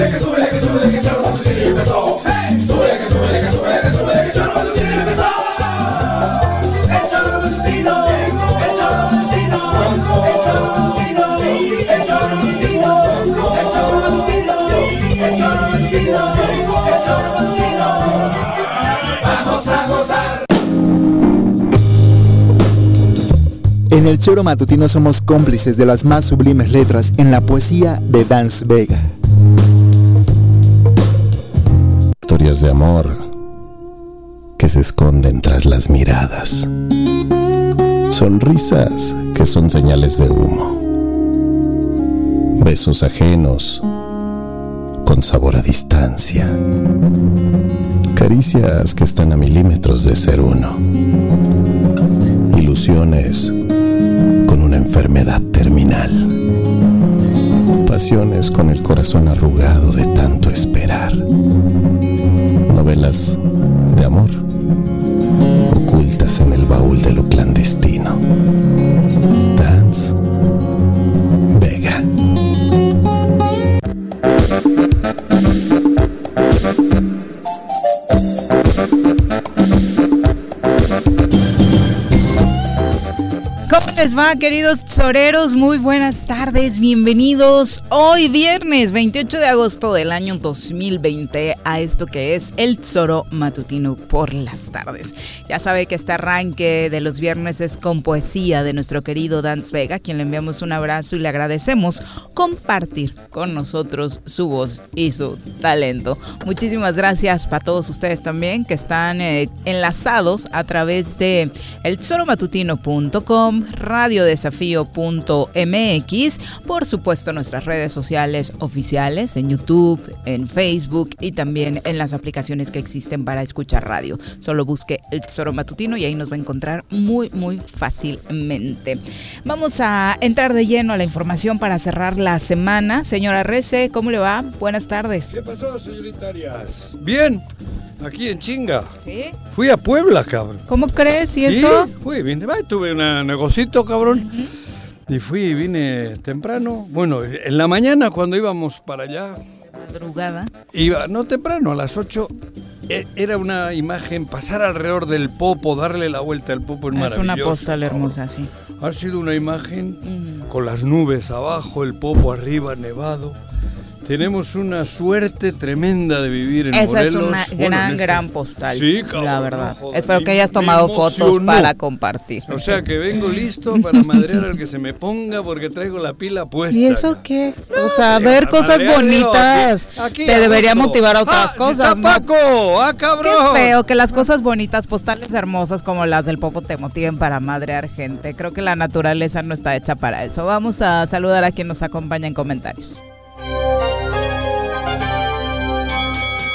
En el Choro Matutino somos cómplices de las más sublimes letras en la poesía de Dance Vega. Historias de amor que se esconden tras las miradas. Sonrisas que son señales de humo. Besos ajenos con sabor a distancia. Caricias que están a milímetros de ser uno. Ilusiones enfermedad terminal. Pasiones con el corazón arrugado de tanto esperar. Novelas de amor queridos soreros? Muy buenas tardes, bienvenidos hoy viernes 28 de agosto del año 2020 a esto que es el Zoro Matutino por las tardes. Ya sabe que este arranque de los viernes es con poesía de nuestro querido Dance Vega, quien le enviamos un abrazo y le agradecemos compartir con nosotros su voz y su talento. Muchísimas gracias para todos ustedes también que están eh, enlazados a través de el matutino.com radiodesafío.mx, por supuesto nuestras redes sociales oficiales en YouTube, en Facebook y también en las aplicaciones que existen para escuchar radio. Solo busque el Tesoro Matutino y ahí nos va a encontrar muy muy fácilmente. Vamos a entrar de lleno a la información para cerrar la semana. Señora Rece, ¿cómo le va? Buenas tardes. ¿Qué pasó, señorita Arias? Bien, aquí en chinga. ¿Sí? Fui a Puebla, cabrón. ¿Cómo crees? ¿Y eso? Fui, vine, tuve un negocito, cabrón. Y fui y vine temprano. Bueno, en la mañana cuando íbamos para allá. Madrugada. Iba, no temprano, a las 8. E, era una imagen, pasar alrededor del popo, darle la vuelta al popo es maravilloso. Es una postal hermosa, sí. Ha sido una imagen con las nubes abajo, el popo arriba, nevado. Tenemos una suerte tremenda de vivir en Esa es una gran, este gran postal. Sí, La verdad. Espero que hayas tomado fotos para compartir. O sea que vengo listo para madrear al que se me ponga porque traigo la pila puesta. ¿Y eso qué? o sea, ver cosas bonitas te debería motivar a otras ah, cosas. está Paco! ¡Ah, cabrón! Qué feo que las cosas bonitas, postales hermosas como las del Popo te motiven para madrear gente. Creo que la naturaleza no está hecha para eso. Vamos a saludar a quien nos acompaña en comentarios.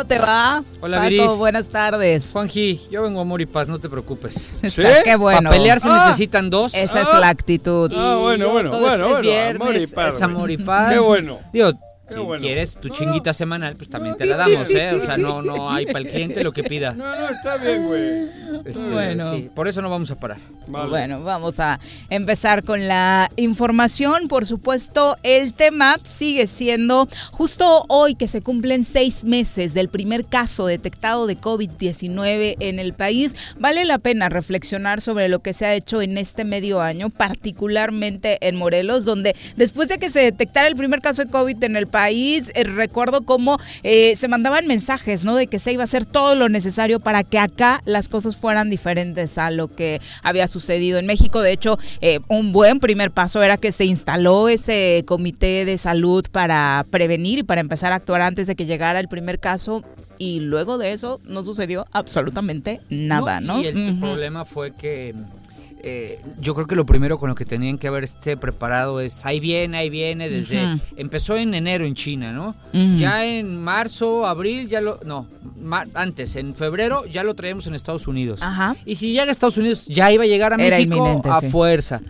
¿Cómo te va? Hola, Paco, buenas tardes. Juanji, yo vengo a amor y paz, no te preocupes. ¿Sí? Qué bueno. Para pelear se ah. necesitan dos. Esa es la actitud. Ah, bueno, bueno, bueno, es, viernes, amor y paz. Es amor y paz. Qué bueno. Digo, Si bueno. quieres tu chinguita semanal, pues también te la damos, ¿eh? O sea, no, no hay para el cliente lo que pida. No, no, está bien, güey. Este, Bueno. sí, por eso no vamos a parar. Vale. Bueno, vamos a empezar con la información. Por supuesto, el tema sigue siendo justo hoy que se cumplen seis meses del primer caso detectado de COVID-19 en el país. Vale la pena reflexionar sobre lo que se ha hecho en este medio año, particularmente en Morelos, donde después de que se detectara el primer caso de COVID en el país, eh, recuerdo cómo eh, se mandaban mensajes, ¿no? De que se iba a hacer todo lo necesario para que acá las cosas fueran diferentes a lo que había sucedido en México. De hecho, eh, un buen primer paso era que se instaló ese comité de salud para prevenir y para empezar a actuar antes de que llegara el primer caso. Y luego de eso no sucedió absolutamente nada, ¿no? Y el problema fue que eh, yo creo que lo primero con lo que tenían que haberse preparado es ahí viene, ahí viene, desde empezó en enero en China, ¿no? Ya en marzo, abril, ya lo no, antes en febrero ya lo traíamos en Estados Unidos. Ajá. Y si llega a Estados Unidos ya iba a llegar a Era México a sí. fuerza.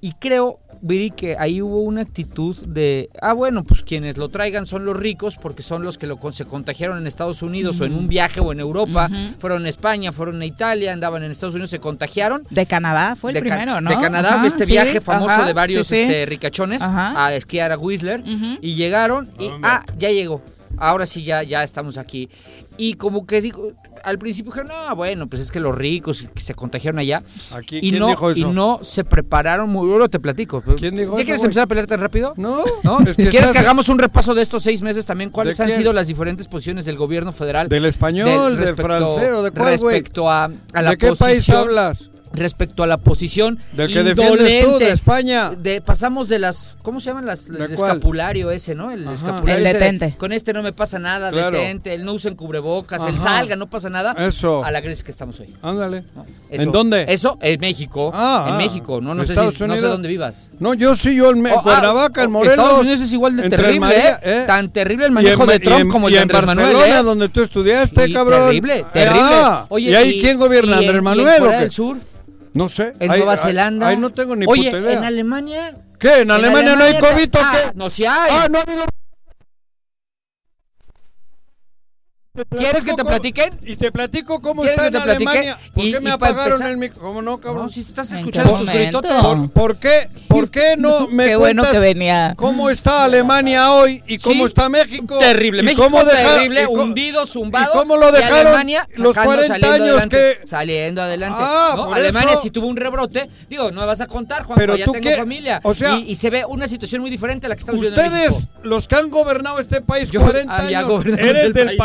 Y creo, Viri, que ahí hubo una actitud de, ah, bueno, pues quienes lo traigan son los ricos porque son los que lo, con- se contagiaron en Estados Unidos o en un viaje o en Europa, fueron a España, fueron a Italia, andaban en Estados Unidos, se contagiaron. De Canadá fue el de, primero, ¿no? de Canadá, Ajá, este sí, viaje famoso ajá, de varios sí, sí. Este, ricachones Ajá. a esquiar a Whistler y llegaron y, Hombre. ah, ya llegó. Ahora sí, ya, ya estamos aquí. Y como que digo, al principio dijeron, no, bueno, pues es que los ricos que se contagiaron allá. Aquí, Y ¿quién no, dijo y no se prepararon muy Luego te platico. ¿Quién dijo ¿Ya eso, quieres empezar a pelear tan rápido? No, ¿No? es que ¿Quieres que hagamos un repaso de estos seis meses también? ¿Cuáles ¿De han quién? sido las diferentes posiciones del gobierno federal? Del español, del respecto- francés, ¿o de cuál, güey? Respecto a, a la ¿De qué país hablas? Respecto a la posición Del que defiendes tú, de España. De- pasamos de las, ¿cómo se llaman las? ¿De El escapulario ese, ¿no? El Ajá. escapulario El ese de, con este no me pasa nada, Claro. detente, el no usen cubrebocas, el Ajá. salga, no pasa nada. Eso. A la crisis que estamos hoy. Ándale. ¿no? ¿En Eso- dónde? Eso, en México. Ah, en ah. México, ¿no? No sé, si, no sé dónde vivas. No, yo sí, yo en Oh, ah, Cuernavaca, en oh, Morelos. Estados Unidos es igual de terrible, María, ¿eh? ¿eh? Tan terrible el manejo en- de y Trump en- como el de en Andrés Manuel, Barcelona, ¿eh? donde tú estudiaste, Sí, cabrón. Terrible, terrible. Ah, Oye, ¿Y ahí quién gobierna? ¿Andrés Manuel o del Sur, No sé. en Nueva Zelanda. Ahí no tengo ni Oye, puta idea. en Alemania. ¿Qué? ¿En Alemania no hay COVID o ah, qué? No, sí hay. Ah, no ha habido... ¿Quieres que te cómo- platiquen? Y te platico cómo ¿Quieres está que en? Alemania. ¿Por Y- qué me apagaron empezar- el micro? ¿Cómo no, cabrón? No, si estás ¿En escuchando tus gritotes. ¿Por, por qué, ¿Por qué no me Qué bueno cuentas que venía. cómo está Alemania hoy y cómo Sí, está México? Terrible. y México cómo terrible, y hundido, zumbado. ¿Y cómo lo dejaron Alemania los sacando, 40 saliendo años adelante, que- Saliendo adelante. Ah, Alemania eso- sí tuvo un rebrote. Digo, no me vas a contar, Juan, Pero ya tú tengo qué- familia. o sea- y, y se ve una situación muy diferente a la que estamos viviendo en Ustedes, los que han gobernado este país Yo- 40 ah, años, eres el del país.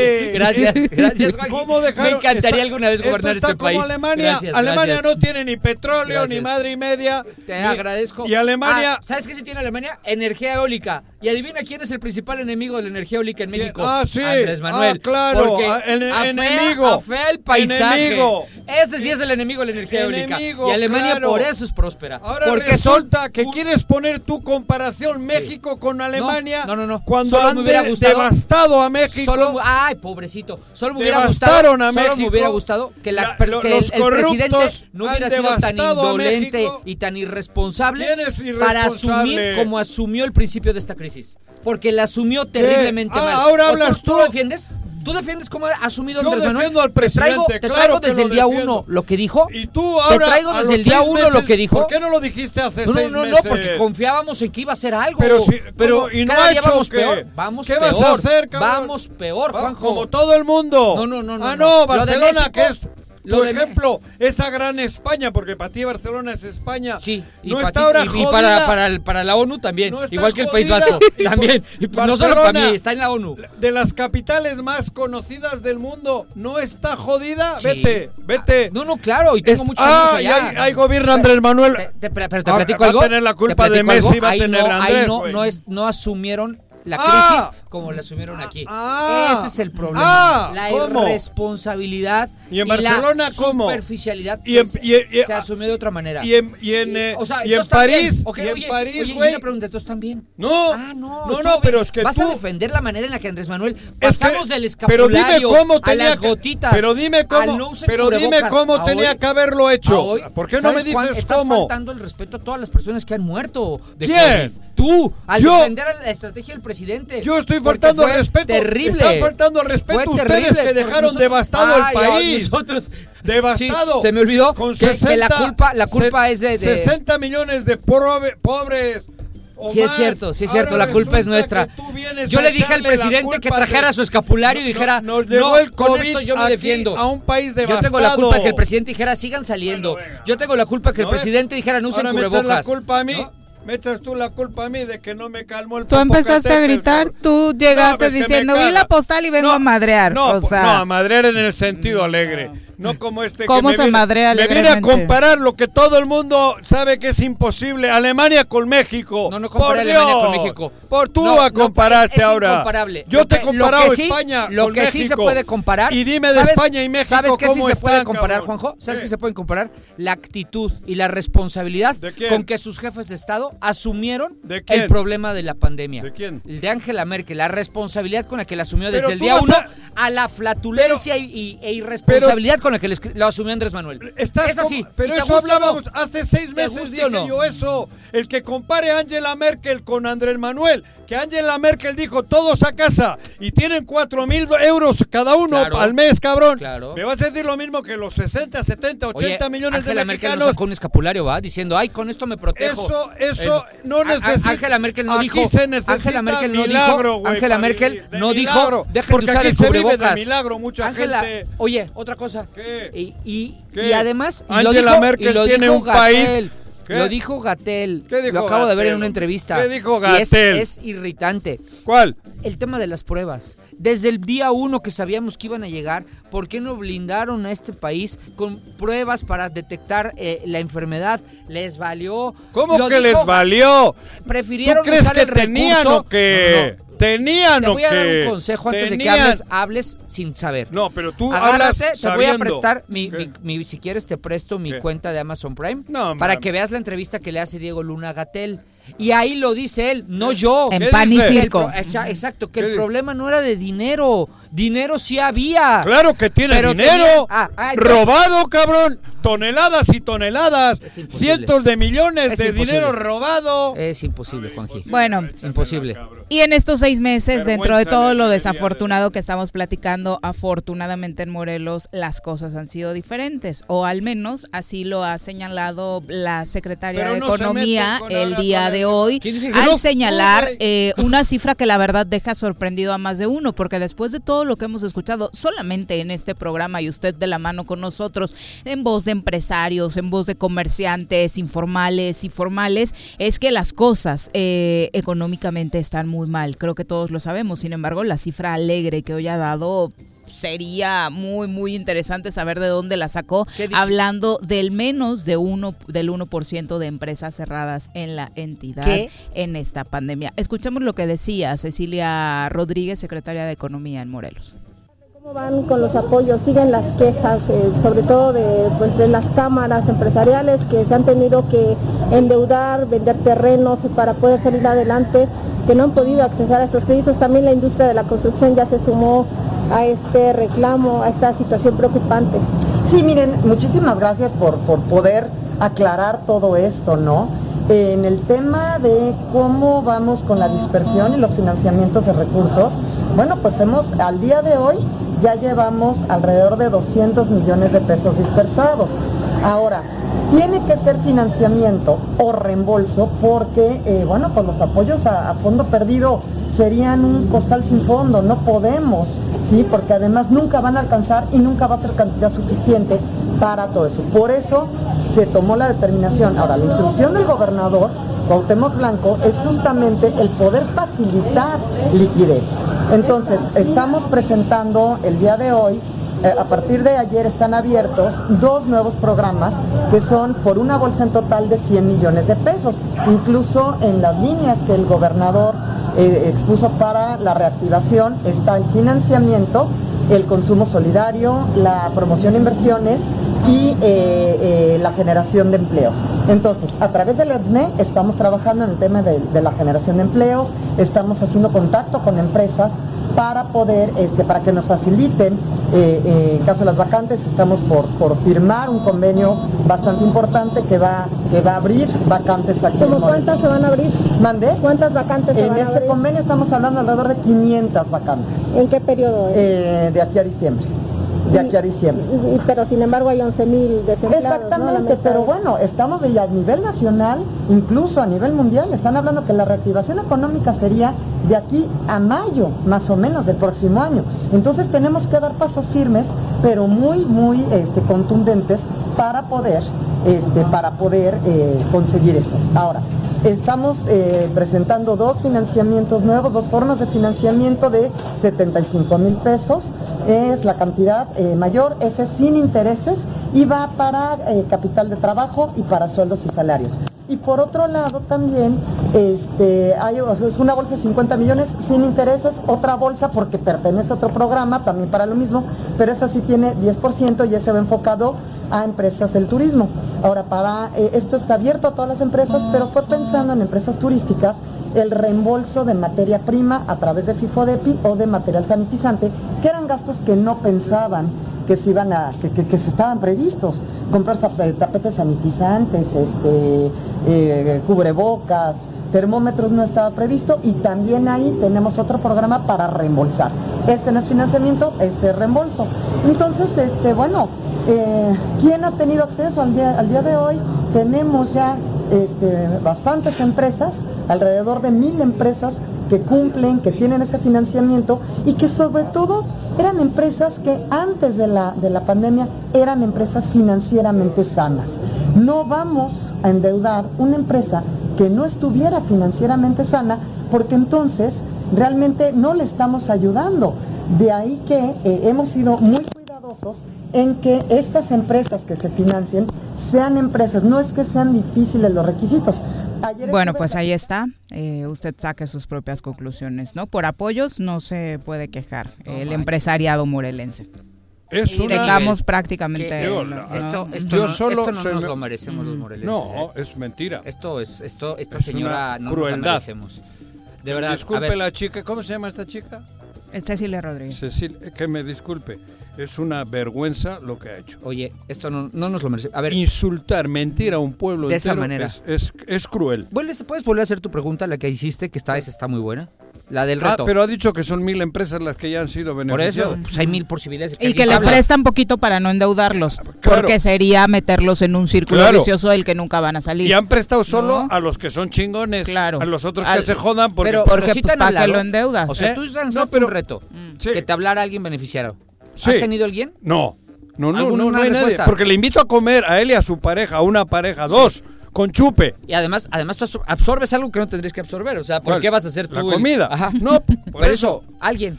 Gracias, gracias, Juan. ¿Cómo dejaron? Me encantaría Está- alguna vez gobernar está este como país. Alemania. Gracias, Alemania gracias. no tiene ni petróleo, ni madre y media. Te ni- agradezco. Y Alemania... Ah, ¿Sabes qué sí tiene Alemania? Energía eólica. Y adivina quién es el principal enemigo de la energía eólica en México. Ah, sí. Andrés Manuel. Ah, claro. Porque Ah, el- afea- enemigo. afea el paisaje. Enemigo. Ese sí es el enemigo de la energía eólica. Enemigo, Y Alemania claro. por eso es próspera. Ahora porque son resulta que un- quieres poner tu comparación México con Alemania no, no, no. cuando Solo han me hubiera gustado- devastado a México. Solo, ay, pobrecito. Solo me hubiera gustado. Devastaron a Solo me México. hubiera gustado que, las La- per- lo- que los el, el presidente no hubiera sido tan indolente y tan irresponsable, ¿Quién es para asumir como asumió el principio de esta crisis. Porque la asumió terriblemente Ah, mal. ahora ¿O hablas tú. tú. lo defiendes? ¿Tú defiendes cómo ha asumido Yo Andrés Manuel? defiendo al Te traigo, presidente, te claro traigo desde el día defiendo. uno lo que dijo. Y tú ahora. traigo a desde el día uno lo que dijo. ¿Por qué no lo dijiste hace No, no, seis no, no, meses? porque confiábamos en que iba a hacer algo. Pero si- pero ¿cómo? ¿Y no cada ha día hecho vamos qué? peor. Vamos ¿Qué peor. vas a hacer, cabrón? Vamos peor, Juanjo. Como todo el mundo. No, no, no, no, Ah, no. no, Barcelona, que es. Por de ejemplo, esa gran España, porque para ti Barcelona es España. Sí, y, no está ti- ahora y- y jodida. para, para, el- para la ONU también, No igual que el País. Vasco, Y también. Y no solo para Barcelona, mí, está en la ONU. De las capitales más conocidas del mundo, ¿no está jodida? Sí. Vete, vete. No, no, claro, y tengo Es- muchos ah, y allá. ahí, ahí gobierna Andrés Manuel. Te- te- pero te Ah, platico va a algo. tener la culpa de platico algo. Messi, va a tener no, Andrés, no, no, es, no asumieron la Ah, crisis como la asumieron aquí. Ah. Ese es el problema. Ah, la ¿cómo? irresponsabilidad ¿Y en Barcelona la cómo? superficialidad Y en- se, y y- asumió de otra manera. Y en, y en, eh, o sea, y en. París, Ok, y en oye, París, y güey. una pregunta, ¿entonces también? No, Ah, no, no, no, pero bien. es que Vas tú... a defender la manera en la que Andrés Manuel Es que- pasamos del pero dime escapulario cómo a tenía las que- gotitas. pero dime cómo, no pero dime cómo a tenía hoy- que haberlo hecho. a hoy. ¿Por qué no me ¿Sabes cuán- dices estás cómo? faltando el respeto a todas las personas que han muerto de ¿Quién? COVID. Tú, al Yo- defender a la estrategia del presidente. Yo estoy Porque faltando al respeto. Terrible. Están faltando al respeto ustedes terrible, que dejaron nosotros- devastado el país. nosotros- Devastado. Sí, se me olvidó Con que- que 60, la culpa, la culpa se- es de, de- 60 millones de probe- pobres. Sí es cierto, sí es cierto, la culpa es nuestra. que Yo le dije al presidente que trajera su escapulario y dijera, no, el con esto yo me defiendo. a un país Yo tengo la devastado. culpa que el presidente dijera, sigan saliendo. Yo tengo la culpa que el presidente dijera, no usen cubrebocas. la culpa a mí. Me echas tú la culpa a mí de que no me calmó el Tú empezaste a gritar, tú llegaste pues diciendo, vi la postal y vengo No, a madrear. No, o sea, no, a madrear en el sentido alegre. No como este ¿Cómo que me se viene, madrea me viene a comparar lo que todo el mundo sabe que es imposible. Alemania con México. No, no Por compare Alemania con. México. Por tú No, a no, compararte es- es ahora. incomparable. Yo Lo te he comparado sí- España Lo con que sí se puede comparar. Y dime de ¿sabes- España y México ¿Sabes qué sí se puede comparar, cabrón? Juanjo? ¿Sabes ¿Qué? qué se puede comparar? La actitud y la responsabilidad con que sus jefes de Estado asumieron el problema de la pandemia. ¿De quién? El de Angela Merkel, la responsabilidad con la que la asumió desde el día vas uno a- a, la flatulencia y, y- e irresponsabilidad con la que les- lo asumió Andrés Manuel. Estás es así. pero eso no. hablábamos hace seis ¿Te meses. Dije o no? yo eso. El que compare a Angela Merkel con Andrés Manuel. Que Angela Merkel dijo todos a casa y tienen cuatro mil euros cada uno Claro. al mes, cabrón. Claro. Me vas a decir lo mismo que los 60, 70, 80 Oye, millones Angela de Merkel no mexicanos. sacó un escapulario, ¿va? Diciendo, ay, con esto me protejo. Eso, eso Eh, no necesita. Angela Merkel no dijo. Angela Merkel no milagro, dijo. Angela para Merkel. De no milagro, dijo. Dejen de usar el de cubrebocas. milagro, mucha Angela, gente. Oye, otra cosa. ¿Qué? Y, y, ¿Qué? y además. y lo Angela dijo- Merkel y lo tiene dijo un país- ¿Qué? Lo dijo Gatel. ¿Qué dijo Lo acabo de ver en una entrevista. ¿Qué dijo Y es- irritante. ¿Cuál? El tema de las pruebas. Desde el día uno que sabíamos que iban a llegar, ¿por qué no blindaron a este país con pruebas para detectar eh, la enfermedad? ¿Les valió? ¿Cómo Lo que dijo- les valió? Prefirieron ¿Tú crees usar que el tenían recurso- o qué? No, no, no. Tenían Te voy a dar un consejo antes de que hables, hables sin saber. No, pero tú hablas Agárrate, te voy a prestar mi, mi- mi- si quieres te presto mi ¿Qué? cuenta de Amazon Prime No, para que veas la entrevista que le hace Diego Luna Gatel. Y ahí lo dice él, no yo. En ¿Qué pan y circo. exacto, que ¿Qué el dice? problema no era de dinero. Dinero sí había. Claro que tiene Pero dinero. tenía- ah, ah, entonces- robado, cabrón. Toneladas y toneladas. Cientos de millones Es de imposible. dinero robado. Es imposible, Juanji. Bueno, Imposible. Y en estos seis meses, dentro de todo lo desafortunado que estamos platicando, afortunadamente en Morelos las cosas han sido diferentes, o al menos así lo ha señalado la secretaria Pero de no Economía el día con de hoy, ¿Quién dice que al no? señalar eh, una cifra que la verdad deja sorprendido a más de uno, porque después de todo lo que hemos escuchado solamente en este programa y usted de la mano con nosotros, en voz de empresarios, en voz de comerciantes informales y formales, es que las cosas eh, económicamente están muy mal. Creo que todos lo sabemos. Sin embargo, la cifra alegre que hoy ha dado sería muy muy interesante saber de dónde la sacó hablando del menos de uno del 1% de empresas cerradas en la entidad ¿Qué? en esta pandemia. Escuchamos lo que decía Cecilia Rodríguez, secretaria de Economía en Morelos. ¿Cómo van con los apoyos? Siguen las quejas, eh, sobre todo de, pues, de las cámaras empresariales que se han tenido que endeudar, vender terrenos para poder salir adelante, que no han podido acceder a estos créditos. También la industria de la construcción ya se sumó a este reclamo, a esta situación preocupante. Sí, miren, muchísimas gracias por, por poder aclarar todo esto, ¿no? En el tema de cómo vamos con la dispersión y los financiamientos de recursos, bueno, pues hemos, al día de hoy, ya llevamos alrededor de 200 millones de pesos dispersados. Ahora, tiene que ser financiamiento o reembolso porque, eh, bueno, pues los apoyos a, a fondo perdido serían un costal sin fondo, no podemos, ¿sí? Porque además nunca van a alcanzar y nunca va a ser cantidad suficiente para todo eso. Por eso se tomó la determinación. Ahora, la instrucción del gobernador, Cuauhtémoc Blanco, es justamente el poder facilitar liquidez. Entonces, estamos presentando el día de hoy eh, a partir de ayer están abiertos dos nuevos programas que son por una bolsa en total de 100 millones de pesos. Incluso en las líneas que el gobernador eh, expuso para la reactivación está el financiamiento, el consumo solidario, la promoción de inversiones y eh, la generación de empleos. Entonces, a través del ETSNE estamos trabajando en el tema de, de la generación de empleos, estamos haciendo contacto con empresas para poder, este, para que nos faciliten, eh, eh, en caso de las vacantes, estamos por, por firmar un convenio bastante importante que va, que va a abrir vacantes aquí. ¿Cómo cuántas se van a abrir? ¿Mandé? ¿Cuántas vacantes se En van a ese abrir? convenio estamos hablando alrededor de 500 vacantes. ¿En qué periodo? es? Eh, de aquí a diciembre. De aquí a diciembre. Y- y- pero sin embargo hay 11.000 desempleados. ¿no? La Exactamente, pero bueno, estamos a nivel nacional, incluso a nivel mundial, están hablando que la reactivación económica sería de aquí a mayo, más o menos, del próximo año. Entonces tenemos que dar pasos firmes, pero muy, muy este, contundentes para poder, este, para poder eh, conseguir esto. Ahora, estamos eh, presentando dos financiamientos nuevos, dos formas de financiamiento de 75 mil pesos. Es la cantidad eh, mayor, ese es sin intereses y va para eh, capital de trabajo y para sueldos y salarios. Y por otro lado también este, hay una bolsa de 50 millones sin intereses, otra bolsa porque pertenece a otro programa también para lo mismo, pero esa sí tiene 10% y ese va enfocado a empresas del turismo. Ahora, para eh, esto está abierto a todas las empresas, pero fue pensando en empresas turísticas el reembolso de materia prima a través de FIFODEPI o de material sanitizante, que eran gastos que no pensaban que se iban a, que, que- se estaban previstos. Comprar zap- tapetes sanitizantes, este, eh, cubrebocas, termómetros no estaba previsto y también ahí tenemos otro programa para reembolsar. Este no es financiamiento, este es reembolso. Entonces, este, bueno, eh, ¿quién ha tenido acceso al día, al día de hoy? Tenemos ya este, bastantes empresas, alrededor de mil empresas que cumplen, que tienen ese financiamiento y que sobre todo eran empresas que antes de la, de la pandemia eran empresas financieramente sanas. No vamos a endeudar una empresa que no estuviera financieramente sana porque entonces realmente no le estamos ayudando. De ahí que eh, hemos sido muy cuidadosos en que estas empresas que se financien sean empresas, no es que sean difíciles los requisitos. Ayer Bueno, pues ahí está. Eh, usted saque sus propias conclusiones, ¿no? Por apoyos no se puede quejar el empresariado morelense. Es Y una... dejamos prácticamente... La- Esto, esto Yo no, solo esto no se nos me- lo merecemos los morelenses. No, ¿eh? es mentira. Esto es, esto, esta Es señora no nos crueldad. la merecemos. De verdad, Disculpe a ver, la chica, ¿cómo se llama esta chica? Cecilia Rodríguez. Cecil, que me disculpe. Es una vergüenza lo que ha hecho. oye, esto no, no nos lo merecemos. A ver, Insultar, mentir a un pueblo De esa manera. Es, es, es cruel. ¿vuelves- ¿puedes volver a hacer tu pregunta, la que hiciste, que esta vez está muy buena? La del Ah, reto. pero ha dicho que son mil empresas las que ya han sido Por eso, beneficiadas. pues hay mil posibilidades. de Y que les habla. prestan poquito para no endeudarlos, Ah, Claro. porque sería meterlos en un círculo Claro. vicioso del que nunca van a salir. Y han prestado solo No. a los que son chingones. Claro. A los otros Al- que se jodan porque... Pero, porque, sí pues, te han ¿para hablado. lo endeudas? O sea, ¿Eh? tú No, lanzaste pero- un reto. Sí. Que te hablara alguien beneficiario. Sí. ¿Has tenido alguien? No, no, no, ¿Alguna no, no hay nadie. Porque le invito a comer a él y a su pareja, a una pareja, dos, con chupe. Y además, además tú absor- absorbes algo que no tendrías que absorber. O sea, ¿por ¿Cuál? qué vas a hacer tú La el- comida. Ajá. No, por eso, alguien.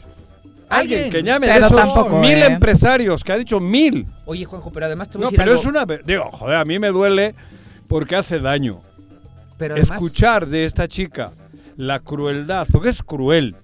Alguien que llame de Pero esos tampoco, mil ¿eh? empresarios, que ha dicho mil. Oye, Juanjo, pero además te voy a No, decir pero algo. es una... Digo, joder, a mí me duele porque hace daño. Pero además, Escuchar de esta chica la crueldad, porque es cruel.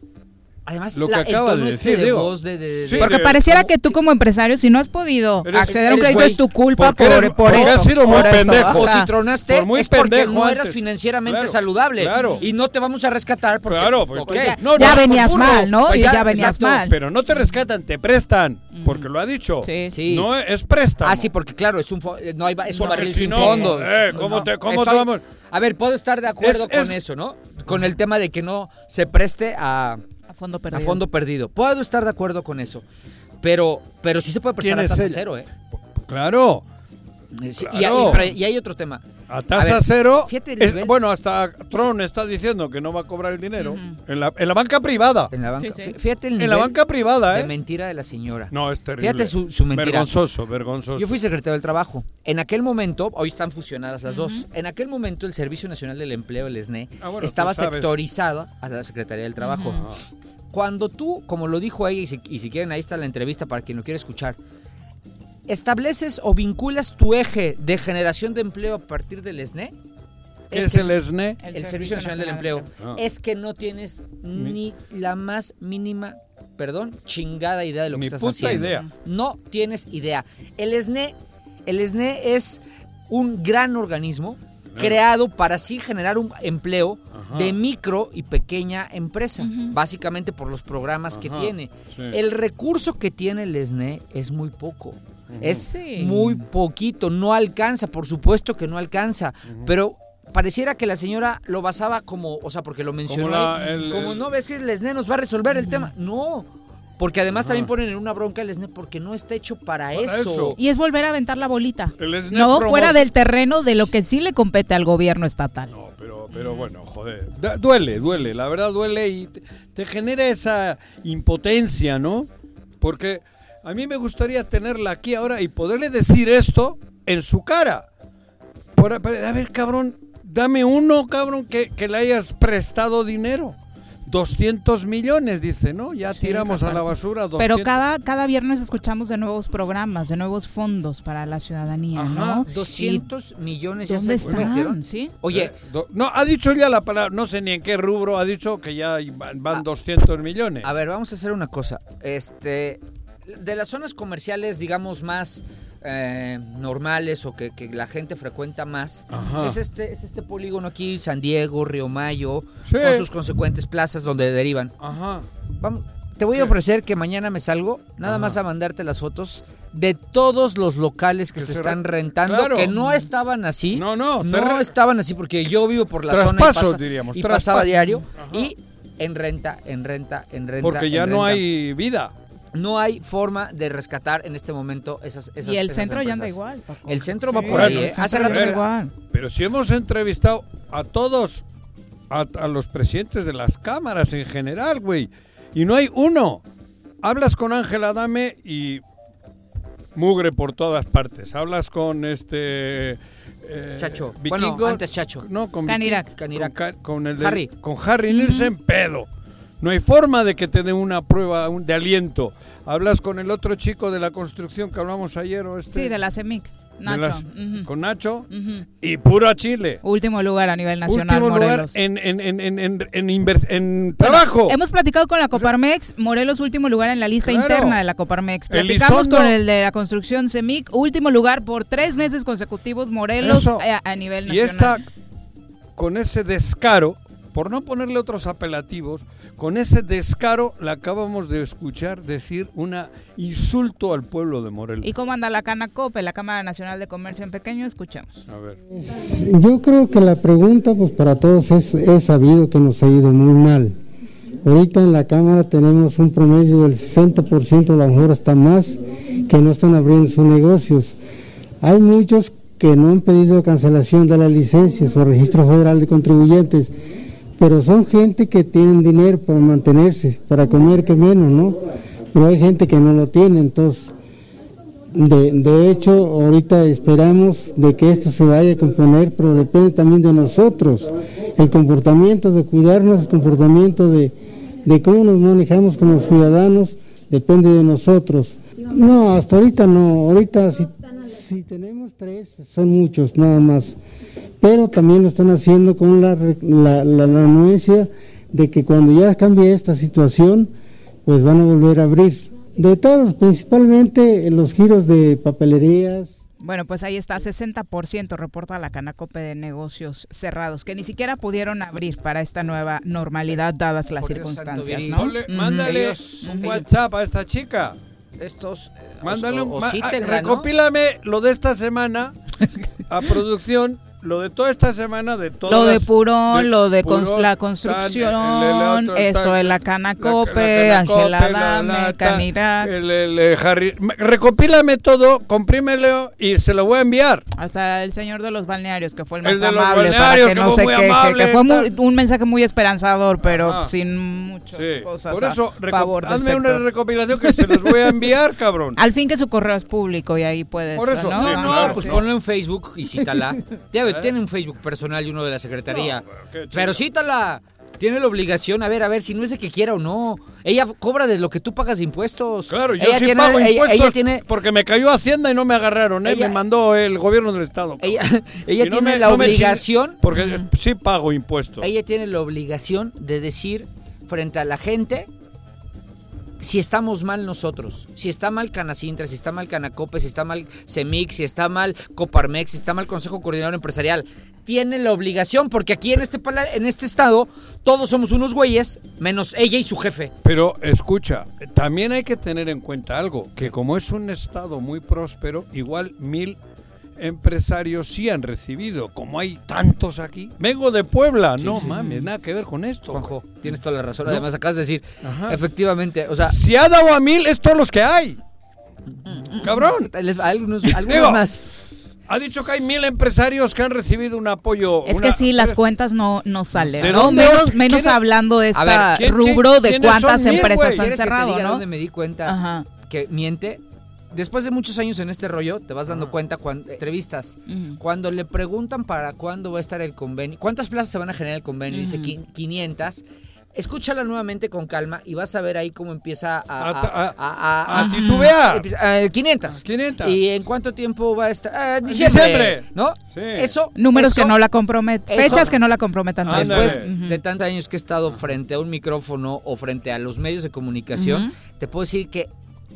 Además lo que la- acaba el tono de este decir, de digo. voz de, de- de- Sí, Porque de- pareciera que tú como empresario, si no has podido Eres- acceder a un crédito, es tu culpa por, eres- por porque eso. has sido muy eso, pendejo. O si tronaste Por muy es porque no eras antes. financieramente Claro, saludable. claro. Y no te vamos a rescatar porque... Claro, pues, ok. porque- no, ya no, venías por mal, ¿no? Pues Y ya, ya, venías exacto. mal. Pero no te rescatan, te prestan. Porque lo ha dicho. Sí. Sí. No es préstamo. Ah, sí, porque claro, es un eh, no hay es un barril si sin no, fondos. eh, ¿cómo te- vamos? A ver, puedo estar de acuerdo con eso, ¿no? Con el tema de que no se preste a, A fondo a perdido. fondo perdido. Puedo estar de acuerdo con eso. Pero, pero sí se puede prestar ¿Quién a tasa cero, ¿eh? Claro. Eh, sí, y, Claro. hay, y hay otro tema. A tasa ver, cero. fíjate el es- bueno, hasta Tron está diciendo que no va a cobrar el dinero. en, la, en la banca privada. En la banca. Sí, sí. Fí- Fíjate el En la banca privada, de ¿eh? mentira de la señora. No, es terrible. Fíjate su, su mentira. Vergonzoso, vergonzoso. Yo fui secretario del Trabajo. En aquel momento, hoy están fusionadas las dos. En aquel momento, el Servicio Nacional del Empleo, el SNE, Ah, bueno, estaba sabes. sectorizado a la Secretaría del Trabajo. Cuando tú, como lo dijo ella, y si, y si quieren, ahí está la entrevista para quien lo quiera escuchar, estableces o vinculas tu eje de generación de empleo a partir del SNE, ¿Qué es, es que- el SNE? el, Servicio Nacional del Empleo, Ah. es que no tienes ni la más mínima, perdón, chingada idea de lo que estás puta haciendo. idea. No tienes idea. El SNE, el SNE es un gran organismo creado para así generar un empleo Ajá. de micro y pequeña empresa, básicamente por los programas que tiene. sí. El recurso que tiene el SNE es muy poco. Es Sí. muy poquito, no alcanza, por supuesto que no alcanza, pero pareciera que la señora lo basaba como, o sea, porque lo mencionó, la- ahí, el- como el- no ves que el SNE nos va a resolver el tema. No, porque además también ponen en una bronca el SNE porque no está hecho para, Para eso. eso. Y es volver a aventar la bolita. El SNE No promos- fuera del terreno de lo que sí le compete al gobierno estatal. No, pero, pero bueno, joder. Da- duele, duele, la verdad duele y te, te genera esa impotencia, ¿no? Porque a mí me gustaría tenerla aquí ahora y poderle decir esto en su cara. Por- a ver, cabrón, dame uno, cabrón, que, que le hayas prestado dinero. 200 millones, dice, ¿no? Ya tiramos a la basura 200. Pero cada, cada viernes escuchamos de nuevos programas, de nuevos fondos para la ciudadanía, Ajá, ¿no? 200 millones ya ¿Dónde se están? metieron. ¿Sí? Oye, Eh, do- no, ha dicho ya la palabra, no sé ni en qué rubro, ha dicho que ya van, van 200 millones. A ver, vamos a hacer una cosa. Este, de las zonas comerciales, digamos, más eh, normales o que, que la gente frecuenta más, Ajá. es este, es este polígono aquí, San Diego, Río Mayo, Sí. con sus consecuentes plazas donde derivan. Ajá. Vamos, te voy a ofrecer que mañana me salgo, nada más a mandarte las fotos de todos los locales que, Que se están re- rentando, Claro. que no estaban así. No, no, no estaban así porque yo vivo por la zona y, Traspaso, pasa- diríamos, y traspaso. pasaba diario Ajá. y en renta, en renta, en renta. Porque ya no hay vida. No hay forma de rescatar en este momento esas, esas Y el esas centro ya anda igual. Paco. El centro va por ahí, Bueno, ¿eh? Hace rato que- igual. Pero si hemos entrevistado a todos, a, a los presidentes de las cámaras en general, güey, y no hay uno. Hablas con Ángel Adame y mugre por todas partes. Hablas con este... eh, Chacho. Bueno, Vikingo. antes Chacho. No, con Canirac. Viking- Canirac. Con, Ca- con el de- Harry. Con Harry Nielsen, pedo. No hay forma de que te den una prueba de aliento. Hablas con el otro chico de la construcción que hablamos ayer o este... Sí, de la CEMIC. Nacho. las- Con Nacho. Y pura Chile. Último lugar a nivel nacional, Último lugar Morelos. en, en, en, en, en, Bueno, trabajo. hemos platicado con la Coparmex, Morelos último lugar en la lista Claro. interna de la Coparmex. Platicamos Elizondo. con el de la construcción CEMIC, último lugar por tres meses consecutivos Morelos eh, a, nivel y nacional. esta, con ese descaro, por no ponerle otros apelativos, con ese descaro le acabamos de escuchar decir un insulto al pueblo de Morelos. ¿Y cómo anda la Canacope, la Cámara Nacional de Comercio en Pequeño? Escuchemos. A ver. Yo creo que la pregunta, pues para todos es, es sabido que nos ha ido muy mal. Ahorita en la Cámara tenemos un promedio del 60%, a lo mejor hasta más, que no están abriendo sus negocios. Hay muchos que no han pedido cancelación de las licencias o registro federal de contribuyentes, pero son gente que tienen dinero para mantenerse, para comer que menos, ¿no? Pero hay gente que no lo tiene, entonces de, de hecho, ahorita esperamos de que esto se vaya a componer, pero depende también de nosotros. El comportamiento, de cuidarnos, el comportamiento de, de cómo nos manejamos como ciudadanos, depende de nosotros. No, hasta ahorita no. Ahorita si, si tenemos tres, son muchos nada más. Pero también lo están haciendo con la, la, la, la anuencia de que cuando ya cambie esta situación, pues van a volver a abrir. De todos, principalmente en los giros de papelerías. Bueno, pues ahí está, 60% reporta la Canacope de negocios cerrados, que ni siquiera pudieron abrir para esta nueva normalidad dadas las Por circunstancias. ¿no? Mándale un WhatsApp a esta chica. Estos. eh, Mándale un... ah, ¿no? recopílame lo de esta semana a producción, lo de toda esta semana de todas Lo de Purón, de lo de cons- Purón, la tan, construcción, el- el otro, esto tan, de la Canacope, la Canacope, Ángela Canirac, el- el- el Harry- Me- Recopílame todo, comprímelo y se lo voy a enviar. hasta el señor de los balnearios, que fue el más El de los amable, para que que no fue se muy queje, amable, que fue muy- un mensaje muy esperanzador, pero Ajá. sin muchas Sí, cosas por a eso, favor del hazme una recopilación que se los voy a enviar, cabrón. Al fin que su correo es público y ahí puedes, Por eso, ¿no? sí, Ah, No, claro, pues sí. ponlo en Facebook y cítala. ¿Eh? Tiene un Facebook personal y uno de la secretaría. No, pero cítala. Tiene la obligación, a ver, a ver, si no es de que quiera o no. Ella cobra de lo que tú pagas de impuestos. Claro, yo ella sí tiene, pago ella- impuestos ella tiene, porque me cayó Hacienda y no me agarraron, ¿eh? Ella- me mandó el gobierno del Estado. ella, ella Y no tiene me- la no obligación. porque eh, sí pago impuestos. Ella tiene la obligación de decir frente a la gente si estamos mal nosotros, si está mal Canacintra, si está mal Canacope, si está mal Semix, si está mal Coparmex, si está mal Consejo Coordinador Empresarial. Tiene la obligación, porque aquí en este, en este estado todos somos unos güeyes, menos ella y su jefe. Pero escucha, también hay que tener en cuenta algo, que como es un estado muy próspero, igual mil empresarios sí han recibido, como hay tantos aquí. Vengo de Puebla, no mames, nada que ver con esto. Juanjo, tienes toda la razón. No. Además, acabas de decir, Ajá. efectivamente, o sea, Si ha dado a mil, es todos los que hay. Cabrón. les- algunos, algunos Digo, más. Ha dicho que hay mil empresarios que han recibido un apoyo. Es una- que sí, las cuentas no, no ¿De salen, ¿no? dónde? Menos, menos hablando de ¿quién- rubro de cuántas mil, empresas han ¿Quieres que te cerrado, diga ¿no? dónde me di cuenta Ajá. que miente? Después de muchos años en este rollo, te vas dando cuenta cuando entrevistas. Ujú. Cuando le preguntan para cuándo va a estar el convenio, cuántas plazas se van a generar el convenio, dice Ujú. "Quin- 500. Escúchala nuevamente con calma y vas a ver ahí cómo empieza a, A- a, a- a- a titubear. Empieza- eh, 500. 500. ¿Y en cuánto tiempo va a estar? Ah, diciembre. diciembre. ¿No? Sí. Eso. Números eso- que no la comprometen, fechas que no la comprometan. Ándale. Después de tantos años que he estado frente a un micrófono o frente a los medios de comunicación, te puedo decir que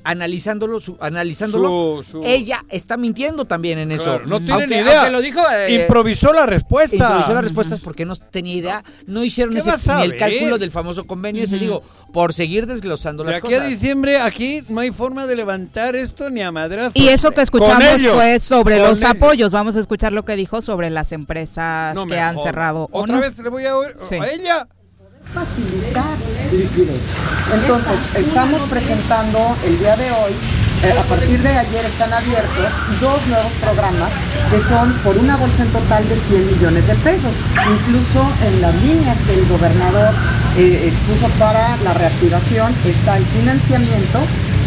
analizándolo, su- analizándolo, Su- su- ella está mintiendo también en eso. Claro, no tiene Aunque- ni idea. aunque lo dijo, eh, Improvisó la respuesta. improvisó las respuestas porque no tenía idea, no hicieron ¿Qué ese, vas a ni el cálculo del famoso convenio, ese digo, por seguir desglosando De las aquí a cosas. diciembre, aquí no hay forma de levantar esto ni a madrazos. Y eso que escuchamos ellos. fue sobre los ellos. apoyos. Vamos a escuchar lo que dijo sobre las empresas No que han cerrado. ¿o Otra no? vez le voy a oír Sí. a ella. Facilitar liquidez. Entonces, estamos presentando el día de hoy, eh, a partir de ayer están abiertos dos nuevos programas que son por una bolsa en total de 100 millones de pesos. Incluso en las líneas que el gobernador eh, expuso para la reactivación está el financiamiento,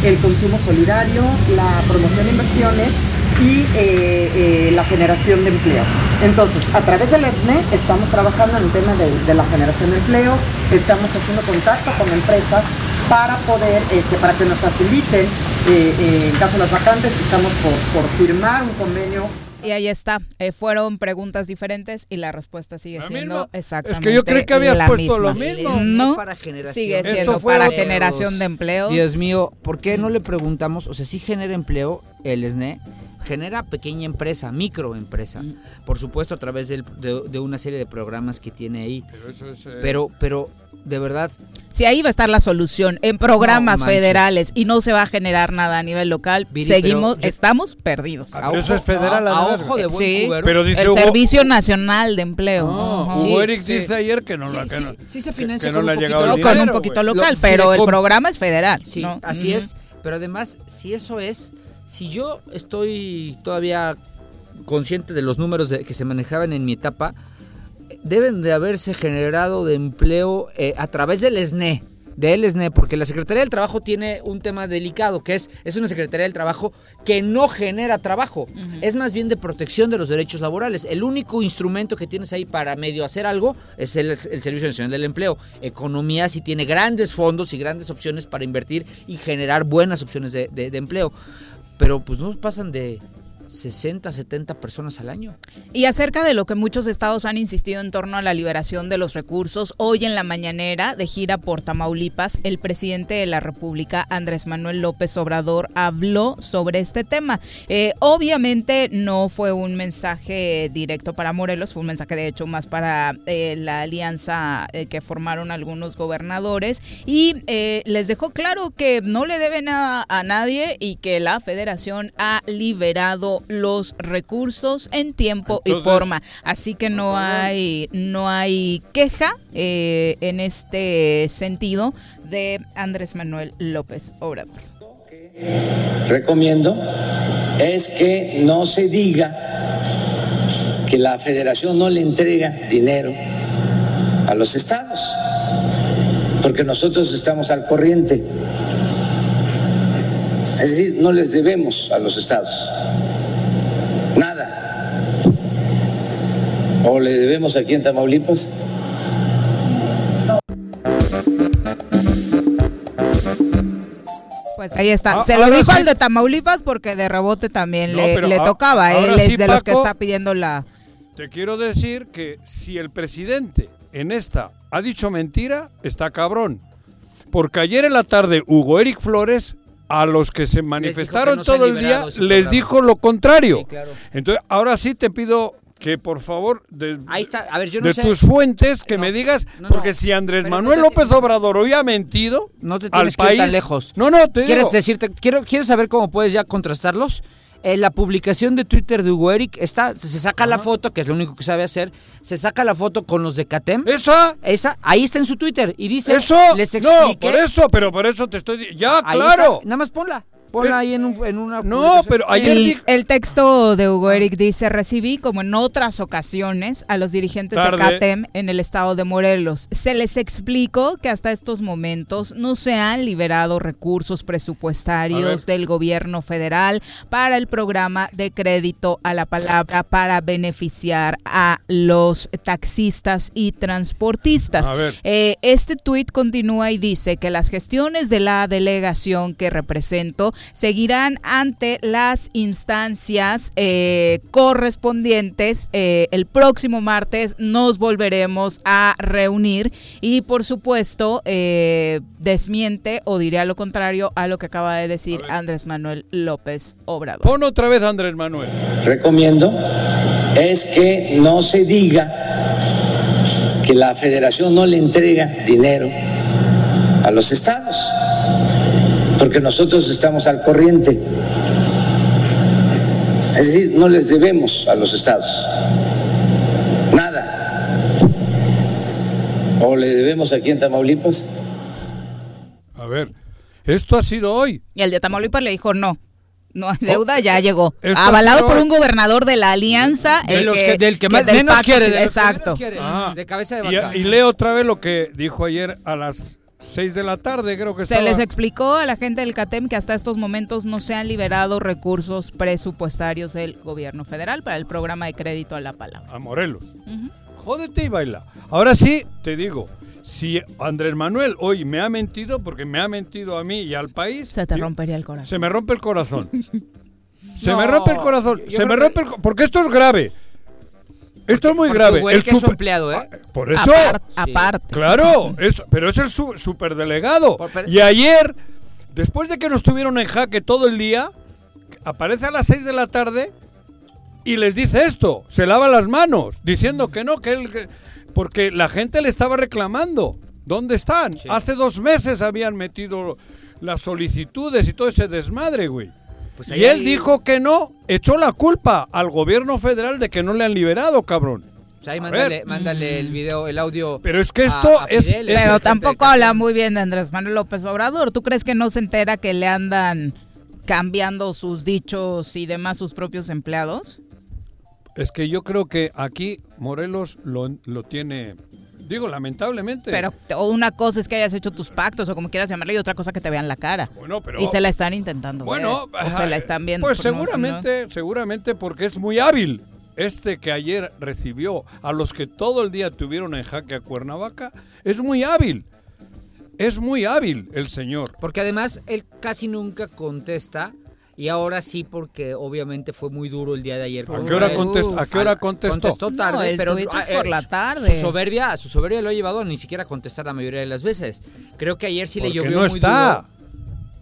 el consumo solidario, la promoción de inversiones y eh, eh, la generación de empleos. Entonces, a través del EPSNE estamos trabajando en el tema de, de la generación de empleos, estamos haciendo contacto con empresas para poder, este, para que nos faciliten, eh, eh, en caso de las vacantes, estamos por, por firmar un convenio Y ahí está. Eh, fueron preguntas diferentes y la respuesta sigue La siendo misma. exactamente Es que yo creí que habías la puesto misma. lo mismo. No, para generación. sigue Esto siendo fue para otro- generación de empleos. Dios mío, ¿por qué no le preguntamos? O sea, sí genera empleo el SNE, genera pequeña empresa, microempresa, Mm. por supuesto a través del- de, de una serie de programas que tiene ahí. Pero eso es. eh, Pero, pero, de verdad, Si ahí va a estar la solución en programas No federales y no se va a generar nada a nivel local, Viri, seguimos, yo- estamos perdidos. Ah, eso es federal, a, a Ana. ojo de buen Sí. cubero. Pero dice el Hugo- Servicio Nacional de Empleo. No. Sí, Hugo Eric sí. dice ayer que no Sí, la que sí, no- sí se financia que con no un poquito con un local, Lo- pero el programa es federal. Sí, ¿no? así es. Pero además, si eso es, si yo estoy todavía consciente de los números de- que se manejaban en mi etapa, deben de haberse generado de empleo eh, a través del SNE. Del SNE, porque la Secretaría del Trabajo tiene un tema delicado, que es, es una Secretaría del Trabajo que no genera trabajo, es más bien de protección de los derechos laborales. El único instrumento que tienes ahí para medio hacer algo es el, el Servicio Nacional del Empleo. Economía sí tiene grandes fondos y grandes opciones para invertir y generar buenas opciones de, de- de empleo, pero pues no pasan de 60, 70 personas al año. Y acerca de lo que muchos estados han insistido en torno a la liberación de los recursos, hoy en la mañanera de gira por Tamaulipas, el presidente de la República, Andrés Manuel López Obrador, habló sobre este tema. Eh, obviamente no fue un mensaje directo para Morelos, fue un mensaje de hecho más para eh, la alianza eh, que formaron algunos gobernadores y les dejó claro que no le deben a, a nadie y que la federación ha liberado los recursos en tiempo y forma. Así que no hay, no hay queja eh, en este sentido de Andrés Manuel López Obrador. recomiendo es que no se diga que la federación no le entrega dinero a los estados, porque nosotros estamos al corriente. Es decir, no les debemos a los estados Nada. ¿O le debemos aquí en Tamaulipas? Pues ahí está. Ah, Se lo dijo sí. al de Tamaulipas porque de rebote también le, tocaba. Él es de los que está pidiendo la. Te quiero decir que si el presidente en esta ha dicho mentira, está cabrón. Porque ayer en la tarde Hugo Eric Flores a los que se manifestaron todo el día les dijo lo contrario. Sí, claro. Entonces, ahora sí te pido que por favor de, Ahí está. A ver, yo no de sé. tus fuentes que me digas no, porque si Andrés Pero Manuel te- López Obrador hoy ha mentido No te al tienes que ir tan lejos. No, no, te ¿Quieres digo. decirte, quiero, ¿Quieres saber cómo puedes ya contrastarlos? En la publicación de Twitter de Hugo Eric está, se saca la foto, que es lo único que sabe hacer, se saca la foto con los de CATEM. ¿Esa? Esa, ahí está en su Twitter y dice, Eso, les no, expliqué. por eso, pero por eso te estoy ya, Ahí claro. está, nada más ponla, ponla ahí en, un, en una No, pero ayer El, texto de Hugo Eric dice, recibí como en otras ocasiones a los dirigentes Tarde. de CATEM en el estado de Morelos. Se les explicó que hasta estos momentos no se han liberado recursos presupuestarios del gobierno federal para el programa de crédito a la palabra para beneficiar a los taxistas y transportistas. A ver. Eh, este tuit continúa y dice que las gestiones de la delegación que represento seguirán ante las instancias eh, correspondientes. Eh, el próximo martes nos volveremos a reunir y por supuesto eh, desmiente o diría lo contrario a lo que acaba de decir Andrés Manuel López Obrador. Pon otra vez Andrés Manuel. recomiendo es que no se diga que la federación no le entrega dinero a los estados, porque nosotros estamos al corriente. Es decir, no les debemos a los estados nada. ¿O le debemos aquí en Tamaulipas? A ver, esto ha sido hoy. Y el de Tamaulipas le dijo no. No hay deuda, ya llegó. Oh, esto ha Avalado sido- por un gobernador de la alianza. De el los que- del que más- del menos quiere, de Exacto. menos quiere. Ah. de cabeza de Y, vaca. y leo otra vez lo que dijo ayer a las 6 de la tarde, creo que Se estaba. les explicó a la gente del CATEM que hasta estos momentos no se han liberado recursos presupuestarios del gobierno federal para el programa de crédito a la palabra. a Morelos. Jódete y baila. Ahora sí, te digo, si Andrés Manuel hoy me ha mentido, porque me ha mentido a mí y al país, Se te rompería el corazón. se me rompe el corazón. se No, me rompe el corazón. se me rompe el Porque esto es grave. Esto es muy grave. El Eric es empleado, ¿eh? Por eso. Apar- aparte. Claro, es, pero es el su- superdelegado. Por- pero- Y ayer, después de que nos tuvieron en jaque todo el día, aparece a las 6 de la tarde y les dice esto. Se lava las manos, diciendo que no, que él. que- porque la gente le estaba reclamando. ¿Dónde están? Hace dos meses habían metido las solicitudes y todo ese desmadre, güey. Pues y ahí él hay- dijo que no, echó la culpa al gobierno federal de que no le han liberado, cabrón. Pues ahí A mándale, ver. mándale el video, el audio. Pero es que esto a es- a Pero tampoco habla muy bien de Andrés Manuel López Obrador. ¿Tú crees que no se entera que le andan cambiando sus dichos y demás sus propios empleados? Es que yo creo que aquí Morelos lo, lo tiene, digo, lamentablemente. Pero o una cosa es que hayas hecho tus pactos o como quieras llamarle y otra cosa que te vean la cara. Bueno, pero- y se la están intentando bueno, ver, o se la están viendo. Pues no- seguramente, seguramente porque es muy hábil. Este que ayer recibió a los que todo el día tuvieron en jaque a Cuernavaca, es muy hábil. Es muy hábil el señor. Porque además él casi nunca contesta. Y ahora sí, porque obviamente fue muy duro el día de ayer. ¿A qué hora él. contest- a qué hora contestó? Contestó tarde, No, pero es por eh, la su- tarde. Su soberbia, su soberbia lo ha llevado a ni siquiera a contestar la mayoría de las veces. Creo que ayer sí le llovió no muy está. duro.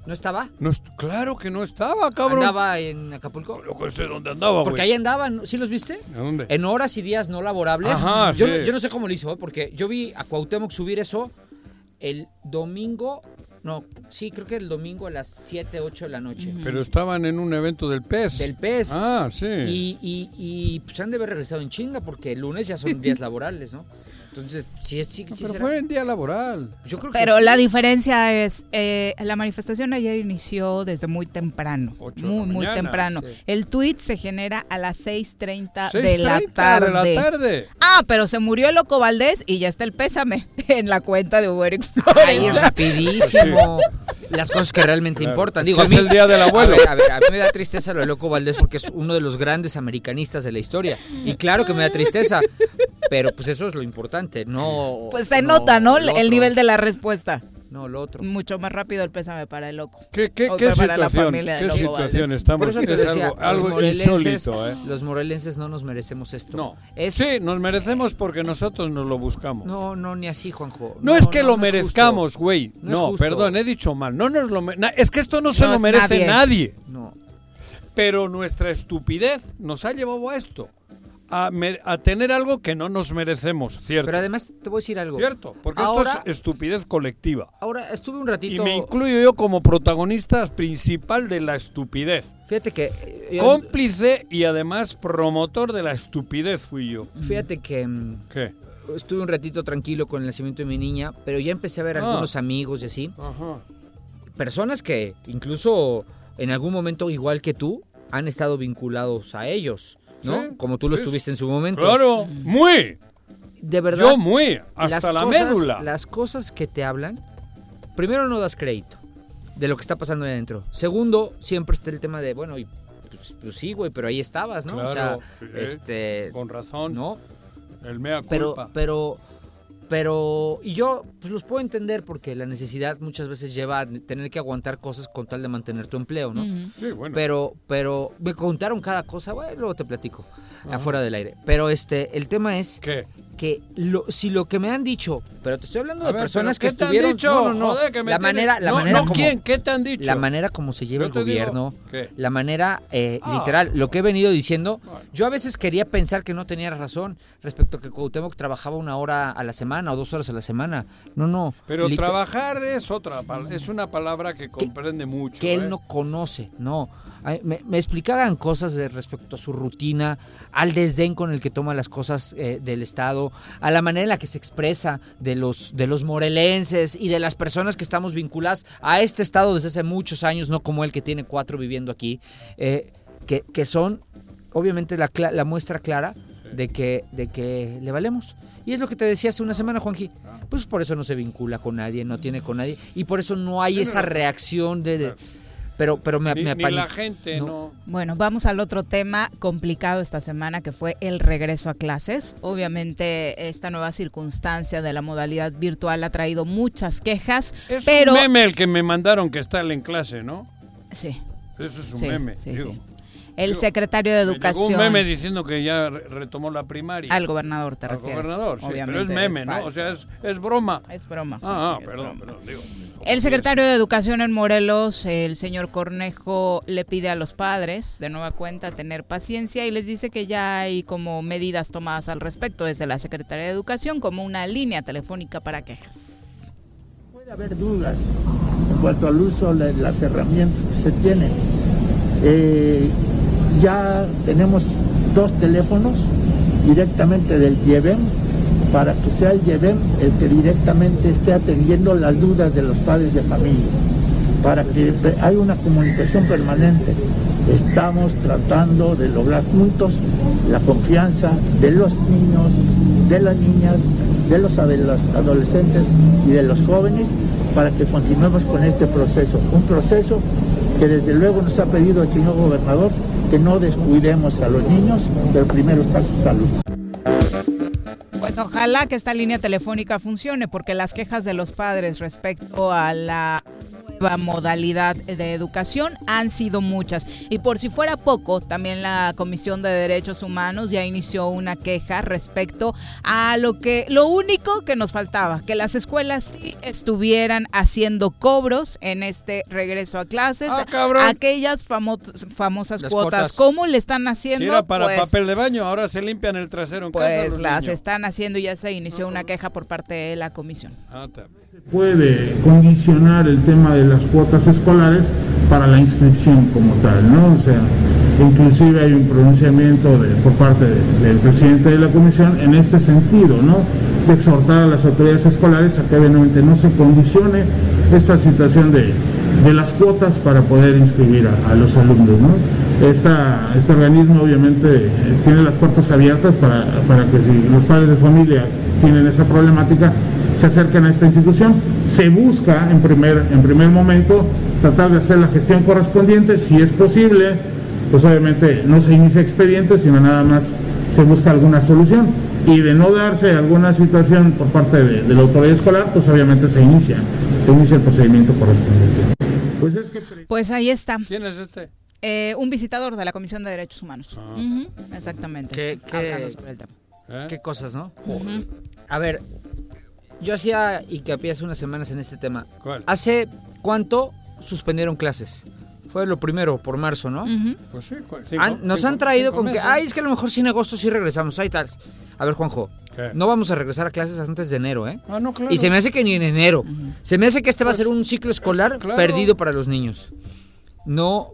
¿No estaba? No est- claro que no estaba, cabrón. ¿Andaba en Acapulco? Lo que sé dónde andaba, Porque ahí andaban, ¿sí los viste? ¿A dónde? En horas y días no laborables. Ajá, yo, sí. no, yo no sé cómo lo hizo, ¿eh? porque yo vi a Cuauhtémoc subir eso el domingo, no, sí, creo que el domingo a las 7, 8 de la noche. Pero estaban en un evento del PES. Del PES. Ah, sí. Y, y, y pues han de haber regresado en chinga porque el lunes ya son días laborales, ¿no? Entonces, sí, sí, sí, Pero será. fue en día laboral. Yo creo que Pero sí. la diferencia es, eh, la manifestación ayer inició desde muy temprano, Ocho muy, muy mañana, temprano. sí. El tweet se genera a las 6.30 de 6:30 la tarde. de la tarde. Ah, pero se murió el Loco Valdés y ya está el pésame en la cuenta de Flores. Ay, es rapidísimo. Las cosas que realmente Claro, importan. es Digo, que a es mí- el día del abuelo. A ver, a ver, a mí me da tristeza lo de Loco Valdés porque es uno de los grandes americanistas de la historia. Y claro que me da tristeza. Pero pues eso es lo importante, no. Pues se nota, ¿no? El otro. nivel de la respuesta. No, lo otro. Mucho más rápido el pésame para el loco. ¿Qué, qué, qué situación? familia de ¿Qué situación estamos? Por eso te Es decía, algo, los algo morelenses, insólito, ¿eh? los morelenses no nos merecemos esto. No. Es, Sí, nos merecemos porque nosotros nos lo buscamos. No, no, ni así, Juanjo. No, es que no, lo no merezcamos, güey. No perdón, he dicho mal. No nos lo es que esto no se lo merece nadie. nadie. No. Pero nuestra estupidez nos ha llevado a esto. A, a tener algo que no nos merecemos, ¿cierto? Pero además te voy a decir algo. ¿Cierto? Porque Ahora- esto es estupidez colectiva. Ahora estuve un Y ratito. me incluyo yo como protagonista principal de la estupidez. Fíjate que. eh, yo- Cómplice y además promotor de la estupidez fui yo. Fíjate que. mm, ¿Qué? Estuve un ratito tranquilo con el nacimiento de mi niña, pero ya empecé a ver Ah. algunos amigos y así. Ajá. Personas que incluso en algún momento, igual que tú, han estado vinculados a ellos, ¿no? Sí, Como tú lo sí, estuviste en su momento. Claro, muy. De verdad. Yo muy. Hasta las la cosas- médula. Las cosas que te hablan, primero no das crédito de lo que está pasando ahí adentro. Segundo, siempre está el tema de, bueno, y, pues, pues sí, güey, pero ahí estabas, ¿no? Claro, o sea, este, Con razón. ¿no? El mea culpa. pero, pero, y yo pues los puedo entender porque la necesidad muchas veces lleva a tener que aguantar cosas con tal de mantener tu empleo, ¿no? Sí, bueno. Pero, pero me contaron cada cosa, bueno, luego te platico, afuera del aire. Pero este, el tema es ¿Qué? Que lo, si lo que me han dicho, pero te estoy hablando de ver, personas que ¿qué te han estuvieron, dicho? no, no, no, Joder, que me la manera, la No, manera no, como, ¿quién? ¿Qué te han dicho? La manera como se lleva Yo el digo, gobierno, la manera eh, Ah. literal, lo que he venido diciendo, yo a veces quería pensar que no tenía razón respecto a que Cuauhtémoc trabajaba una hora a la semana o dos horas a la semana. No, no. Pero trabajar es otra, es una palabra que comprende mucho. que él ¿eh? no conoce, no. Me, me explicaban cosas de respecto a su rutina, al desdén con el que toma las cosas eh, del Estado, a la manera en la que se expresa de los, de los morelenses y de las personas que estamos vinculadas a este Estado desde hace muchos años, no como él que tiene cuatro viviendo aquí, eh, que, que son obviamente la, la muestra clara de que, de que le valemos. Y es lo que te decía hace una semana, Juanji. Pues por eso no se vincula con nadie, no tiene con nadie. Y por eso no hay esa reacción de... de- pero, pero me, Ni, me ni la gente, no. Bueno, vamos al otro tema complicado esta semana que fue el regreso a clases. Obviamente esta nueva circunstancia de la modalidad virtual ha traído muchas quejas, Es pero un meme el que me mandaron que está en clase, ¿no? sí, Eso es un sí, meme. sí, digo. sí. El Digo, secretario de Me llegó Educación un meme diciendo que ya re- retomó la primaria. al gobernador te Al refieres. gobernador, sí, pero es Obviamente meme, ¿no? O sea, es, es broma. es broma. Ah, ah, es perdón, broma. perdón, digo. El secretario de Educación en Morelos, el señor Cornejo, le pide a los padres, de nueva cuenta, tener paciencia y les dice que ya hay como medidas tomadas al respecto desde la Secretaría de Educación, como una línea telefónica para quejas. Puede haber dudas en cuanto al uso de las herramientas que se tienen. Eh, ya tenemos dos teléfonos directamente del IEBEM para que sea el IEBEM el que directamente esté atendiendo las dudas de los padres de familia, para que haya una comunicación permanente. Estamos tratando de lograr juntos la confianza de los niños, de las niñas, de los adolescentes y de los jóvenes para que continuemos con este proceso. Un proceso que desde luego nos ha pedido el señor gobernador que no descuidemos a los niños, pero primero está su salud. Pues ojalá que esta línea telefónica funcione, porque las quejas de los padres respecto a la nueva modalidad de educación han sido muchas. Y por si fuera poco, también la Comisión de Derechos Humanos ya inició una queja respecto a lo que, lo único que nos faltaba, que las escuelas sí estuvieran haciendo cobros en este regreso a clases. Ah, cabrón. Aquellas famo- famosas Las cuotas, cuotas. ¿cómo le están haciendo? era para Pues, papel de baño, ahora se limpian el trasero en casa. pues los las niños. están haciendo y ya se inició una queja por parte de la comisión. Ah, puede condicionar el tema de las cuotas escolares para la inscripción como tal, ¿no? O sea, inclusive hay un pronunciamiento de- por parte de- del presidente de la comisión en este sentido, ¿no? De exhortar a las autoridades escolares a que obviamente no se condicione esta situación de, de las cuotas para poder inscribir a, a los alumnos, ¿no? Esta- este organismo obviamente tiene las puertas abiertas para, para que si los padres de familia tienen esa problemática, se acerquen a esta institución. Se busca en primer, en primer momento tratar de hacer la gestión correspondiente, si es posible, pues obviamente no se inicia expediente, sino nada más se busca alguna solución. Y de no darse alguna situación por parte de, de la autoridad escolar, pues obviamente se inicia se inicia el procedimiento correspondiente. Pues, pues ahí está. ¿Quién es este? Eh, un visitador de la Comisión de Derechos Humanos. Ah. Ujú, Exactamente. ¿Qué, qué- sobre el tema. ¿Eh? qué cosas, ¿no? A ver, yo hacía hincapié hace unas semanas en este tema. ¿Cuál? ¿Hace cuánto suspendieron clases? Fue lo primero, por marzo, ¿no? Pues sí, Han- nos han traído con que, ay, es que a lo mejor sí en agosto sí regresamos, ahí tal. A ver, Juanjo, ¿Qué? no vamos a regresar a clases antes de enero, ¿eh? Ah, no, claro. Y se me hace que ni en enero. Se me hace que este va a Pues, ser un ciclo escolar claro. perdido para los niños. No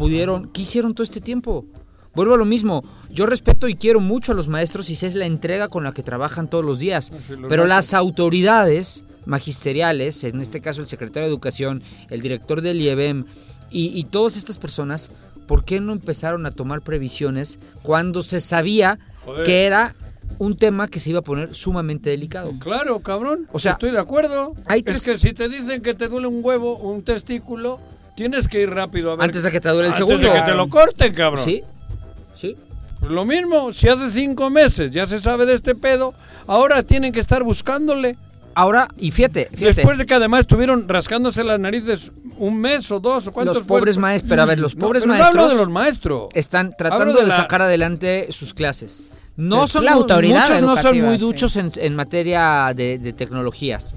pudieron, ¿qué hicieron todo este tiempo? Vuelvo a lo mismo, yo respeto y quiero mucho a los maestros y sé la entrega con la que trabajan todos los días, pero las autoridades magisteriales, en este caso el secretario de Educación, el director del IEBEM y, y todas estas personas, ¿por qué no empezaron a tomar previsiones cuando se sabía Joder. que era un tema que se iba a poner sumamente delicado? Claro, cabrón. O sea, estoy de acuerdo. hay Es que si te dicen que te duele un huevo, un testículo, tienes que ir rápido a ver. Antes de que te duele el antes segundo. de que te lo corten, cabrón. Sí, sí. Lo mismo, si hace cinco meses ya se sabe de este pedo, ahora tienen que estar buscándole. Ahora, y fíjate, fíjate. Después de que además estuvieron rascándose las narices un mes o dos o cuántos los pobres maestros, pero a ver, los No, pobres pero no maestros hablo de los maestros. están tratando de, de la- sacar adelante sus clases. No son la mu- autoridad muchos no son muy sí. duchos en, en materia de, de tecnologías.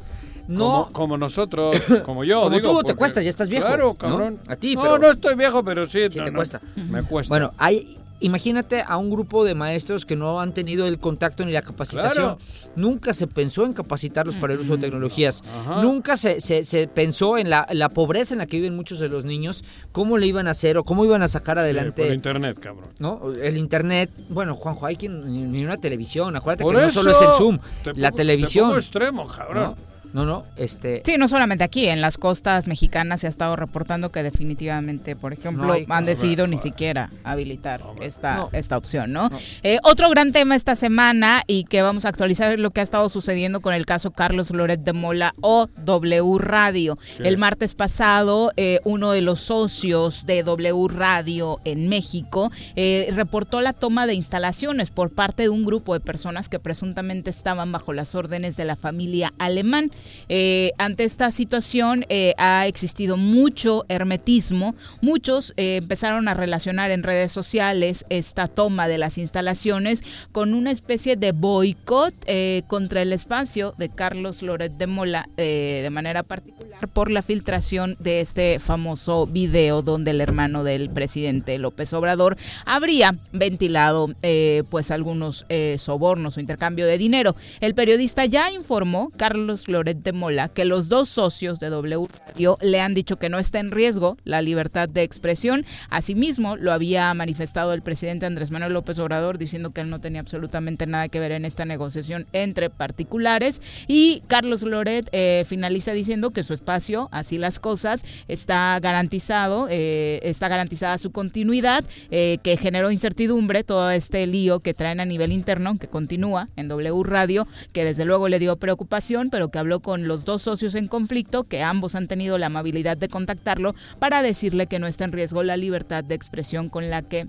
No, Como, como nosotros, como yo. Como digo, tú, te cuesta, ya estás viejo, Claro, ¿no? cabrón. A ti, no, pero- no estoy viejo, pero sí. Sí no, te no, cuesta. Me cuesta. Bueno, hay, imagínate a un grupo de maestros que no han tenido el contacto ni la capacitación. Claro. Nunca se pensó en capacitarlos para el uso de tecnologías. Ajá. Nunca se, se- se pensó en la, la pobreza en la que viven muchos de los niños, cómo le iban a hacer o cómo iban a sacar Eh, adelante. por internet, cabrón. ¿no? El internet, bueno, Juanjo, hay quien ni, ni una televisión, acuérdate Por que no solo es el Zoom, la pongo- televisión. Te pongo extremo, cabrón. ¿no? No, no, este Sí, no solamente aquí, en las costas mexicanas se ha estado reportando que definitivamente, por ejemplo, No han decidido ni siquiera habilitar esta, No. esta opción, ¿no? Eh, otro gran tema esta semana y que vamos a actualizar es lo que ha estado sucediendo con el caso Carlos Loret de Mola o W Radio. El martes pasado, eh, uno de los socios de W Radio en México eh, reportó la toma de instalaciones por parte de un grupo de personas que presuntamente estaban bajo las órdenes de la familia alemán. Eh, ante esta situación eh, ha existido mucho hermetismo. Muchos eh, empezaron a relacionar en redes sociales esta toma de las instalaciones con una especie de boicot contra el espacio de Carlos Loret de Mola de manera particular por la filtración de este famoso video donde el hermano del presidente López Obrador habría ventilado pues algunos sobornos o intercambio de dinero. El periodista ya informó, Carlos Loret de Mola, que los dos socios de W Radio le han dicho que no está en riesgo la libertad de expresión. Asimismo, lo había manifestado el presidente Andrés Manuel López Obrador diciendo que él no tenía absolutamente nada que ver en esta negociación entre particulares. Y Carlos Loret eh, finaliza diciendo que su espacio, así las cosas, está garantizado, eh, está garantizada su continuidad, eh, que generó incertidumbre todo este lío que traen a nivel interno, que continúa en W Radio, que desde luego le dio preocupación, pero que habló con los dos socios en conflicto, que ambos han tenido la amabilidad de contactarlo para decirle que no está en riesgo la libertad de expresión con la que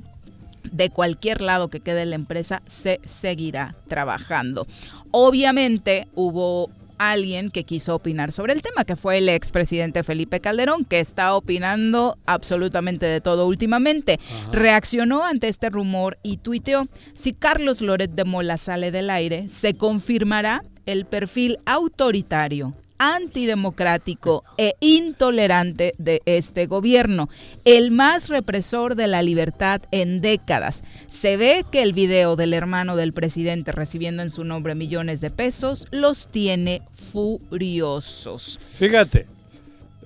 de cualquier lado que quede la empresa se seguirá trabajando. Obviamente hubo alguien que quiso opinar sobre el tema, que fue el expresidente Felipe Calderón, que está opinando absolutamente de todo últimamente. Reaccionó ante este rumor y tuiteó, si Carlos Loret de Mola sale del aire, se confirmará el perfil autoritario antidemocrático e intolerante de este gobierno, el más represor de la libertad en décadas. Se ve que el video del hermano del presidente recibiendo en su nombre millones de pesos los tiene furiosos. Fíjate,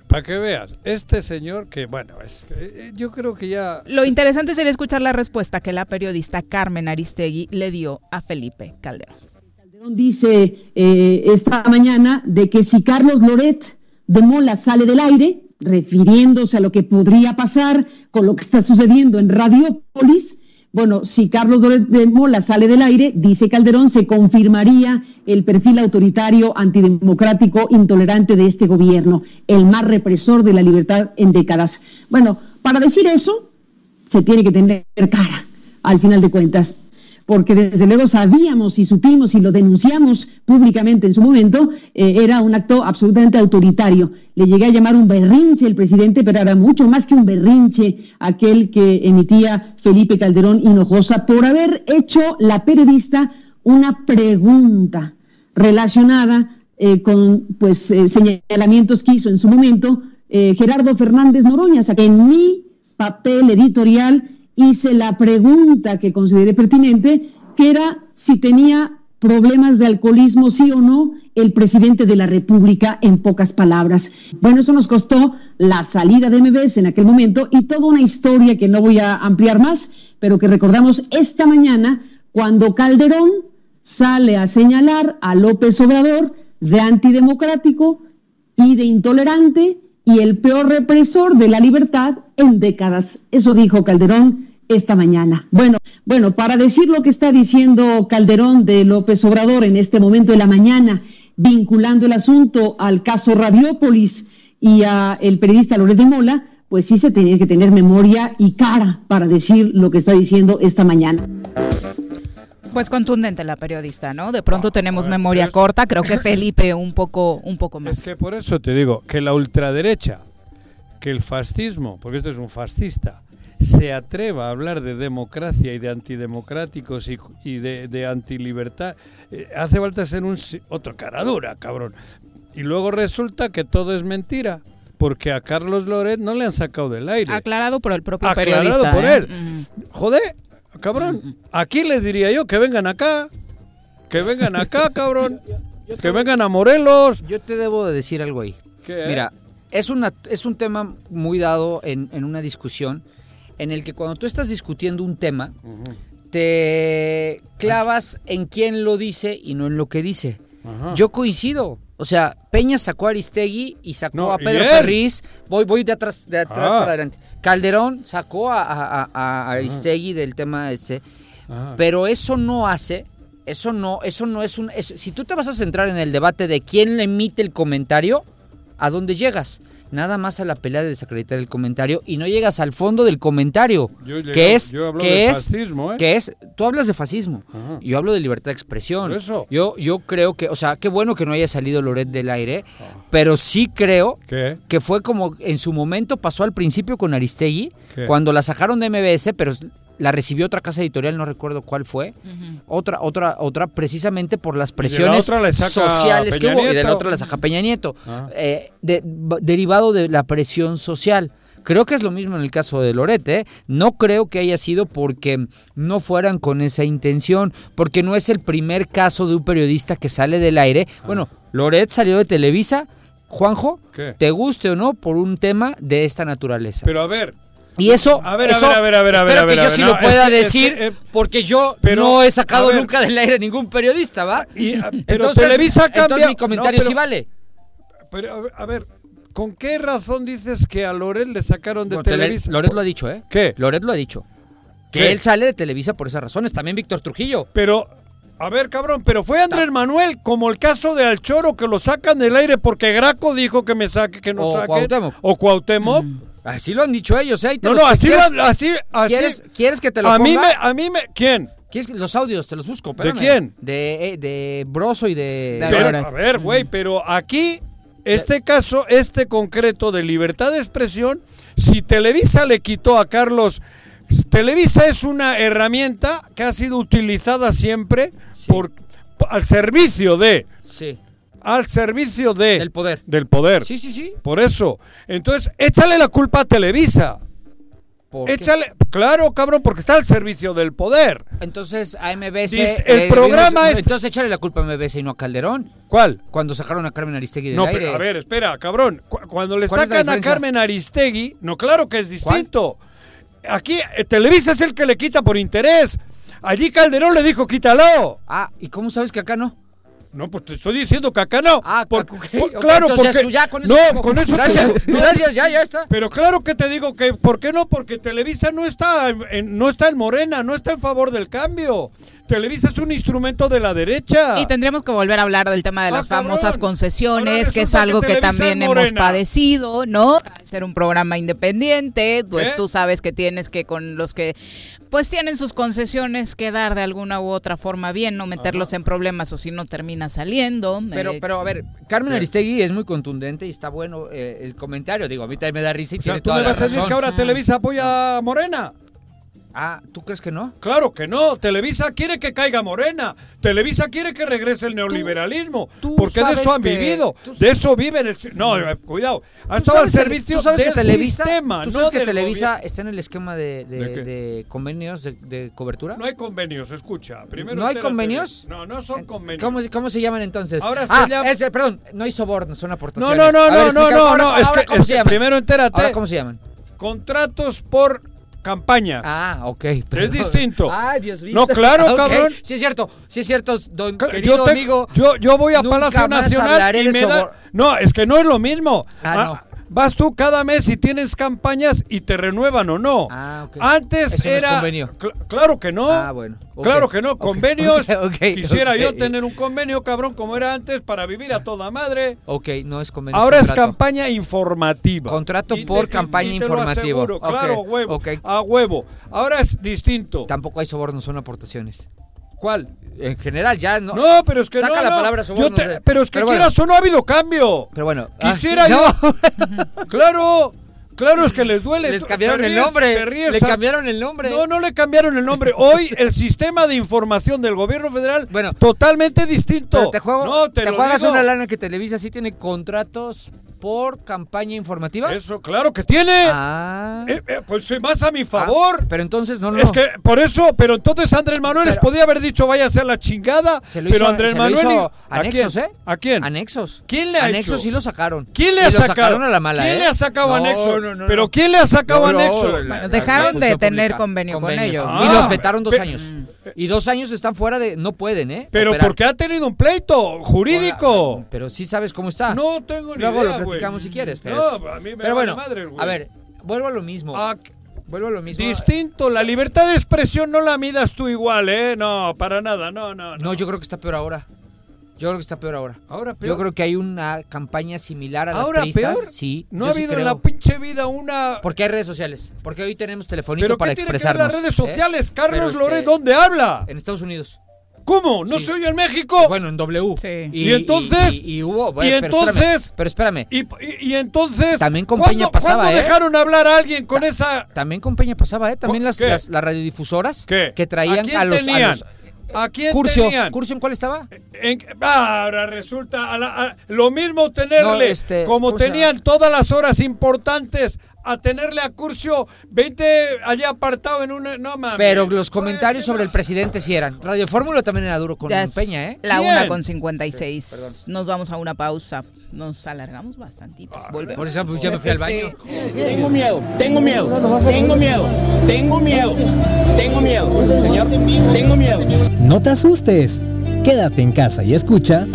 para que veas, este señor que, bueno, es, eh, yo creo que ya... Lo interesante sería escuchar la respuesta que la periodista Carmen Aristegui le dio a Felipe Calderón. Dice eh, esta mañana de que si Carlos Loret de Mola sale del aire, refiriéndose a lo que podría pasar con lo que está sucediendo en Radiopolis, bueno, si Carlos Loret de Mola sale del aire, dice Calderón, se confirmaría el perfil autoritario, antidemocrático, intolerante de este gobierno, el más represor de la libertad en décadas. Bueno, para decir eso, se tiene que tener cara, al final de cuentas porque desde luego sabíamos y supimos y lo denunciamos públicamente en su momento, eh, era un acto absolutamente autoritario. Le llegué a llamar un berrinche el presidente, pero era mucho más que un berrinche aquel que emitía Felipe Calderón Hinojosa por haber hecho la periodista una pregunta relacionada eh, con pues eh, señalamientos que hizo en su momento Gerardo Fernández Noroña, o sea, que en mi papel editorial hice la pregunta que consideré pertinente, que era si tenía problemas de alcoholismo, sí o no, el presidente de la República, en pocas palabras. Bueno, eso nos costó la salida de MBS en aquel momento y toda una historia que no voy a ampliar más, pero que recordamos esta mañana cuando Calderón sale a señalar a López Obrador de antidemocrático y de intolerante y el peor represor de la libertad en décadas. Eso dijo Calderón esta mañana. Bueno, bueno, para decir lo que está diciendo Calderón de López Obrador en este momento de la mañana, vinculando el asunto al caso Radiópolis y a el periodista Loreto Mola, pues sí se tenía que tener memoria y cara para decir lo que está diciendo esta mañana. Pues contundente la periodista, ¿no? De pronto tenemos memoria corta, creo que Felipe un poco, un poco más. Es que por eso te digo que la ultraderecha, que el fascismo, porque esto es un fascista, se atreva a hablar de democracia y de antidemocráticos y, de, de, antilibertad, eh, hace falta ser un otro cara dura, cabrón. Y luego resulta que todo es mentira. Porque a Carlos Loret no le han sacado del aire. Aclarado por el propio Aclarado periodista. por ¿eh? él. Joder, cabrón. Aquí le diría yo que vengan acá. Que vengan acá, cabrón. que vengan a Morelos. Yo te debo de decir algo ahí. ¿Qué? Mira, es, una, es un tema muy dado en, en una discusión en el que cuando tú estás discutiendo un tema, te clavas en quién lo dice y no en lo que dice. Ajá. Yo coincido. O sea, Peña sacó a Aristegui y sacó No, a Pedro. Ferriz. Voy, voy de atrás, de atrás Ah. para adelante. Calderón sacó a, a- a- a Aristegui del tema ese. Pero eso no hace. Eso no, eso no es un. si tú te vas a centrar en el debate de quién le emite el comentario, ¿a dónde llegas? Nada más a la pelea de desacreditar el comentario y no llegas al fondo del comentario. Yo llego- que es. yo hablo que de es, fascismo, ¿eh? que es. Tú hablas de fascismo. Ajá. Yo hablo de libertad de expresión. Eso. Yo, yo creo que. O sea, qué bueno que no haya salido Loret del aire. Pero sí creo ¿Qué? que fue como en su momento pasó al principio con Aristegui, ¿Qué? cuando la sacaron de MBS, pero la recibió otra casa editorial, no recuerdo cuál fue. Otra, otra, otra, precisamente por las presiones sociales que hubo, y de la otra la saca Peña Nieto. Ah. Eh, de- derivado de la presión social. Creo que es lo mismo en el caso de Lorete. ¿eh? No creo que haya sido porque no fueran con esa intención, porque no es el primer caso de un periodista que sale del aire. Bueno, Loret salió de Televisa, Juanjo, ¿Qué? te guste o no, por un tema de esta naturaleza. Pero a ver, y eso, A ver, eso a ver, a ver, a ver, espero a ver, que a yo sí no, lo es pueda es decir, que, eh, porque yo pero, no he sacado nunca del aire ningún periodista, ¿va? Y, a- pero Entonces- Televisa entonces cambia. mi comentario No, pero- sí vale. Pero a ver, ¿con qué razón dices que a Loret le sacaron de Televisa? Loret lo ha dicho, ¿eh? ¿Qué? Loret lo ha dicho. Que él sale de Televisa por esas razones. También Víctor Trujillo. Pero, a ver, cabrón, pero fue Andrés Manuel, como el caso de Alchoro, que lo sacan del aire porque Graco dijo que me saque, que no O. Cuauhtémoc. O Cuauhtémoc. Así lo han dicho ellos, ¿eh? No, los- no, así, ¿quieres, lo- así, así. ¿quieres, quieres que te lo a mí ponga? me, a mí me, ¿quién? ¿Quieres los audios? Te los busco. ¿De espérame. quién? De, eh, de Broso y de... Pero, a ver, güey, pero aquí, este caso, este concreto de libertad de expresión, si Televisa le quitó a Carlos, Televisa es una herramienta que ha sido utilizada siempre por, al servicio de, Sí. Al servicio de, Del poder. del poder. Sí, sí, sí. Por eso, entonces, échale la culpa a Televisa. ¿Por qué? Échale, claro, cabrón, porque está al servicio del poder. Entonces a MBS... Dist- el eh, programa vimos- es- Entonces échale la culpa a MBS y no a Calderón. ¿Cuál? Cuando sacaron a Carmen Aristegui del No, aire. pero a ver, espera, cabrón. Cu- Cuando le ¿Cuál es la sacan a? Carmen Aristegui, no, claro que es distinto. Aquí eh, Televisa es el que le quita por interés. Allí Calderón le dijo, quítalo. Ah, ¿y cómo sabes que acá no? No, pues te estoy diciendo que acá no. Ah, Por- ok, por- claro, entonces porque ya con eso no, con eso te- Gracias, no, gracias, ya, ya está. Pero claro que te digo que ¿por qué no? Porque Televisa no está en- no está en Morena, no está en favor del cambio. Televisa es un instrumento de la derecha. Y tendremos que volver a hablar del tema de Ah, las famosas concesiones, que es algo que también hemos padecido, ¿no? Al ser un programa independiente, pues ¿Qué? tú sabes que tienes que con los que pues tienen sus concesiones que dar de alguna u otra forma bien, no meterlos en problemas o si no termina saliendo. Pero, Eh, pero a ver, Carmen. Aristegui es muy contundente y está bueno eh, el comentario. Digo, a mí también me da risa y O sea, tiene tú toda me la vas a decir razón. que ahora Televisa apoya a Morena. Ah, ¿tú crees que no? Claro que no. Televisa quiere que caiga Morena. Televisa quiere que regrese el neoliberalismo. porque de eso han que- vivido. tú- De eso viven. El, no, eh, cuidado. Ha ¿Tú estado al servicio tú sabes del que Televisa, sistema, ¿tú no sabes que Televisa gobierno. está en el esquema de, de- ¿De qué? de convenios de, cobertura? No hay convenios, escucha. Primero ¿No hay convenios? No, no son convenios. ¿Cómo, cómo se llaman entonces? Ahora se ah, llama- es- perdón, no hay sobornos, son No, aportaciones. no, no, ver, no, no, explícame, no, ahora- no. Es ahora que, ¿cómo es se llaman? primero entérate. ¿Ahora cómo se llaman? Contratos por campañas. Ah, ok. Es perdón. distinto. Ay, Dios mío. No, claro, cabrón. Sí es cierto, sí es cierto, don querido Yo, te- amigo. yo, yo voy a Palacio Nacional y me da... No, es que no es lo mismo. Ah, no. Vas tú cada mes y tienes campañas y te renuevan o no. Ah, ok. Antes Eso no es era... convenio. Cl- claro que no. Ah, bueno. Claro que no. Ok, Convenios. Quisiera yo tener un convenio, cabrón, como era antes, para vivir a toda madre. Ok, no es convenio. Ahora es campaña informativa. Contrato Y por te- campaña y te lo informativa. aseguro, Claro, huevo. A huevo. Ahora es distinto. Tampoco hay sobornos, son aportaciones. ¿Cuál? En general, ya no. No, pero es que Saca no, la no. palabra Yo sobornos. te- pero es que bueno, quieras o no ha habido cambio. Pero bueno. ah, Quisiera yo. no. Claro, claro es que les duele. Les cambiaron el nombre. ríes Le a- cambiaron el nombre. No, no le cambiaron el nombre. Hoy el sistema de información del gobierno federal Bueno, totalmente distinto. Pero te, juego, no, te, te lo juegas digo. una lana que Televisa sí tiene contratos por campaña informativa. Eso, claro que tiene. Ah. Eh, eh, pues eh, más a mi favor. Ah, pero entonces no, no. Es que por eso, pero entonces Andrés Manuel les Pero- podía haber dicho váyase a la chingada. se lo pero hizo, Andrés se lo Manuel. hizo y- ¿A anexos, quién? ¿eh? ¿A quién? Anexos. ¿Quién le ha Anexos hecho? sí lo sacaron. ¿Quién le Y ha lo sacado? sacaron a la mala, ¿Quién ¿eh? le ha sacado No, anexo? no, no, ¿Pero no. quién le ha sacado No, no, anexo? la- Bueno, la- dejaron la de tener pública, convenio con convenios. ellos. Ah, y los vetaron dos pe- años. Y dos años están fuera de. No pueden, ¿eh? Pero Operar. porque ha tenido un pleito jurídico. Pero sí sabes cómo está. No tengo ni Luego idea, lo güey. platicamos si quieres. Pero, No, a mí me pero bueno, madre, a ver, vuelvo a lo mismo. Ah, vuelvo a lo mismo. Distinto, la libertad de expresión no la midas tú igual, ¿eh? No, para nada, no, no. No, yo creo que está peor ahora. Yo creo que está peor ahora. Ahora peor. Yo creo que hay una campaña similar a las ¿Ahora priistas. peor? Sí. No ha sí habido en la pinche vida una... Porque hay redes sociales. Porque hoy tenemos telefonito ¿Pero para qué tiene que ver las redes ¿eh? sociales? Pero Carlos es Loret, que- ¿dónde habla? En Estados Unidos. ¿Cómo? ¿No Sí. se oye en México? Bueno, en W. Sí. Y entonces- Y, y hubo. y bueno, pero entonces- espérame, Pero espérame. Y, y- y entonces... También con ¿cuándo- Peña pasaba, ¿Cuándo ¿eh? dejaron hablar a alguien con esa... También con Peña pasaba, ¿eh? También las, las, las radiodifusoras ¿Qué? que traían ¿A quién a los. tenían? A los ¿A quién Curcio. tenían? ¿Curcio en cuál estaba? En- ahora resulta a la- a- lo mismo tenerle, No, este, como ¿cómo se tenían todas las horas importantes, a tenerle a Curcio 20 allá apartado en una... No mames. Pero los comentarios sobre el presidente sí eran. Radio Fórmula también era duro con Peña, ¿eh? La ¿Quién? una con 56. Nos vamos a una pausa. Nos alargamos bastantito. Volvemos. Por eso pues, ya me fui al baño. Tengo miedo, tengo miedo, tengo miedo, tengo miedo, tengo miedo, señor, tengo miedo. No te asustes. Quédate en casa y escucha.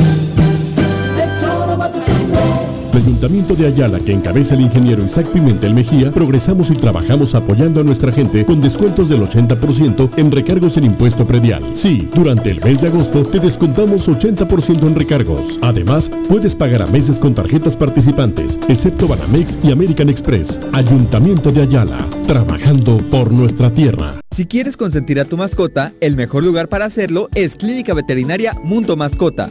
El Ayuntamiento de Ayala, que encabeza el ingeniero Isaac Pimentel Mejía, progresamos y trabajamos apoyando a nuestra gente con descuentos del 80% en recargos en impuesto predial. Sí, durante el mes de agosto te descontamos 80% en recargos. Además, puedes pagar a meses con tarjetas participantes, excepto Banamex y American Express. Ayuntamiento de Ayala, trabajando por nuestra tierra. Si quieres consentir a tu mascota, el mejor lugar para hacerlo es Clínica Veterinaria Mundo Mascota.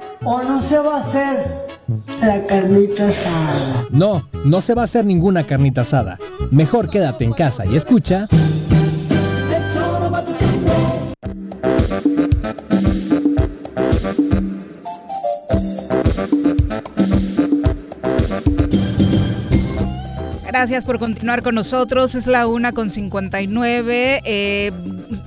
o no se va a hacer la carnita asada? No, no se va a hacer ninguna carnita asada. Mejor quédate en casa y escucha... Gracias por continuar con nosotros. Es la una con 59. Eh,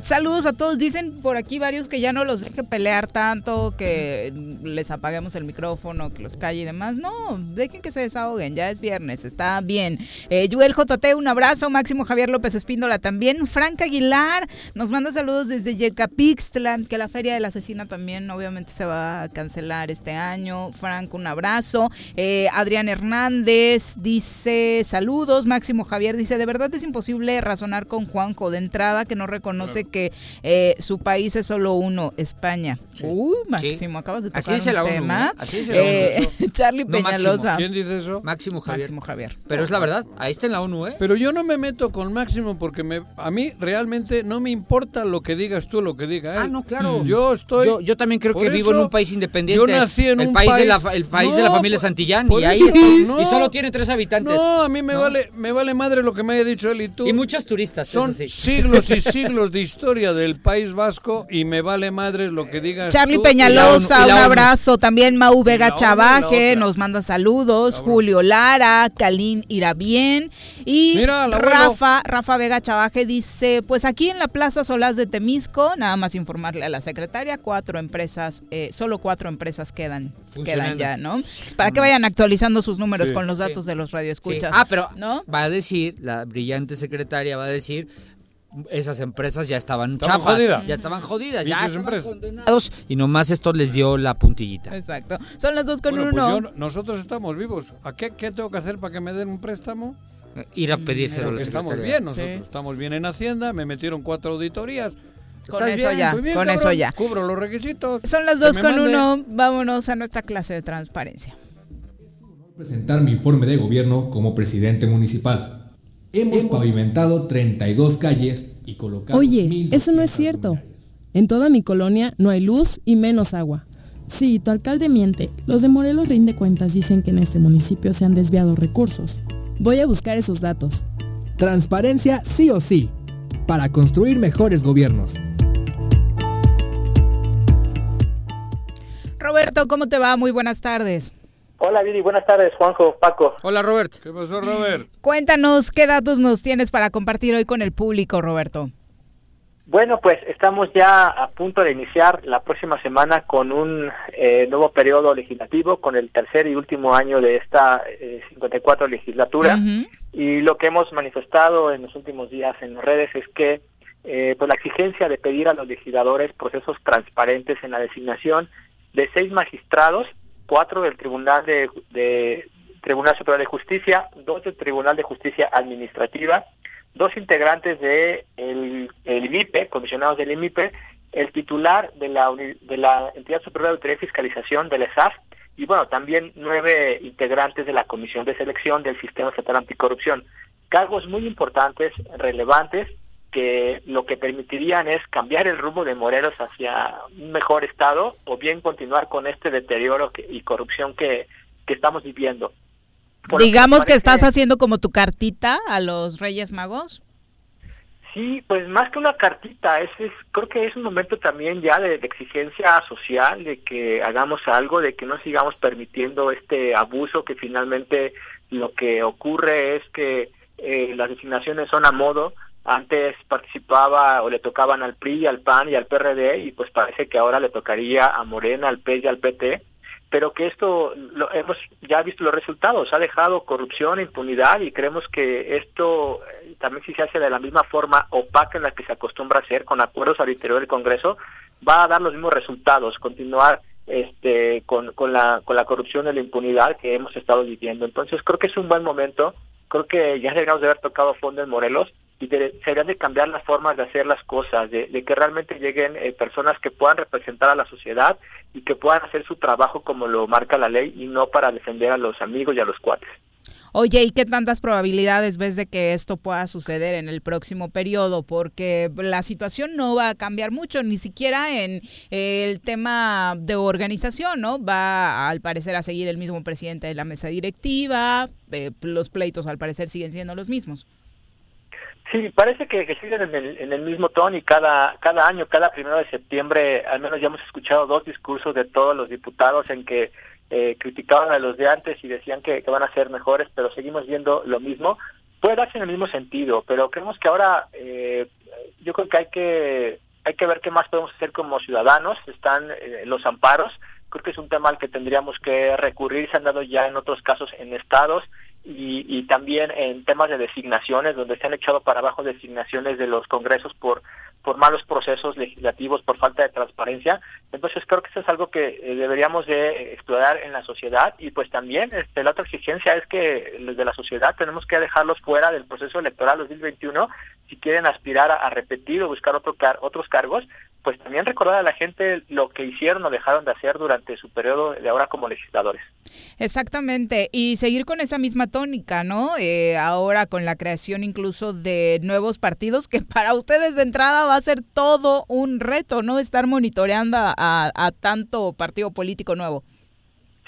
saludos a todos. Dicen por aquí varios que ya no los deje pelear tanto, que les apaguemos el micrófono, que los calle y demás. No, dejen que se desahoguen. Ya es viernes, está bien. Eh, Yuel JT, un abrazo. Máximo Javier López Espíndola también. Frank Aguilar nos manda saludos desde Yecapixtla, que la Feria de la Asesina también obviamente se va a cancelar este año. Frank, un abrazo. Eh, Adrián Hernández dice saludos. Máximo Javier dice, de verdad es imposible razonar con Juanjo de entrada que no reconoce que eh, su país es solo uno, España. Uy, Máximo, acabas de tocar Así un la ONU, tema. ¿eh? Así dice la ONU. Eh, Charlie No, Máximo. Peñalosa. ¿Quién dice eso? Máximo Javier. Máximo Javier. Pero es la verdad, ahí está en la ONU, ¿eh? Pero yo no me meto con Máximo porque me, a mí realmente no me importa lo que digas tú, lo que diga él. Ah, no, claro. Yo estoy. Yo, yo también creo que vivo en un país independiente. Yo nací en el un país, país. de la, fa- el país de la familia Santillán y ahí está. no. Y solo tiene tres habitantes. No, a mí me ¿No? vale me vale madre lo que me haya dicho él y tú. Y muchos turistas. Son sí. siglos y siglos de historia del País Vasco y me vale madre lo que digas Charlie tú. Peñalosa, un abrazo. También Mau Vega Chavaje nos manda saludos. Julio Lara, Kalin Irabien. Y Mira. Rafa, Rafa Vega Chavaje dice: Pues aquí en la Plaza Solás de Temisco, nada más informarle a la secretaria, cuatro empresas, eh, solo cuatro empresas quedan, quedan ya, ¿no? Para que vayan actualizando sus números Sí. con los Sí. datos de los Sí. radioescuchas. Ah, pero ¿no? va a decir, la brillante secretaria va a decir, esas empresas ya estaban chafas, jodidas. ya estaban jodidas, ya estaban empresas. condenados y nomás esto les dio la puntillita. Exacto. Son las dos con Bueno, pues uno. yo- nosotros estamos vivos. ¿A qué, qué tengo que hacer para que me den un préstamo? Ir a pedírselo a la estamos bien, nosotros Sí. estamos bien en Hacienda, me metieron cuatro auditorías. Con ¿Estás eso bien? ya, bien, con cabrón. eso ya. Cubro los requisitos. Son las Que dos me con mande. uno. Vámonos a nuestra clase de transparencia. presentar mi informe de gobierno como presidente municipal. Hemos pavimentado 32 calles y colocado Oye, 1,200 eso no es cierto. En toda mi colonia no hay luz y menos agua. Sí, tu alcalde miente. Los de Morelos Rinde Cuentas dicen que en este municipio se han desviado recursos. Voy a buscar esos datos. Transparencia sí o sí, para construir mejores gobiernos. Roberto, ¿cómo te va? Muy buenas tardes. Hola Viri, buenas tardes, Juanjo, Paco. Hola Robert. ¿Qué pasó, Robert? Cuéntanos qué datos nos tienes para compartir hoy con el público, Roberto. Bueno, pues estamos ya a punto de iniciar la próxima semana con un eh, nuevo periodo legislativo, con el tercer y último año de esta eh, 54 legislatura. Y lo que hemos manifestado en los últimos días en las redes es que eh, pues la exigencia de pedir a los legisladores procesos transparentes en la designación de seis magistrados, cuatro del Tribunal de, de Tribunal Superior de Justicia, dos del Tribunal de Justicia Administrativa, dos integrantes de el, el IMIPE, comisionados del IMIPE, el titular de la, de la Entidad Superior de Autoridad y Fiscalización, del ESAF, y bueno, también nueve integrantes de la Comisión de Selección del Sistema Estatal Anticorrupción. Cargos muy importantes, relevantes, que lo que permitirían es cambiar el rumbo de Morelos hacia un mejor estado o bien continuar con este deterioro y corrupción que, que estamos viviendo. Digamos que estás haciendo como tu cartita a los Reyes Magos. Sí, pues más que una cartita, es, creo que es un momento también ya de, exigencia social, de que hagamos algo, de que no sigamos permitiendo este abuso, que finalmente lo que ocurre es que eh, las designaciones son a modo. Antes participaba o le tocaban al PRI, al PAN y al PRD y pues parece que ahora le tocaría a Morena, al PES y al PT pero que esto lo, hemos ya visto los resultados, ha dejado corrupción, impunidad y creemos que esto eh, también si se hace de la misma forma opaca en la que se acostumbra a hacer con acuerdos al interior del Congreso, va a dar los mismos resultados, continuar este con, con la con la corrupción y la impunidad que hemos estado viviendo. Entonces creo que es un buen momento, creo que ya deberíamos de haber tocado fondo en Morelos y de, deberían de cambiar las formas de hacer las cosas, de, que realmente lleguen eh, personas que puedan representar a la sociedad y que puedan hacer su trabajo como lo marca la ley y no para defender a los amigos y a los cuates. Oye, ¿y qué tantas probabilidades ves de que esto pueda suceder en el próximo periodo? Porque la situación no va a cambiar mucho, ni siquiera en el tema de organización, ¿no? Va al parecer a seguir el mismo presidente de la mesa directiva, eh, los pleitos al parecer siguen siendo los mismos. Sí, parece que, siguen en el, en el, mismo tono y cada, cada año, cada primero de septiembre, al menos ya hemos escuchado dos discursos de todos los diputados en que eh, criticaban a los de antes y decían que, van a ser mejores, pero seguimos viendo lo mismo. Puede darse en el mismo sentido, pero creemos que ahora eh, yo creo que hay que hay que ver qué más podemos hacer como ciudadanos. Están eh, los amparos, creo que es un tema al que tendríamos que recurrir, se han dado ya en otros casos en estados y, y, también en temas de designaciones, donde se han echado para abajo designaciones de los congresos por, por malos procesos legislativos, por falta de transparencia. Entonces creo que eso es algo que eh, deberíamos de explorar en la sociedad y pues también este, la otra exigencia es que los de la sociedad tenemos que dejarlos fuera del proceso electoral 2021 si quieren aspirar a, repetir o buscar otro otros cargos, pues también recordar a la gente lo que hicieron o dejaron de hacer durante su periodo de ahora como legisladores. Exactamente, y seguir con esa misma tónica, ¿no? Eh, ahora con la creación incluso de nuevos partidos, que para ustedes de entrada va a ser todo un reto, ¿no? Estar monitoreando a tanto partido político nuevo.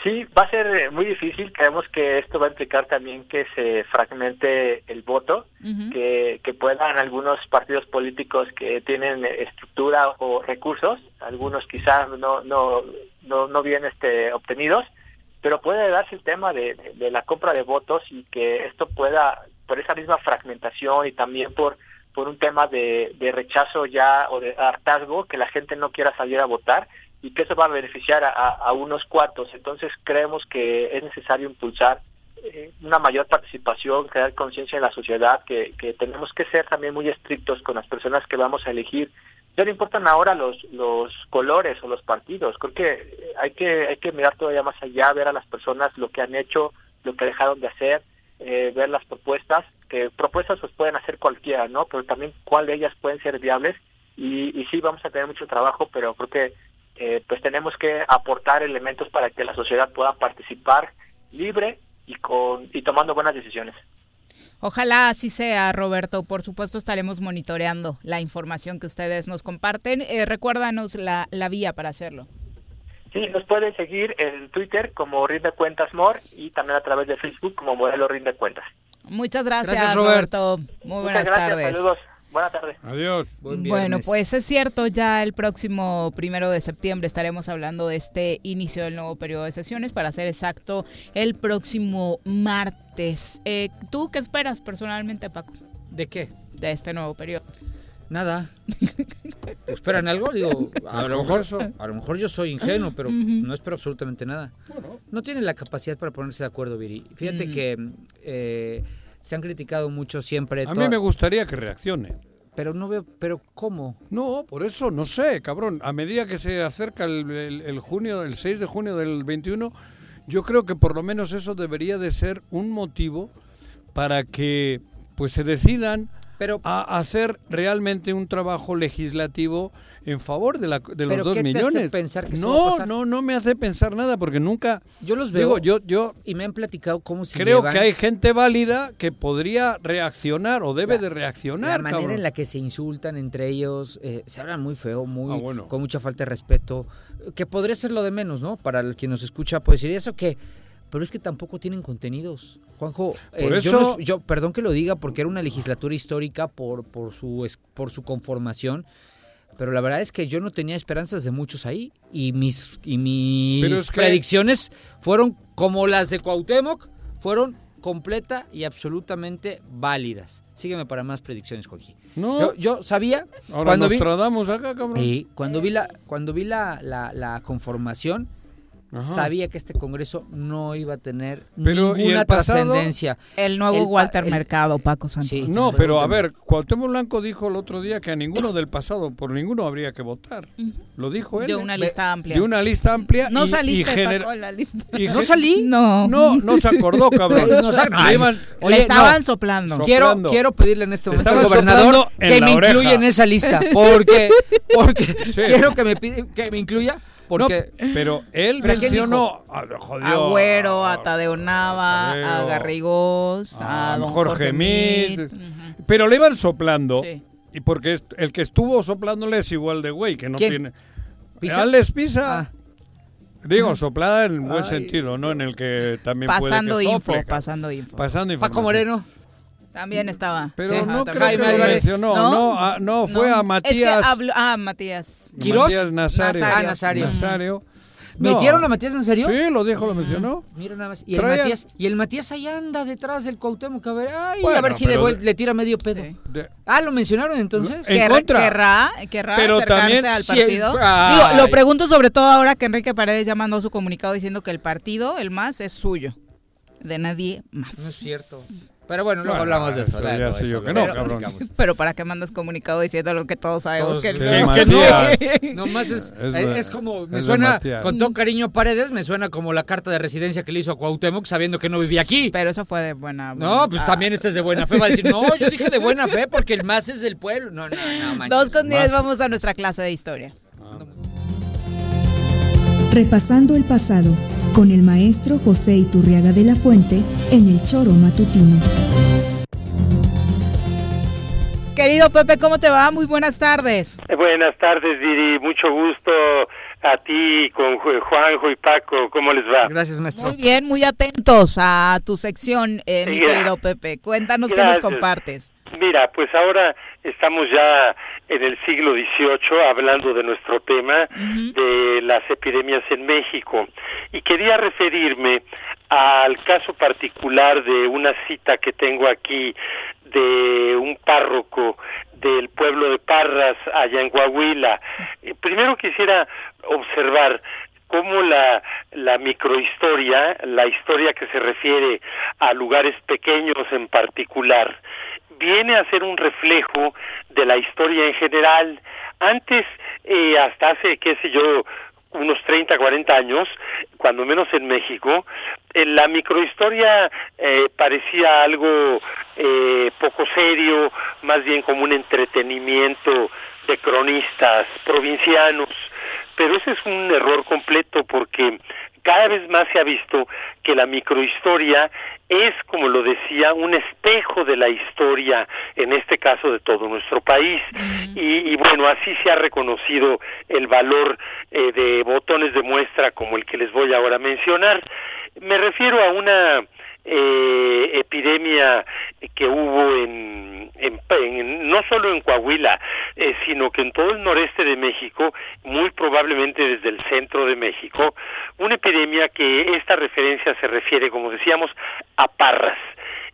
Sí, va a ser eh, muy difícil. Creemos que esto va a implicar también que se fragmente el voto, que, que puedan algunos partidos políticos que tienen estructura o recursos, algunos quizás no, no, no, no bien este, obtenidos, pero puede darse el tema de, de, la compra de votos y que esto pueda, por esa misma fragmentación y también por, por un tema de, de rechazo ya o de hartazgo, que la gente no quiera salir a votar, y que eso va a beneficiar a, unos cuantos. Entonces creemos que es necesario impulsar eh, una mayor participación, crear conciencia en la sociedad, que, tenemos que ser también muy estrictos con las personas que vamos a elegir. Ya no importan ahora los, los colores o los partidos, creo que hay que hay que mirar todavía más allá, ver a las personas lo que han hecho, lo que dejaron de hacer, eh, ver las propuestas, que propuestas pues pueden hacer cualquiera, ¿no? Pero también cuál de ellas pueden ser viables y, y sí vamos a tener mucho trabajo, pero creo que eh, pues tenemos que aportar elementos para que la sociedad pueda participar libre y, con, y tomando buenas decisiones. Ojalá así sea, Roberto. Por supuesto, estaremos monitoreando la información que ustedes nos comparten. Eh, recuérdanos la, la vía para hacerlo. Sí, nos pueden seguir en Twitter como Rinde Cuentas More y también a través de Facebook como Modelo Rinde Cuentas. Muchas gracias, Roberto. Muy buenas tardes. Saludos. Buenas tardes. Adiós. bueno, pues es cierto, ya el próximo primero de septiembre estaremos hablando de este inicio del nuevo periodo de sesiones, para ser exacto, el próximo martes. Eh, ¿Tú qué esperas personalmente, Paco? ¿De qué? De este nuevo periodo. Nada. ¿Esperan algo? Digo, a lo mejor a lo mejor yo soy ingenuo, pero no espero absolutamente nada. No tienen la capacidad para ponerse de acuerdo, Viri. Fíjate que eh, se han criticado mucho siempre. A mí me gustaría que reaccione. Pero no veo, pero ¿cómo? No, por eso, no sé, cabrón. A medida que se acerca el, junio, el 6 de junio del 21, yo creo que por lo menos eso debería de ser un motivo para que pues se decidan Pero- a hacer realmente un trabajo legislativo en favor de, la, de los ¿Pero dos qué te hace millones. pensar que no, no, no me hace pensar nada porque nunca. Yo los veo Digo, yo, yo y me han platicado cómo se creo llevan, que hay gente válida que podría reaccionar o debe de la reaccionar. manera cabrón. en la que se insultan entre ellos, eh, se hablan muy feo, muy Ah, bueno. con mucha falta de respeto, que podría ser lo de menos, ¿no? Para el quien nos escucha puede decir eso que pero es que tampoco tienen contenidos. Juanjo, eh, Por yo, no eso- yo- perdón que lo diga porque era una legislatura histórica por por su por su conformación, pero la verdad es que yo no tenía esperanzas de muchos ahí y mis y mis es que- predicciones fueron como las de Cuauhtémoc, fueron completa y absolutamente válidas. Sígueme para más predicciones, Jorge. No. Yo, yo sabía Ahora cuando nos vi tradamos acá, cabrón. Sí, cuando vi la cuando vi la, la, la conformación Ajá. sabía que este Congreso no iba a tener Pero, ¿y ninguna trascendencia. El nuevo El Walter el- Mercado, Paco Santos. Sí. No, pero a ver, Cuauhtémoc Blanco dijo el otro día que a ninguno del pasado, por ninguno habría que votar. Lo dijo él. De ¿eh? una lista amplia. De una lista amplia. No y- saliste, y Paco, en la lista. y ¿No salí? No. No, no se acordó, cabrón. No Le iban- Oye, Le estaban no. soplando. Quiero, Soplando. quiero pedirle en este momento al gobernador que me oreja. incluya en esa lista. Porque, porque Sí. quiero que me, que me incluya. Porque No, pero él ¿Pero mencionó. Ah, jodió, A Güero, a Tadeo Nava, a Tadeo, Garrigós, a, a don Jorge Mid. Mid. Pero le iban soplando. Sí. Y porque el que estuvo soplándole es igual de güey, que no ¿Quién? tiene. ¿Pisa? Alex Pisa. Ah. Digo, soplada en buen Ay. sentido, ¿no? En el que también Pasando puede que info, sople, pasando info. Pasando info. Paco Moreno. También estaba. Pero Ajá, no también. creo que lo mencionó. No, ah, no, fue a Matías. Es que habló, ah, Matías. ¿Quirós? Matías Nazario. Nazario. Ah, Nazario. Nazario. ¿Metieron a Matías en serio? Sí, lo dijo, lo mencionó. Mira nada más. Y el, Matías, y el Matías ahí anda detrás del Cuauhtémoc a ver, ay, Bueno, a ver si le, de- tira medio pedo. Sí. De- Ah, ¿lo mencionaron entonces? En Querrá- contra. Querrá, querrá Pero acercarse también al partido. Digo, lo pregunto sobre todo ahora que Enrique Paredes ya mandó su comunicado diciendo que el partido, el más, es suyo. De nadie más. No es cierto. Pero bueno, luego Bueno, hablamos de eso. eso ya luego sé eso yo lo que no, pero- cabrón. platicamos. Pero ¿para qué mandas comunicado diciendo lo que todos sabemos Todos- que, que que no? Nomás es, Es es como, me es suena, Matías. con todo cariño a Paredes, me suena como la carta de residencia que le hizo a Cuauhtémoc sabiendo que no vivía aquí. Pero eso fue de buena. No, pues ah. también este es de buena fe. Va a decir, no, yo dije de buena fe porque el más es del pueblo. No, no, no, manches. Dos con diez, vamos a nuestra clase de historia. Repasando el pasado con el maestro José Iturriaga de la Fuente en el Choro Matutino. Querido Pepe, ¿cómo te va? Muy buenas tardes. Buenas tardes, Viri. Mucho gusto a ti con Ju- Juanjo y Paco. ¿Cómo les va? Gracias, maestro. Muy bien, muy atentos a tu sección, eh, mi querido Pepe. Cuéntanos qué nos compartes. Mira, pues ahora estamos ya en el siglo XVIII hablando de nuestro tema de las epidemias en México y quería referirme al caso particular de una cita que tengo aquí de un párroco del pueblo de Parras allá en Coahuila. Eh, Primero quisiera observar cómo la, la microhistoria, la historia que se refiere a lugares pequeños en particular, viene a ser un reflejo de la historia en general. Antes, eh, hasta hace, qué sé yo, unos 30, 40 años, cuando menos en México, eh, la microhistoria eh, parecía algo eh, poco serio, más bien como un entretenimiento de cronistas provincianos. Pero ese es un error completo porque cada vez más se ha visto que la microhistoria es, como lo decía, un espejo de la historia, en este caso de todo nuestro país. Y, y bueno, así se ha reconocido el valor eh, de botones de muestra como el que les voy ahora a mencionar. Me refiero a una eh, epidemia que hubo en, en- en- no solo en Coahuila, eh, sino que en todo el noreste de México, muy probablemente desde el centro de México, una epidemia que esta referencia se refiere, como decíamos, a Parras.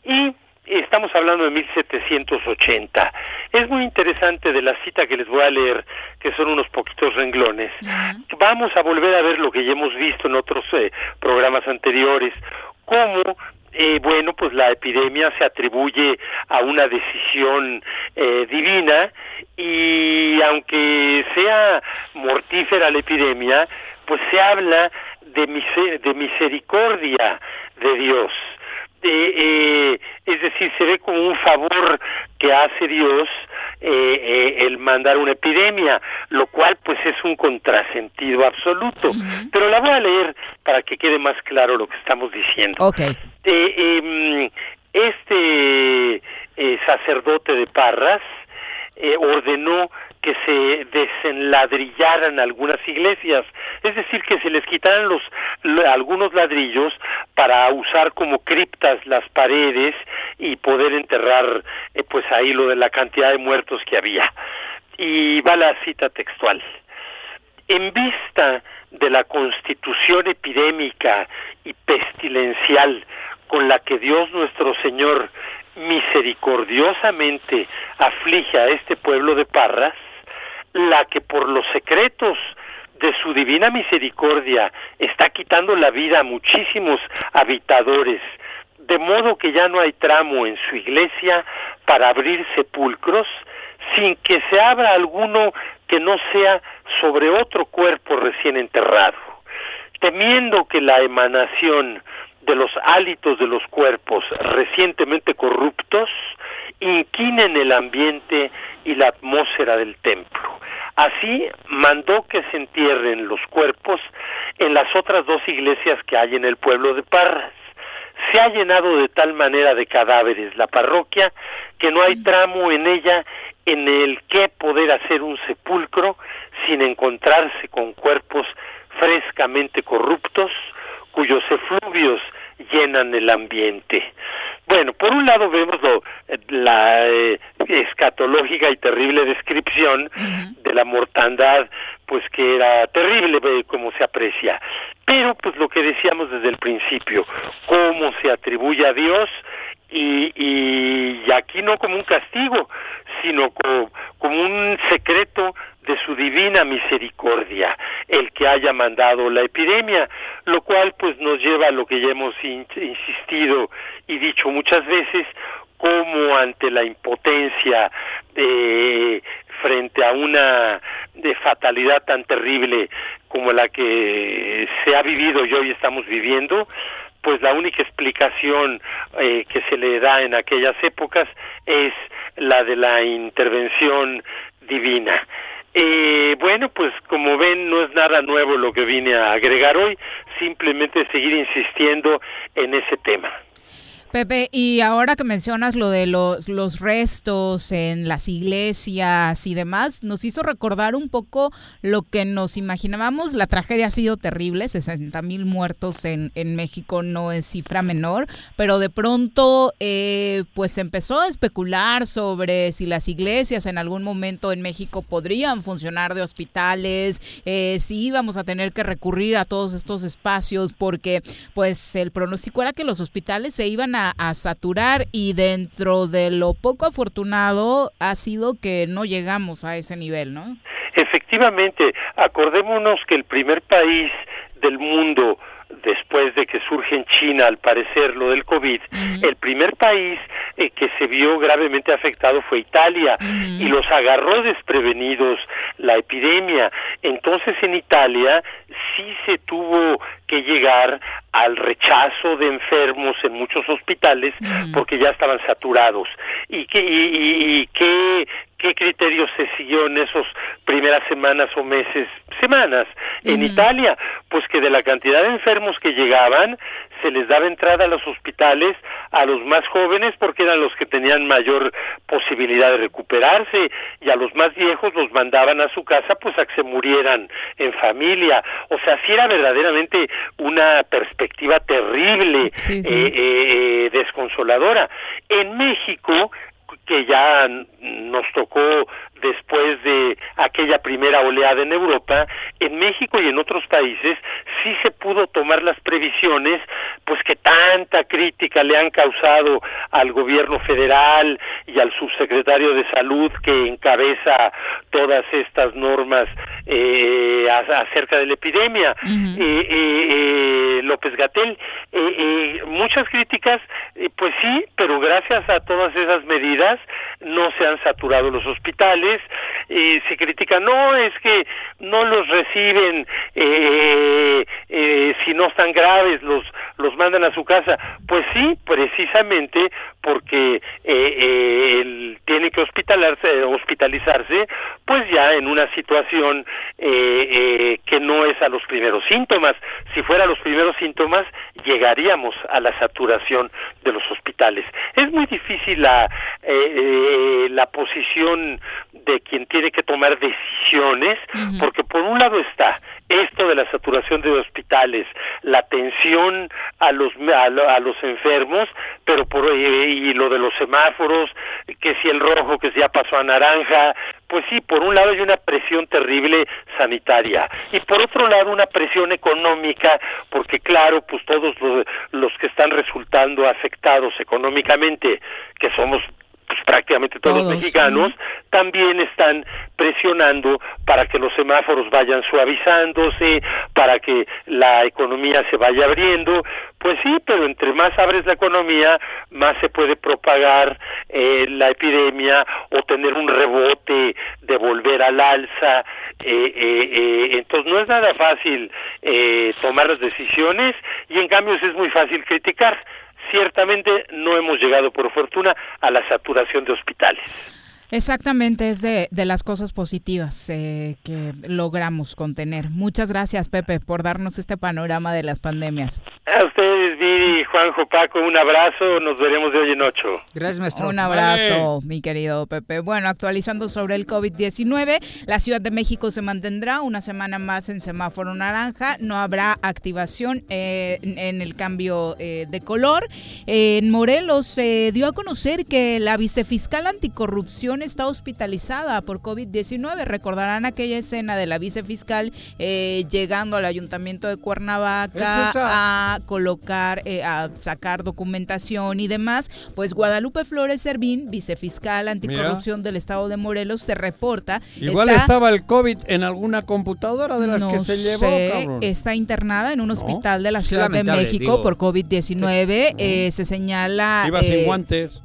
Y estamos hablando de 1780. Es muy interesante de la cita que les voy a leer, que son unos poquitos renglones. Vamos a volver a ver lo que ya hemos visto en otros eh, programas anteriores, cómo eh, bueno, pues la epidemia se atribuye a una decisión eh, divina y aunque sea mortífera la epidemia, pues se habla de, mise- de misericordia de Dios. es decir, se ve como un favor que hace Dios el mandar una epidemia, lo cual pues es un contrasentido absoluto. Pero la voy a leer para que quede más claro lo que estamos diciendo. Okay. Em, este sacerdote de Parras ordenó que se desenladrillaran algunas iglesias, es decir, que se les quitaran los algunos ladrillos para usar como criptas las paredes y poder enterrar eh, pues ahí lo de la cantidad de muertos que había. Y va la cita textual. En vista de la constitución epidémica y pestilencial con la que Dios nuestro Señor misericordiosamente aflige a este pueblo de Parras, la que por los secretos de su divina misericordia está quitando la vida a muchísimos habitadores, de modo que ya no hay tramo en su iglesia para abrir sepulcros, sin que se abra alguno que no sea sobre otro cuerpo recién enterrado, temiendo que la emanación de los hálitos de los cuerpos recientemente corruptos inquinen el ambiente y la atmósfera del templo. Así mandó que se entierren los cuerpos en las otras dos iglesias que hay en el pueblo de Parras. Se ha llenado de tal manera de cadáveres la parroquia que no hay tramo en ella en el que poder hacer un sepulcro sin encontrarse con cuerpos frescamente corruptos, cuyos efluvios llenan el ambiente. Bueno, por un lado vemos la eh, escatológica y terrible descripción de la mortandad, pues que era terrible como se aprecia. Pero pues lo que decíamos desde el principio, cómo se atribuye a Dios y, y, aquí no como un castigo, sino como, como un secreto de su divina misericordia el que haya mandado la epidemia, lo cual pues nos lleva a lo que ya hemos insistido y dicho muchas veces, como ante la impotencia de frente a una de fatalidad tan terrible como la que se ha vivido y hoy estamos viviendo, pues la única explicación eh, que se le da en aquellas épocas es la de la intervención divina. Eh, bueno, pues como ven, no es nada nuevo lo que vine a agregar hoy, simplemente seguir insistiendo en ese tema. Pepe, y ahora que mencionas lo de los, los restos en las iglesias y demás, nos hizo recordar un poco lo que nos imaginábamos. La tragedia ha sido terrible, 60 mil muertos en, en, México no es cifra menor, pero de pronto eh, pues empezó a especular sobre si las iglesias en algún momento en México podrían funcionar de hospitales, eh, si íbamos a tener que recurrir a todos estos espacios, porque pues el pronóstico era que los hospitales se iban a a, saturar y dentro de lo poco afortunado ha sido que no llegamos a ese nivel, ¿no? Efectivamente, acordémonos que el primer país del mundo después de que surge en China, al parecer, lo del COVID, el primer país eh, que se vio gravemente afectado fue Italia y los agarró desprevenidos la epidemia. Entonces en Italia sí se tuvo que llegar al rechazo de enfermos en muchos hospitales porque ya estaban saturados. ¿Y qué, y, qué, qué criterios se siguió en esas primeras semanas o meses, semanas en Italia? Pues que de la cantidad de enfermos que llegaban, se les daba entrada a los hospitales a los más jóvenes porque eran los que tenían mayor posibilidad de recuperarse y a los más viejos los mandaban a su casa pues a que se murieran en familia. O sea, sí era verdaderamente una perspectiva terrible, eh, eh, desconsoladora. En México, que ya nos tocó después de aquella primera oleada en Europa, en México y en otros países sí se pudo tomar las previsiones, pues que tanta crítica le han causado al gobierno federal y al subsecretario de salud que encabeza todas estas normas eh, acerca de la epidemia, eh, eh, López Gatel. muchas críticas, pues sí, pero gracias a todas esas medidas no se han saturado los hospitales, se critica, no, es que no los reciben eh, si no están graves los los mandan a su casa. Pues sí, precisamente porque eh, él tiene que hospitalarse, hospitalizarse, pues ya en una situación que no es a los primeros síntomas. Si fuera a los primeros síntomas, llegaríamos a la saturación de los hospitales. Es muy difícil la, la posición de quien tiene que tomar decisiones, porque por un lado está esto de la saturación de hospitales, la atención a los a, los enfermos, pero por eh, y lo de los semáforos, que si el rojo que si ya pasó a naranja, pues sí, por un lado hay una presión terrible sanitaria y por otro lado una presión económica, porque claro, pues todos los, los que están resultando afectados económicamente, que somos pues, prácticamente todos, los mexicanos, también están presionando para que los semáforos vayan suavizándose, para que la economía se vaya abriendo. Pues sí, pero entre más abres la economía, más se puede propagar eh, la epidemia o tener un rebote de volver al alza. Eh, eh, entonces no es nada fácil tomar las decisiones y en cambio es muy fácil criticar ciertamente no hemos llegado por fortuna a la saturación de hospitales. Exactamente, es de, de las cosas positivas eh, que logramos contener. Muchas gracias, Pepe, por darnos este panorama de las pandemias. A ustedes, Viri, Juanjo, Paco, un abrazo. Nos veremos de hoy en ocho. Gracias, maestro. Un abrazo, mi querido Pepe. Bueno, actualizando sobre el COVID-19, la Ciudad de México se mantendrá una semana más en semáforo naranja. No habrá activación eh, en, el cambio eh, de color. en Morelos se dio a conocer que la vicefiscal anticorrupción está hospitalizada por COVID-19. Recordarán aquella escena de la vicefiscal eh, llegando al ayuntamiento de Cuernavaca a colocar, eh, a sacar documentación y demás. Pues Guadalupe Flores Servín, vicefiscal anticorrupción del estado de Morelos, se reporta. Igual estaba el COVID en alguna computadora de las que se llevó, Está internada en un hospital de la Ciudad de México por COVID-19. Eh, se señala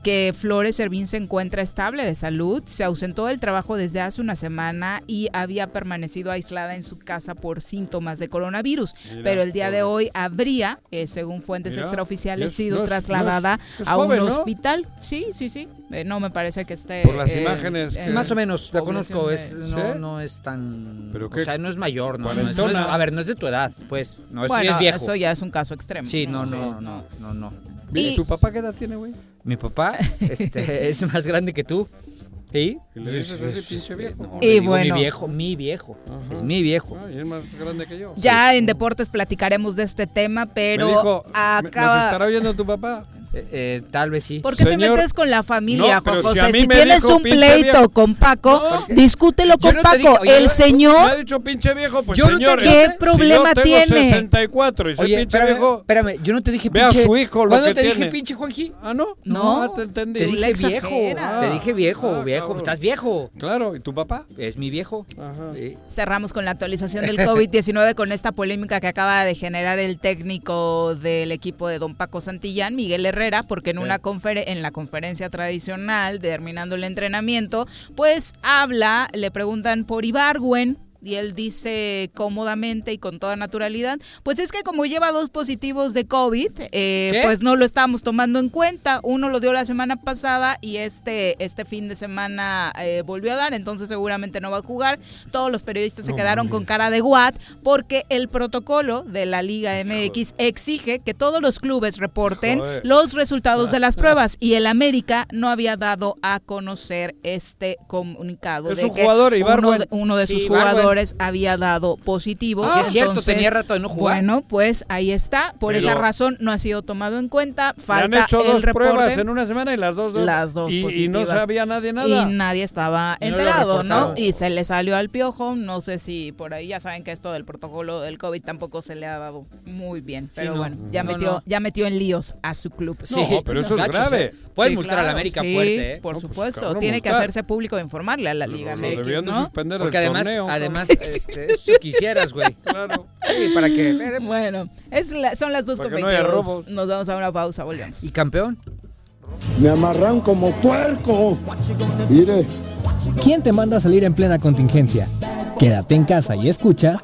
que Flores Servín se encuentra estable de salud se ausentó del trabajo desde hace una semana y había permanecido aislada en su casa por síntomas de coronavirus. pero el día de hoy habría, eh, según fuentes extraoficiales, sido trasladada a un hospital. Sí, sí, sí. Eh, no me parece que esté. Por las eh, imágenes. más o menos, la conozco. Es, no, es tan. o sea, no es mayor. No, a ver, no es de tu edad. Pues, no, es, es viejo. Eso ya es un caso extremo. Sí, no, no, no, no. no. ¿Y tu papá qué edad tiene, güey? Mi papá este, es más grande que tú. ¿Sí? ¿Y le dices ese pinche viejo? y bueno. Mi viejo, mi viejo. Es mi viejo. y es más grande que yo. Ya en deportes platicaremos de este tema, pero acaba... ¿Nos estará oyendo tu papá? Eh, eh, tal vez sí. ¿Por qué te metes con la familia, Juan José? Si, tienes un pleito con Paco, discútelo con Paco. el señor. Me ha dicho pinche viejo, pues señor. ¿Qué problema si yo tiene? 64 y soy pinche espérame, viejo. Espérame, yo no te dije pinche. Ve a su hijo lo ¿Cuándo que te tiene? dije pinche, Juanji? Ah, no. No, no te entendí. Te dije viejo. Ah, te dije viejo, ah, viejo. Cabrón. Estás viejo. Claro, ¿y tu papá? Es mi viejo. Cerramos con la actualización del COVID-19 con esta polémica que acaba de generar el técnico del equipo de Don Paco Santillán, Miguel Porque en una en la conferencia tradicional, terminando el entrenamiento, pues habla, le preguntan por Ibargüen, y él dice cómodamente y con toda naturalidad, pues es que como lleva dos positivos de COVID, eh, pues no lo estamos tomando en cuenta. Uno lo dio la semana pasada y este, este fin de semana eh, volvió a dar, entonces seguramente no va a jugar. Todos los periodistas se quedaron con cara de what porque el protocolo de la Liga MX exige que todos los clubes reporten los resultados de las pruebas y el América no había dado a conocer este comunicado. Es de que jugador, uno, uno de sus jugadores había dado positivo. Ah, es cierto, tenía rato de no jugar. Bueno, pues ahí está. Por esa razón no ha sido tomado en cuenta. Falta han hecho el dos reporte. pruebas en una semana y las dos, las dos y, y, no sabía nadie nada. Y nadie estaba enterado, ¿no? Y se le salió al piojo. No sé si por ahí ya saben que esto del protocolo del COVID tampoco se le ha dado muy bien. Pero bueno, ya metió, ya metió en líos a su club. Sí, pero eso es grave. ¿eh? Pueden multar a la América fuerte, ¿eh? Por pues, supuesto. Tiene que hacerse público e informarle a la Liga MX, ¿no? Porque además, además este, si quisieras, güey. Claro. ¿para qué? Bueno, es son las 2.22. Nos vamos a una pausa, volvemos. ¿Y campeón? Me amarran como puerco. Mire. ¿Quién te manda a salir en plena contingencia? Quédate en casa y escucha.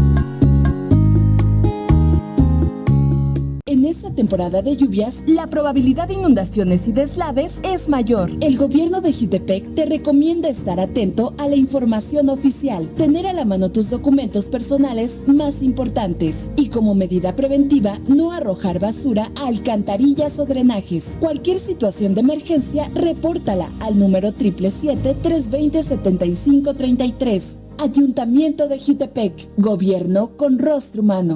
En esta temporada de lluvias, la probabilidad de inundaciones y deslaves es mayor. El gobierno de Jutepec te recomienda estar atento a la información oficial, tener a la mano tus documentos personales más importantes y como medida preventiva no arrojar basura a alcantarillas o drenajes. Cualquier situación de emergencia, repórtala al número 777-320-7533. Ayuntamiento de Jutepec, gobierno con rostro humano.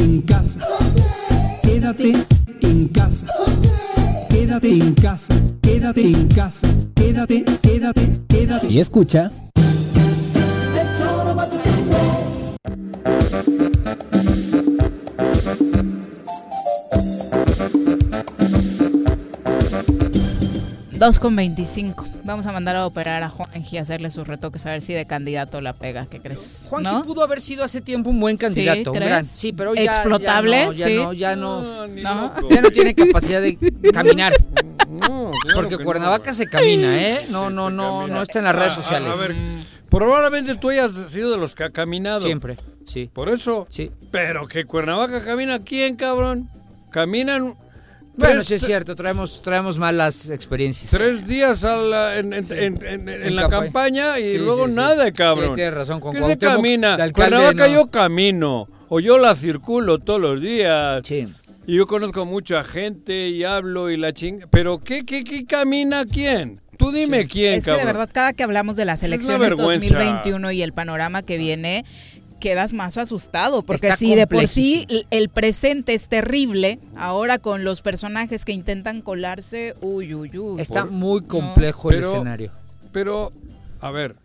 en casa. Quédate en casa. Quédate en casa. Quédate en casa. Quédate, quédate, quédate. Y escucha... Dos con 25. Vamos a mandar a operar a Juanji a hacerle sus retoques a ver si de candidato la pega. ¿Qué crees? Juanji ¿No? pudo haber sido hace tiempo un buen candidato. un ¿crees? gran- sí, pero ya. Explotable, Ya no, ya sí. no, ya no. No. Ya no tiene capacidad de caminar. claro Porque que Cuernavaca se camina, ¿eh? No, no, no, no está en las redes A- a- sociales. A, ver, probablemente tú hayas sido de los que ha caminado. Siempre, sí. Por eso. Sí. Pero que Cuernavaca camina, ¿quién, cabrón? Caminan. Bueno, tres- sí es cierto, traemos, traemos malas experiencias. Tres días a la- en, en- en- en- en En la campa- campaña y Sí, luego sí, sí. nada, cabrón. Sí, tienes razón, con ¿Qué se camina? Cuernavaca no. yo camino. O yo la circulo todos los días. Sí. Y yo conozco mucha gente y hablo y la ching... Pero ¿qué, qué, qué camina quién? Tú dime quién, Es que de cabrón. verdad, cada que hablamos de las elecciones vergüenza. 2021 y el panorama que viene, quedas más asustado. Porque Está si de por sí el presente es terrible, ahora con los personajes que intentan colarse, uy, uy, uy. Está Por- muy no. complejo el Pero- escenario. Pero, a ver,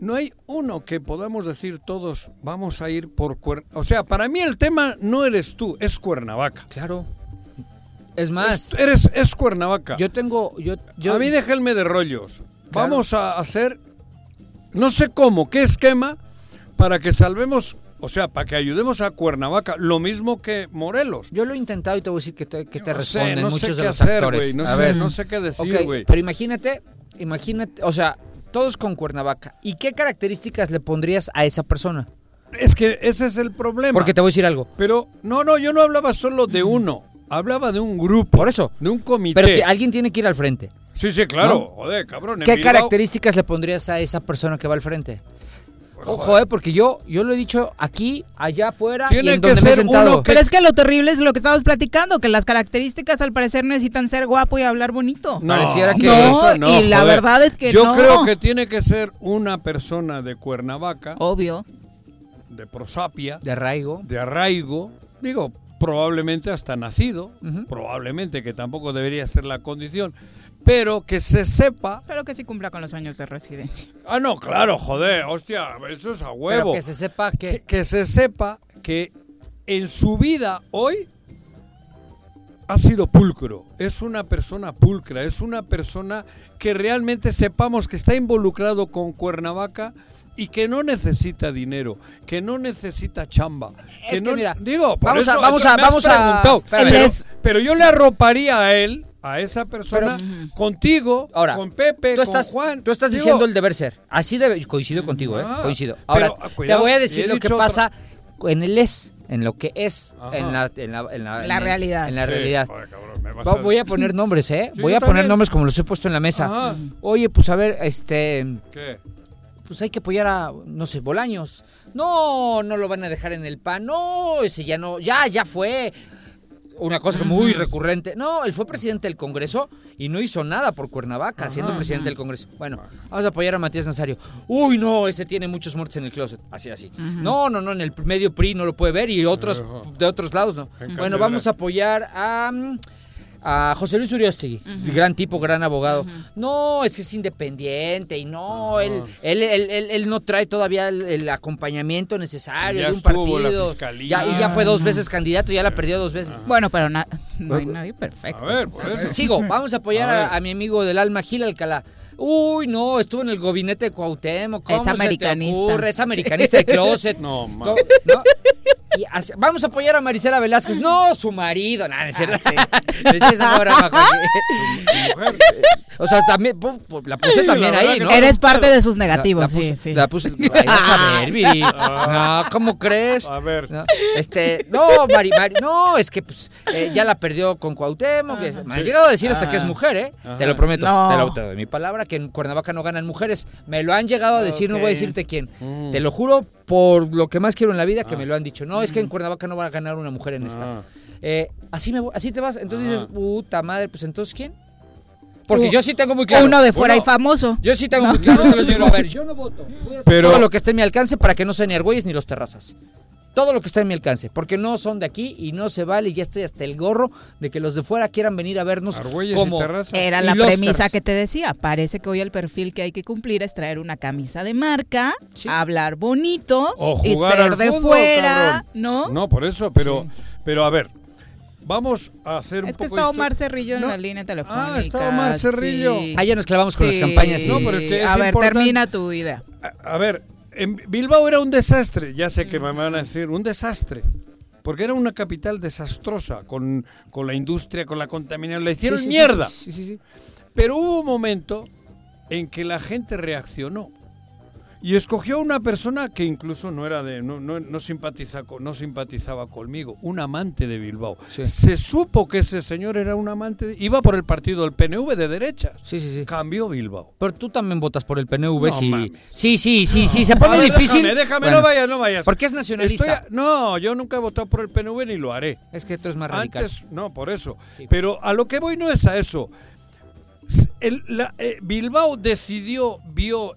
no hay uno que podamos decir todos, vamos a ir por Cuernavaca. O sea, para mí el tema no eres tú, es Cuernavaca. Claro. Es más, Es, eres, es Cuernavaca. yo tengo. Yo, yo, a mí déjenme de rollos. Claro. Vamos a hacer, no sé cómo, qué esquema, para que salvemos, o sea, para que ayudemos a Cuernavaca, lo mismo que Morelos. Yo lo he intentado y te voy a decir que te, que te No sé, responden no sé muchos de qué los hacer, actores. no A sé, ver. no sé qué decir, güey. pero imagínate, imagínate, o sea, todos con Cuernavaca. ¿Y qué características le pondrías a esa persona? Es que ese es el problema. Porque te voy a decir algo. Pero, no, no, yo no hablaba solo de uno. Hablaba de un grupo. Por eso. De un comité. Pero que alguien tiene que ir al frente. Sí, sí, claro. ¿No? Joder, cabrón. ¿Qué Bilbao- características le pondrías a esa persona que va al frente? Ojo, eh, porque yo, yo lo he dicho aquí, allá afuera Tiene y en que donde me he ser uno sentado. Pero es que lo terrible es lo que estábamos platicando, que las características al parecer necesitan ser guapo y hablar bonito. No, Pareciera que- No, eso no, y la verdad es que Yo no. creo que tiene que ser una persona de Cuernavaca, Obvio. de prosapia, De arraigo. de arraigo, digo, probablemente hasta nacido, probablemente que tampoco debería ser la condición, pero que se sepa... Pero que sí cumpla con los años de residencia. Ah, no, claro, joder, hostia, eso es a Pero huevo. que se sepa que... que, que se sepa que en su vida hoy ha sido pulcro, es una persona pulcra, es una persona que realmente sepamos que está involucrado con Cuernavaca y que no necesita dinero, que no necesita chamba. Es que que no, mira, digo, por vamos a- eso- vamos eso a- me has vamos a- pero, pero yo le arroparía a él, a esa persona, contigo, Ahora, con Pepe, Tú estás, con Juan. tú estás Digo, diciendo el deber ser. Así debe, coincido contigo, ¿eh? Ah, Coincido. Ahora, pero, ah, cuidado, te voy a decir lo que otra- pasa en el es, en lo que es, Ajá. en la, en la, en la, La en- realidad. En la Sí, realidad. cabrón, Va- a- Voy a poner nombres, ¿eh? Sí, voy a poner también. nombres como los he puesto en la mesa. Ajá. Oye, pues a ver, este... ¿Qué? Pues hay que apoyar a, no sé, Bolaños. No, no lo van a dejar en el pan. No, ese ya no, ya, ya fue. Una cosa muy recurrente. No, él fue presidente del Congreso y no hizo nada por Cuernavaca, siendo presidente del Congreso. Bueno, vamos a apoyar a Matías Nazario. Uy, no, ese tiene muchos muertos en el closet. Así, así. No, no, no, en el medio PRI no lo puede ver y otros de otros lados no. En Bueno, vamos a apoyar a, mm, a José Luis Uriostegui, gran tipo, gran abogado. No, es que es independiente y no, él, él, él, él- él no trae todavía el, el acompañamiento necesario Ya de un estuvo la partido. fiscalía. Ya, y ya fue dos veces candidato, ya la perdió dos veces. Bueno, pero na- no hay nadie perfecto. A ver, por eso. Sigo, vamos a apoyar A ver. a, a mi amigo del alma, Gil Alcalá. Uy, no, estuvo en el gabinete de Cuauhtémoc. ¿Cómo Es se te americanista. ocurre? Es americanista de closet. No, ¿Cómo? ma. ¿No? Y así- vamos a apoyar a Marisela Velázquez. No, su marido. Nada, no es cierto. Esa pobre Majo, sí. Mujer. O sea, también la puse Sí, también la ahí, ¿no? Eres parte de sus negativos, la sí, puse- sí. La puse. Ahí vas a ver, Viri. No, ¿cómo crees? A ver. No, este, no, Mari, Mari- no, es que pues eh, ya la perdió con Cuauhtémoc. que- Me han llegado a decir hasta que es mujer, ¿eh? Te lo prometo, No. te, lo, te doy mi palabra que en Cuernavaca no ganan mujeres. Me lo han llegado a decir, no voy a decirte quién. Te lo juro por lo que más quiero en la vida que me lo han dicho. No, es que en Cuernavaca no va a ganar una mujer en esta. Ah. Eh, así me voy- así te vas. Entonces dices, puta madre, pues entonces ¿quién? Porque yo sí tengo muy claro. Uno de fuera Uno- y famoso. yo sí tengo muy claro, se los digo, a ver, yo no voto. Voy a hacer Pero- todo lo que esté en mi alcance para que no sean ni argüeyes ni los terrazas. Todo lo que está en mi alcance, porque no son de aquí y no se vale y ya estoy hasta el gorro de que los de fuera quieran venir a vernos Argüelles y como. Era y la los premisa que te decía. Parece que hoy el perfil que hay que cumplir es traer una camisa de marca, hablar bonito O y jugar ser al de fútbol, fuera, cabrón. ¿no? No, por eso, pero, pero a ver, vamos a hacer un Es que poco está de Omar histo- Cerrillo en la línea telefónica. Ah, está Omar Cerrillo. sí. Ah, ya nos clavamos con las campañas. y- No, pero es que es a ver, importante- termina tu idea. A, a ver, en Bilbao era un desastre, ya sé que me van a decir, un desastre. Porque era una capital desastrosa, con, con la industria, con la contaminación, la hicieron Sí, sí, sí, mierda. sí. Pero hubo un momento en que la gente reaccionó y escogió a una persona que incluso no era de no, no, no simpatiza no simpatizaba conmigo, un amante de Bilbao. Sí. Se supo que ese señor era un amante, de- iba por el partido del PNV de derechas. Sí, sí, sí. Cambió Bilbao. Pero tú también votas por el PNV, No, sí. mames. Sí, sí, sí, sí, se pone ver, difícil. Déjame, déjame, Bueno, no vayas, no vayas. Porque es nacionalista. Estoy no, yo nunca he votado por el PNV ni lo haré. Es que tú es más radical. Antes, no, por eso. Sí. Pero a lo que voy no es a eso. S- el- la- eh, Bilbao decidió, vio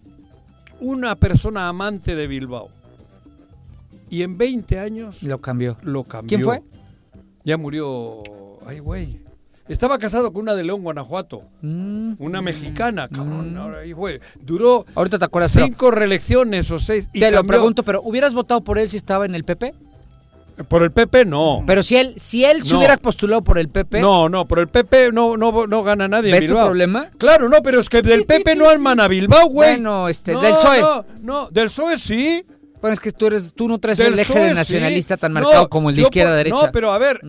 una persona amante de Bilbao. Y en 20 años Lo cambió. lo cambió. ¿Quién fue? Ya murió. Ay, güey. Estaba casado con una de León, Guanajuato. Mm. Una mexicana, cabrón. Ahora, ahí, güey. Duró Ahorita te acuerdas. cinco reelecciones o seis. Y te lo pregunto, pero ¿hubieras votado por él si estaba en el PP? Por el PP no. Pero si él, si él se No. hubiera postulado por el PP, No, no, por el PP no, no, no gana nadie. en ¿ves tu Bilbao. problema? Claro, no, pero es que del PP no arman a Bilbao, güey. Bueno, este, no, del PSOE. No, no, del PSOE sí. Bueno, es que tú eres, tú no traes Del el eje PSOE de sí. nacionalista tan marcado como el de yo izquierda por- derecha. Mm. No, pero a ver,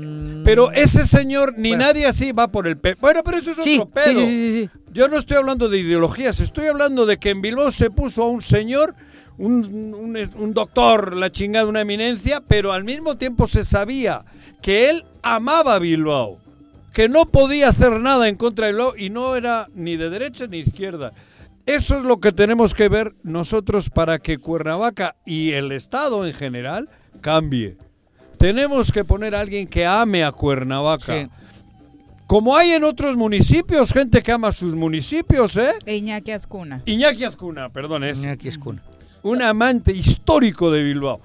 pero ese señor ni Bueno. nadie así va por el PP. Bueno, pero eso es Sí, otro sí, pedo. sí, sí, sí. Yo no estoy hablando de ideologías, estoy hablando de que en Bilbao se puso a un señor, un, un- un doctor, la chingada, una eminencia, pero al mismo tiempo se sabía que él amaba Bilbao, que no podía hacer nada en contra de Bilbao y no era ni de derecha ni de izquierda. Eso es lo que tenemos que ver nosotros para que Cuernavaca y el Estado en general cambie. Tenemos que poner a alguien que ame a Cuernavaca. Como hay en otros municipios, gente que ama sus municipios, ¿eh? Iñaki Azcuna. Iñaki Azcuna, perdón, es. Iñaki Azcuna. Un amante histórico de Bilbao.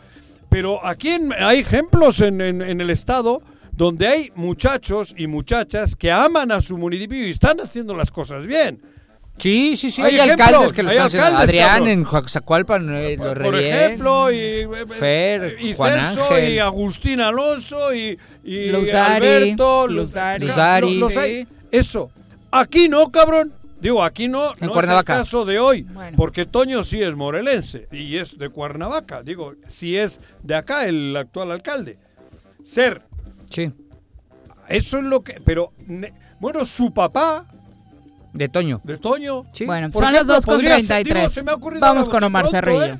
Pero aquí en- hay ejemplos en, en- en el estado donde hay muchachos y muchachas que aman a su municipio y están haciendo las cosas bien. Sí, sí, sí. Hay Hay, alcaldes que lo hay están haciendo. alcaldes, Adrián cabrón. en Coaxacualpan eh, lo Por ejemplo, y, Fer, y Juan Celso, Ángel. y Agustín Alonso, y, y Luzari, Alberto, Luzari. Lu- Luzari. lo- los Sí. hay. Eso. Aquí no, cabrón. Digo, aquí no, no es el caso de hoy, Bueno. porque Toño sí es morelense y es de Cuernavaca. Digo, sí es de acá el actual alcalde. Ser. Sí. Eso es lo que. Pero, ne- bueno, su papá, De Toño. de Toño. Sí. Bueno, son ejemplo, las 2 con podría ser- 33. digo, se me ha ocurrido Vamos con Omar pronto, Cerrillo. ¿eh?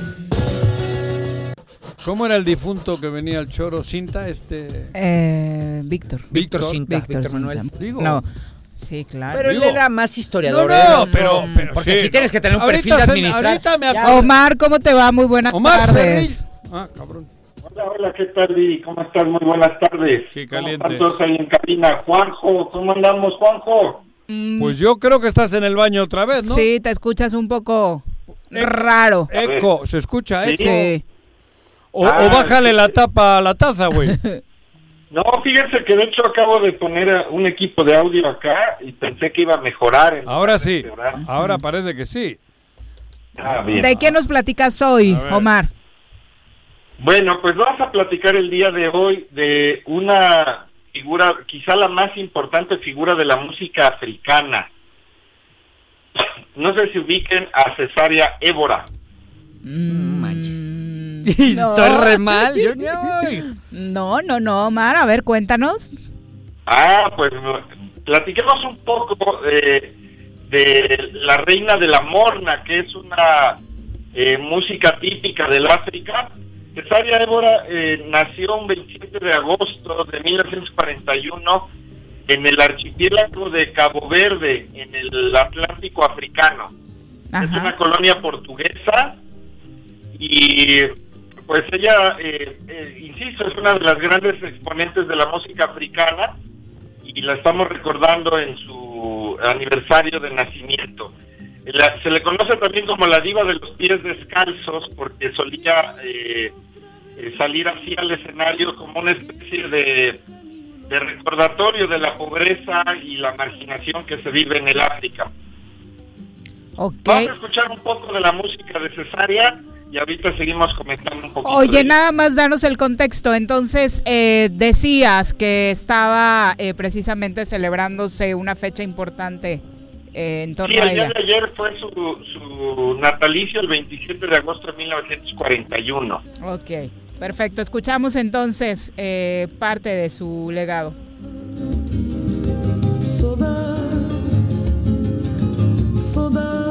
¿Cómo era el difunto que venía al choro? ¿Cinta? Este. Eh, Víctor. Víctor Cinta, Víctor Víctor Manuel. Cinta. Digo. No. Sí, claro. Pero él era más historiador. No, ¿eh? no, pero- pero porque sí, si tienes que tener un Ahorita perfil de administrar. me. Omar, ¿cómo te va? Muy buenas Omar tardes. Cerrillo. Ah, cabrón. Hola, hola, ¿qué tal, Viri? ¿Cómo estás? Muy buenas tardes. Qué ¿Cómo caliente. están todos ahí en cabina? Juanjo, ¿cómo andamos, Juanjo? Pues yo creo que estás en el baño otra vez, ¿no? Sí, te escuchas un poco raro. Eco, ¿se escucha eco? Sí. O, Ah, o bájale sí. la tapa a la taza, güey. No, fíjense que de hecho acabo de poner eh, un equipo de audio acá y pensé que iba a mejorar. en Ahora sí, ahora parece que sí. Ah, bien. ¿De qué nos platicas hoy. Omar? Bueno, pues vamos a platicar el día de hoy de una figura, quizá la más importante figura de la música africana. No sé si ubiquen a Cesárea Évora. Estoy re mal. Yo, No, no, no, Omar. A ver, cuéntanos. Ah, pues platiquemos un poco de, de la reina de la morna, que es una eh, música típica del África. Cesárea Évora eh, nació un 27 de agosto de 1941 en el archipiélago de Cabo Verde, en el Atlántico africano. Es una colonia portuguesa y pues ella, eh, eh, insisto, es una de las grandes exponentes de la música africana y la estamos recordando en su aniversario de nacimiento. La- se le conoce también como la diva de los pies descalzos porque solía eh, eh, salir así al escenario como una especie de, de recordatorio de la pobreza y la marginación que se vive en el África. Vamos a escuchar un poco de la música de Cesárea y ahorita seguimos comentando un poquito. Oye, nada más danos el contexto. Entonces, eh, decías que estaba eh, precisamente celebrándose una fecha importante eh, en torno Sí, a el día ella. de ayer fue su, su natalicio, el 27 de agosto de 1941. Ok, perfecto. Escuchamos entonces eh, parte de su legado. Saudades, minha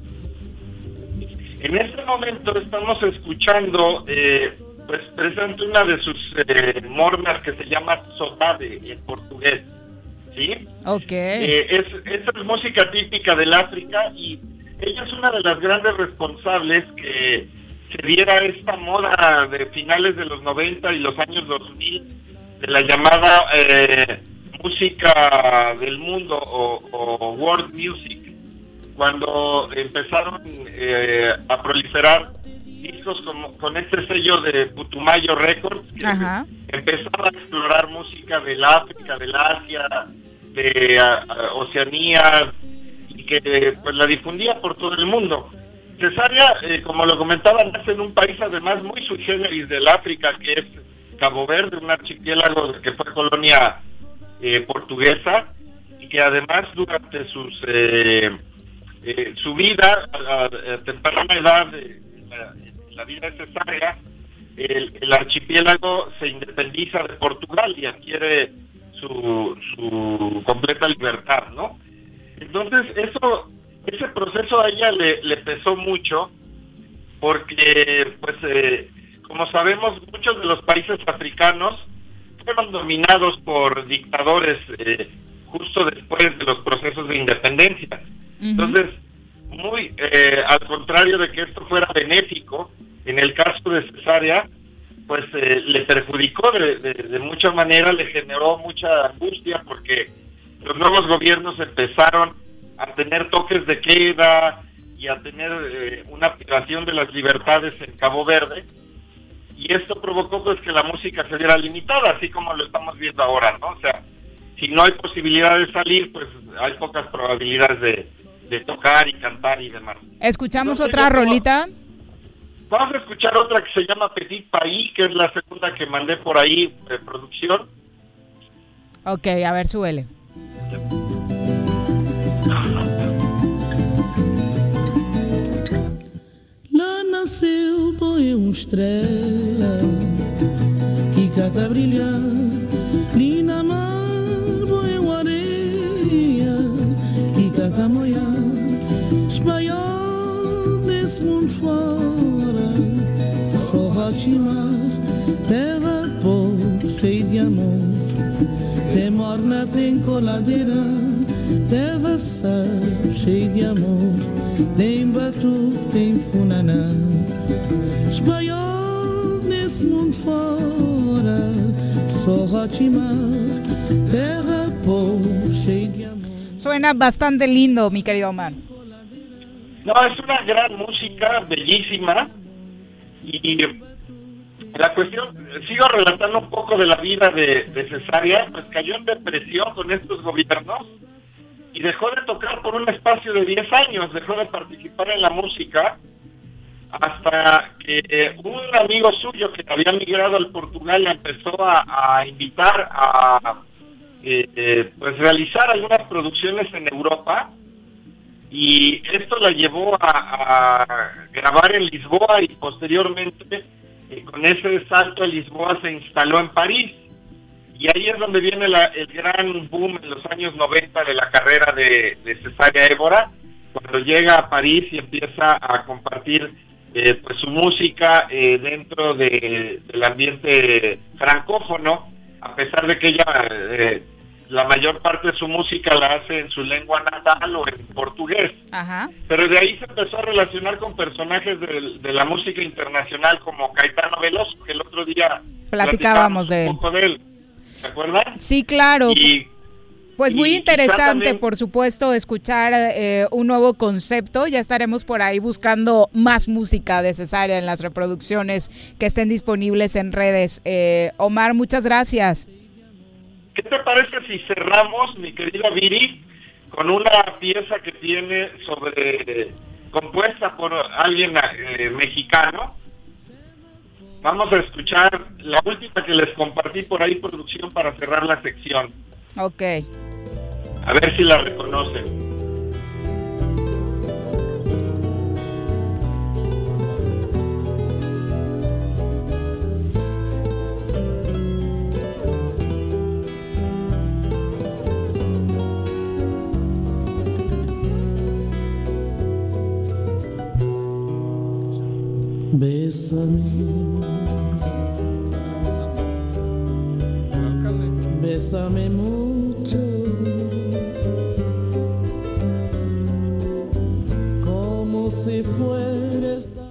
En este momento estamos escuchando eh, pues presente una de sus eh, mornas que se llama Sodade en portugués. ¿Sí? Ok. Eh, es, esa es música típica del África y ella es una de las grandes responsables que se diera esta moda de finales de los 90 y los años 2000 de la llamada eh, música del mundo o, o world music. Cuando empezaron eh, a proliferar discos como, con este sello de Putumayo Records, que Ajá. empezaba a explorar música del África, del Asia, de Oceanía, y que pues la difundía por todo el mundo. Cesárea, eh, como lo comentaban, nace en un país además muy sui generis del África, que es Cabo Verde, un archipiélago que fue colonia eh, portuguesa, y que además durante sus eh, eh, su vida, a temprana edad, de la, vida de Cesárea, el, el archipiélago se independiza de Portugal y adquiere su, su completa libertad, ¿no? Entonces, eso, ese proceso a ella le, le pesó mucho porque, pues, eh, como sabemos, muchos de los países africanos fueron dominados por dictadores eh, justo después de los procesos de independencia. Entonces, muy eh, al contrario de que esto fuera benéfico, en el caso de Cesárea, pues eh, le perjudicó de, de- de mucha manera, le generó mucha angustia porque los nuevos gobiernos empezaron a tener toques de queda y a tener eh, una privación de las libertades en Cabo Verde y esto provocó pues que la música se viera limitada, así como lo estamos viendo ahora, ¿no? O sea, si no hay posibilidad de salir, pues hay pocas probabilidades de, de tocar y cantar y demás. Escuchamos Entonces, otra rolita. Vamos a escuchar otra que se llama Petit País, que es la segunda que mandé por ahí de producción. Ok, a ver, súbele. Lá nasceu boi uma estrela que cata brilhar ali na mar boi uma areia que cata moiar mundo fora só Rotimar terra pobre cheia de amor. Tem morna, tem coladeira terra sal cheia de amor. Tem batu, tem funaná Espanhol nesse mundo fora Só Rotimar Terra pobre, cheia de amor. Suena bastante lindo, mi querido Omar. No, es una gran música, bellísima. Y la cuestión, sigo relatando un poco de la vida de, de Cesárea, pues cayó en depresión con estos gobiernos y dejó de tocar por un espacio de 10 años, dejó de participar en la música hasta que eh, un amigo suyo que había migrado al Portugal empezó a, a invitar a eh, eh, pues realizar algunas producciones en Europa y esto la llevó a, grabar en Lisboa y posteriormente eh, con ese salto a Lisboa se instaló en París. Y ahí es donde viene el gran boom en los años 90 de la carrera de, de Cesárea Évora cuando llega a París y empieza a compartir eh, pues su música eh, dentro de- del ambiente francófono a pesar de que ella la mayor parte de su música la hace en su lengua natal o en portugués Ajá. pero de ahí se empezó a relacionar con personajes de, la música internacional como Caetano Veloso, que el otro día Platicábamos de él. un poco de él. ¿Se acuerdan? Sí, claro. Y, Pues muy interesante, también- por supuesto, escuchar eh, un nuevo concepto. Ya estaremos por ahí buscando más música de Cesárea en las reproducciones que estén disponibles en redes. Eh, Omar, muchas gracias. ¿Qué te parece si cerramos, mi querida Viri, con una pieza que tiene sobre compuesta por alguien eh, mexicano? Vamos a escuchar la última que les compartí por ahí, producción, para cerrar la sección. Ok. A ver si la reconocen. Bésame. Bésame mucho. Como si fuera esta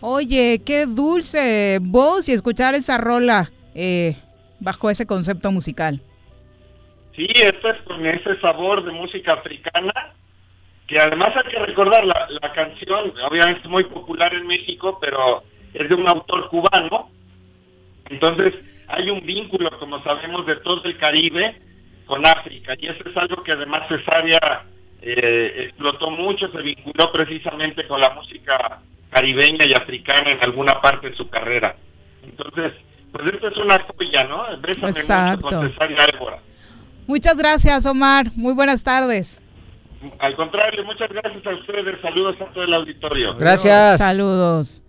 Oye, qué dulce voz y escuchar esa rola eh, bajo ese concepto musical. Sí, esto es con ese sabor de música africana que además hay que recordar la, la canción, obviamente muy popular en México, pero es de un autor cubano. Entonces hay un vínculo, como sabemos, de todo el Caribe con África. Y eso es algo que además Cesárea eh, explotó mucho, se vinculó precisamente con la música caribeña y africana en alguna parte de su carrera. Entonces, pues esto es una joya, ¿no? Bésame Exacto. mucho con Cesárea Évora. Muchas gracias, Omar. Muy buenas tardes. Al contrario, muchas gracias a ustedes. Saludos a todo el auditorio. Saludos.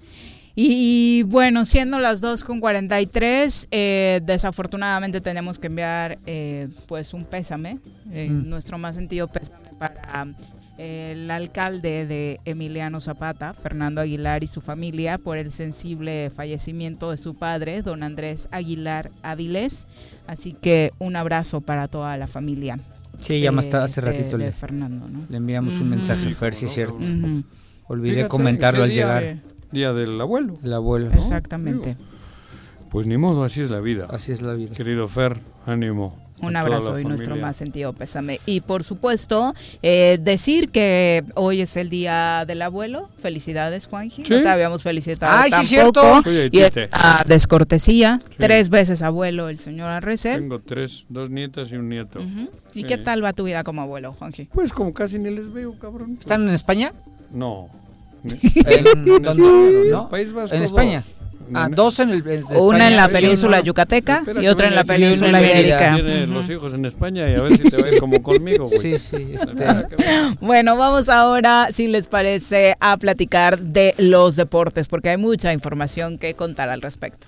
Y, y, bueno, siendo las 2 con 43, eh, desafortunadamente tenemos que enviar eh, pues un pésame, eh, Mm. nuestro más sentido pésame para eh, el alcalde de Emiliano Zapata, Fernando Aguilar y su familia por el sensible fallecimiento de su padre, don Andrés Aguilar Áviles. Así que un abrazo para toda la familia. Sí, ya más eh, tarde, hace de- ratito de le, Fernando, ¿no? le enviamos Ujú. un mensaje, Fer, sí es cierto. Ujú. Olvidé Fíjate, comentarlo ¿qué al día? llegar. Día del abuelo. El abuelo. Exactamente. Pues ni modo, así es la vida. Así es la vida. Querido Fer, ánimo. Un abrazo y nuestro más sentido pésame. Y por supuesto, eh, decir que hoy es el día del abuelo. Felicidades, Juanji. Sí. No te habíamos felicitado Ay, sí, tampoco. cierto. Soy y esta descortesía. Sí. Tres veces abuelo el señor Arrece. Tengo tres, dos nietas y un nieto. ¿Y Sí. qué tal va tu vida como abuelo, Juanji? Pues como casi ni les veo, cabrón. ¿Están en España? No. ¿En? España, ¿No? País Vasco, ¿En España? Dos. Ah, dos en el en Una en la península yucateca Espera y otra en la península ibérica. Tiene los hijos en España y a ver si te va a ir como conmigo, güey. Sí, sí. Este, Bueno, vamos ahora, si les parece, a platicar de los deportes, porque hay mucha información que contar al respecto.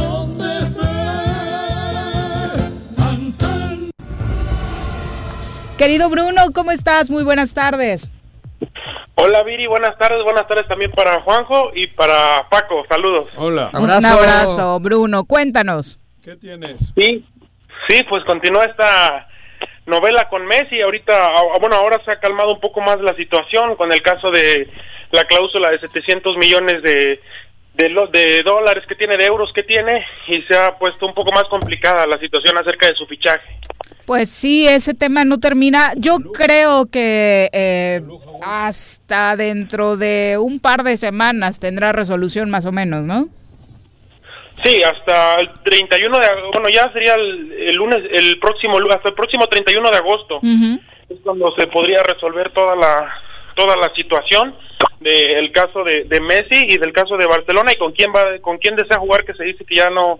Querido Bruno, ¿cómo estás? Muy buenas tardes. Hola Viri, buenas tardes, buenas tardes también para Juanjo y para Paco, saludos. Hola. Un abrazo, Bruno. Cuéntanos. ¿Qué tienes? Sí, sí, pues continúa esta novela con Messi, ahorita, ah, bueno, ahora se ha calmado un poco más la situación con el caso de la cláusula de 700 millones de, de, lo- de dólares que tiene, de euros que tiene, y se ha puesto un poco más complicada la situación acerca de su fichaje. Pues sí, ese tema no termina. Yo creo que eh, hasta dentro de un par de semanas tendrá resolución más o menos, ¿no? Sí, hasta el 31 de ag- bueno, ya sería el, el lunes, el próximo, hasta el próximo 31 de agosto. es cuando se podría resolver toda la toda la situación del caso de, de Messi y del caso de Barcelona y con quién va con quién desea jugar que se dice que ya no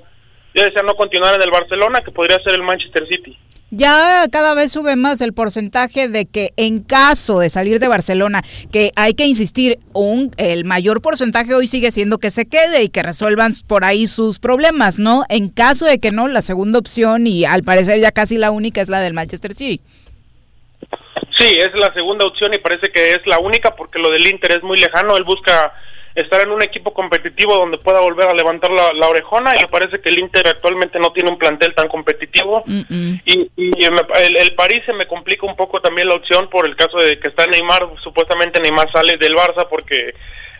ya desea no continuar en el Barcelona que podría ser el Manchester City Ya cada vez sube más el porcentaje de que en caso de salir de Barcelona, que hay que insistir, un, el mayor porcentaje hoy sigue siendo que se quede y que resuelvan por ahí sus problemas, ¿no? En caso de que no, la segunda opción y al parecer ya casi la única es la del Manchester City. Sí, es la segunda opción y parece que es la única porque lo del Inter es muy lejano. Él busca estar en un equipo competitivo donde pueda volver a levantar la, la orejona y me parece que el Inter actualmente no tiene un plantel tan competitivo. Y, el, el París se me complica un poco también la opción por el caso de que está Neymar. Supuestamente Neymar sale del Barça porque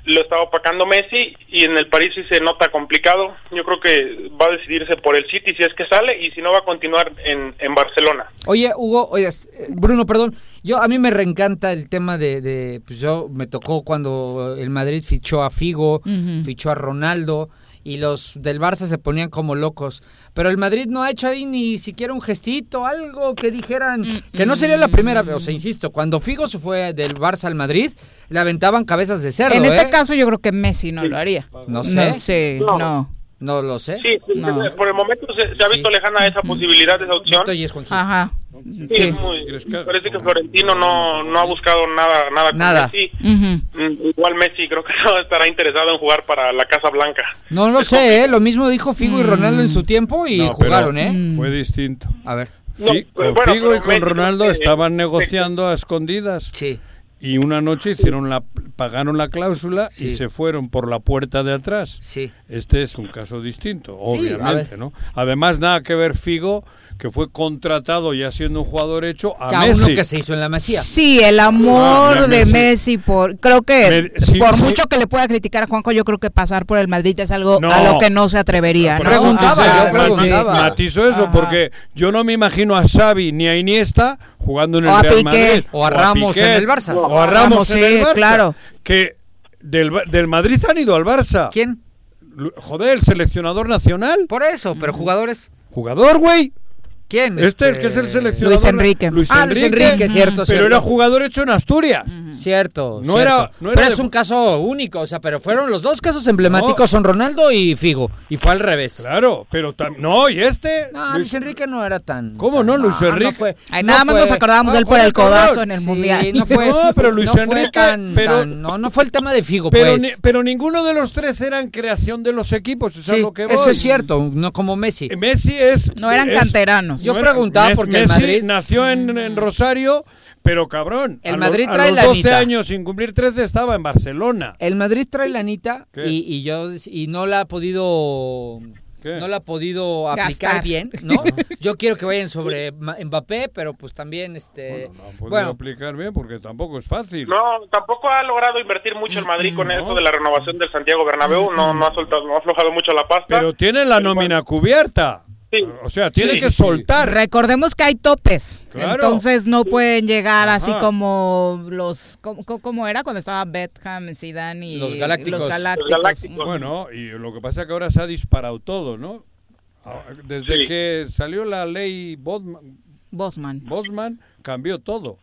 lo estaba opacando Messi y en el París sí se nota complicado. Yo creo que va a decidirse por el City si es que sale y si no va a continuar en, en Barcelona. Oye, Hugo, oye, eh, Bruno, perdón. Yo a mí me reencanta el tema de, de, pues yo me tocó cuando el Madrid fichó a Figo, fichó a Ronaldo y los del Barça se ponían como locos. Pero el Madrid no ha hecho ahí ni siquiera un gestito, algo que dijeran que no sería la primera vez. O sea, insisto, cuando Figo se fue del Barça al Madrid, le aventaban cabezas de cerdo. en este ¿eh? caso yo creo que Messi no lo haría. No sé. No sé, No. no. No lo sé. Sí, sí, por el momento se, se ha visto lejana esa posibilidad, esa opción. Ajá. Sí, es muy- parece que Florentino no, no ha buscado nada nada con Nada. Messi. Ujú. Mm, Igual Messi creo que no estará interesado en jugar para la Casa Blanca. No lo sé, ¿eh? Lo mismo dijo Figo y Ronaldo en Mm. su tiempo y No, jugaron, ¿eh? Fue distinto. A ver. No, con bueno, Figo y con Messi Ronaldo que- estaban negociando a escondidas. Sí. Y una noche hicieron la pagaron la cláusula y se fueron por la puerta de atrás. Sí. Este es un caso distinto, a obviamente. ¿no? Además nada que ver Figo, que fue contratado ya siendo un jugador hecho a Cada Messi. uno que se hizo en la Masía. Sí, el amor Ah, de Messi. Messi por creo que Me- sí, por sí. mucho que le pueda criticar a Juanjo, yo creo que pasar por el Madrid es algo No. a lo que no se atrevería. ¿no? Preguntaba, dice- yo preguntaba. Matizo eso, Ajá. porque yo no me imagino a Xavi ni a Iniesta jugando en el O a Real Piqué. Madrid. O a Ramos en el Barça. O a Ramos, Ramos, en sí, el Barça. claro. Que del, del Madrid han ido al Barça. ¿Quién? Joder, el seleccionador nacional. Por eso, pero jugadores. Jugador, güey. ¿Quién? Este, el que es el seleccionador. Luis Enrique. Luis Ah, Luis Enrique. Enrique, cierto, Pero cierto. era jugador hecho en Asturias. Cierto. No cierto. era- no era pero de es un caso único, o sea, pero fueron los dos casos emblemáticos son Ronaldo y Figo y fue al revés. Claro, pero tam- no, y este. No, Luis- Luis Enrique no era tan. ¿Cómo no, Luis no Enrique? fue- Ay, no nada más fue- nos acordábamos de él por el codazo en el Sí, mundial. no fue, No, pero Luis no fue Enrique, tan- pero- tan- no, no fue el tema de Figo, Pero, pues. ni- pero ninguno de los tres eran creación de los equipos, eso es a Sí, lo que voy. eso es cierto, no como Messi. Messi es. No eran canteranos. Yo no preguntaba porque el Messi Madrid- nació en, en Rosario, pero cabrón. El a Madrid los, a trae los la 12 anita. años sin cumplir 13 estaba en Barcelona. El Madrid trae la anita y, y yo y no la ha podido ¿Qué? no la ha podido aplicar Gastar. bien, ¿no? Yo quiero que vayan sobre Mbappé, pero pues también este No puede bueno, aplicar bien porque tampoco es fácil. No, tampoco ha logrado invertir mucho el Madrid con eso de la renovación del Santiago Bernabéu. No, no ha soltado, no ha aflojado mucho la pasta. Pero tiene la nómina cubierta. Sí. O sea, tiene Sí, que soltar. Recordemos que hay topes, Claro. entonces no pueden llegar así Ajá. como los como, como era cuando estaba Beckham, Zidane y Los Galácticos. Los Galácticos. Los Galácticos. Bueno, y lo que pasa es que ahora se ha disparado todo, ¿no? Ah, Desde Sí. que salió la ley Bosman. Bosman, cambió todo.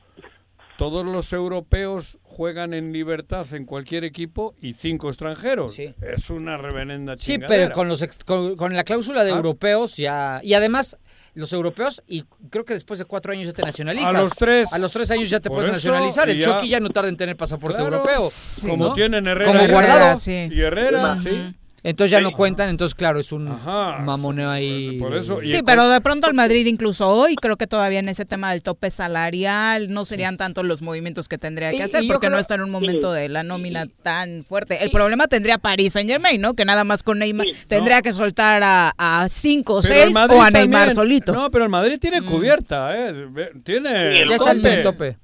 Todos los europeos juegan en libertad en cualquier equipo y cinco extranjeros. Sí. Es una reverenda sí, chingadera. pero con los ex- con, con la cláusula de Ah. europeos ya y además los europeos y creo que después de cuatro años ya te nacionalizas. A los tres. A los tres años ya te puedes eso, nacionalizar. El ya- Chucky ya no tarda en tener pasaporte Claro, europeo. Como ¿no? tienen Herrera, Como y Guardado. Herrera, sí. y Herrera, sí. Entonces ya no cuentan, entonces claro, es un Ajá. mamoneo ahí. Por eso, y Sí, pero de pronto al Madrid incluso hoy creo que todavía en ese tema del tope salarial no serían tantos los movimientos que tendría Y- que hacer y porque no está en un momento de la nómina tan fuerte. El problema tendría París Saint Germain, ¿no? Que nada más con Neymar tendría que soltar a, a cinco o el seis o a Neymar también- solito. No, pero el Madrid tiene cubierta, ¿eh? Tiene. El Ya está el tope.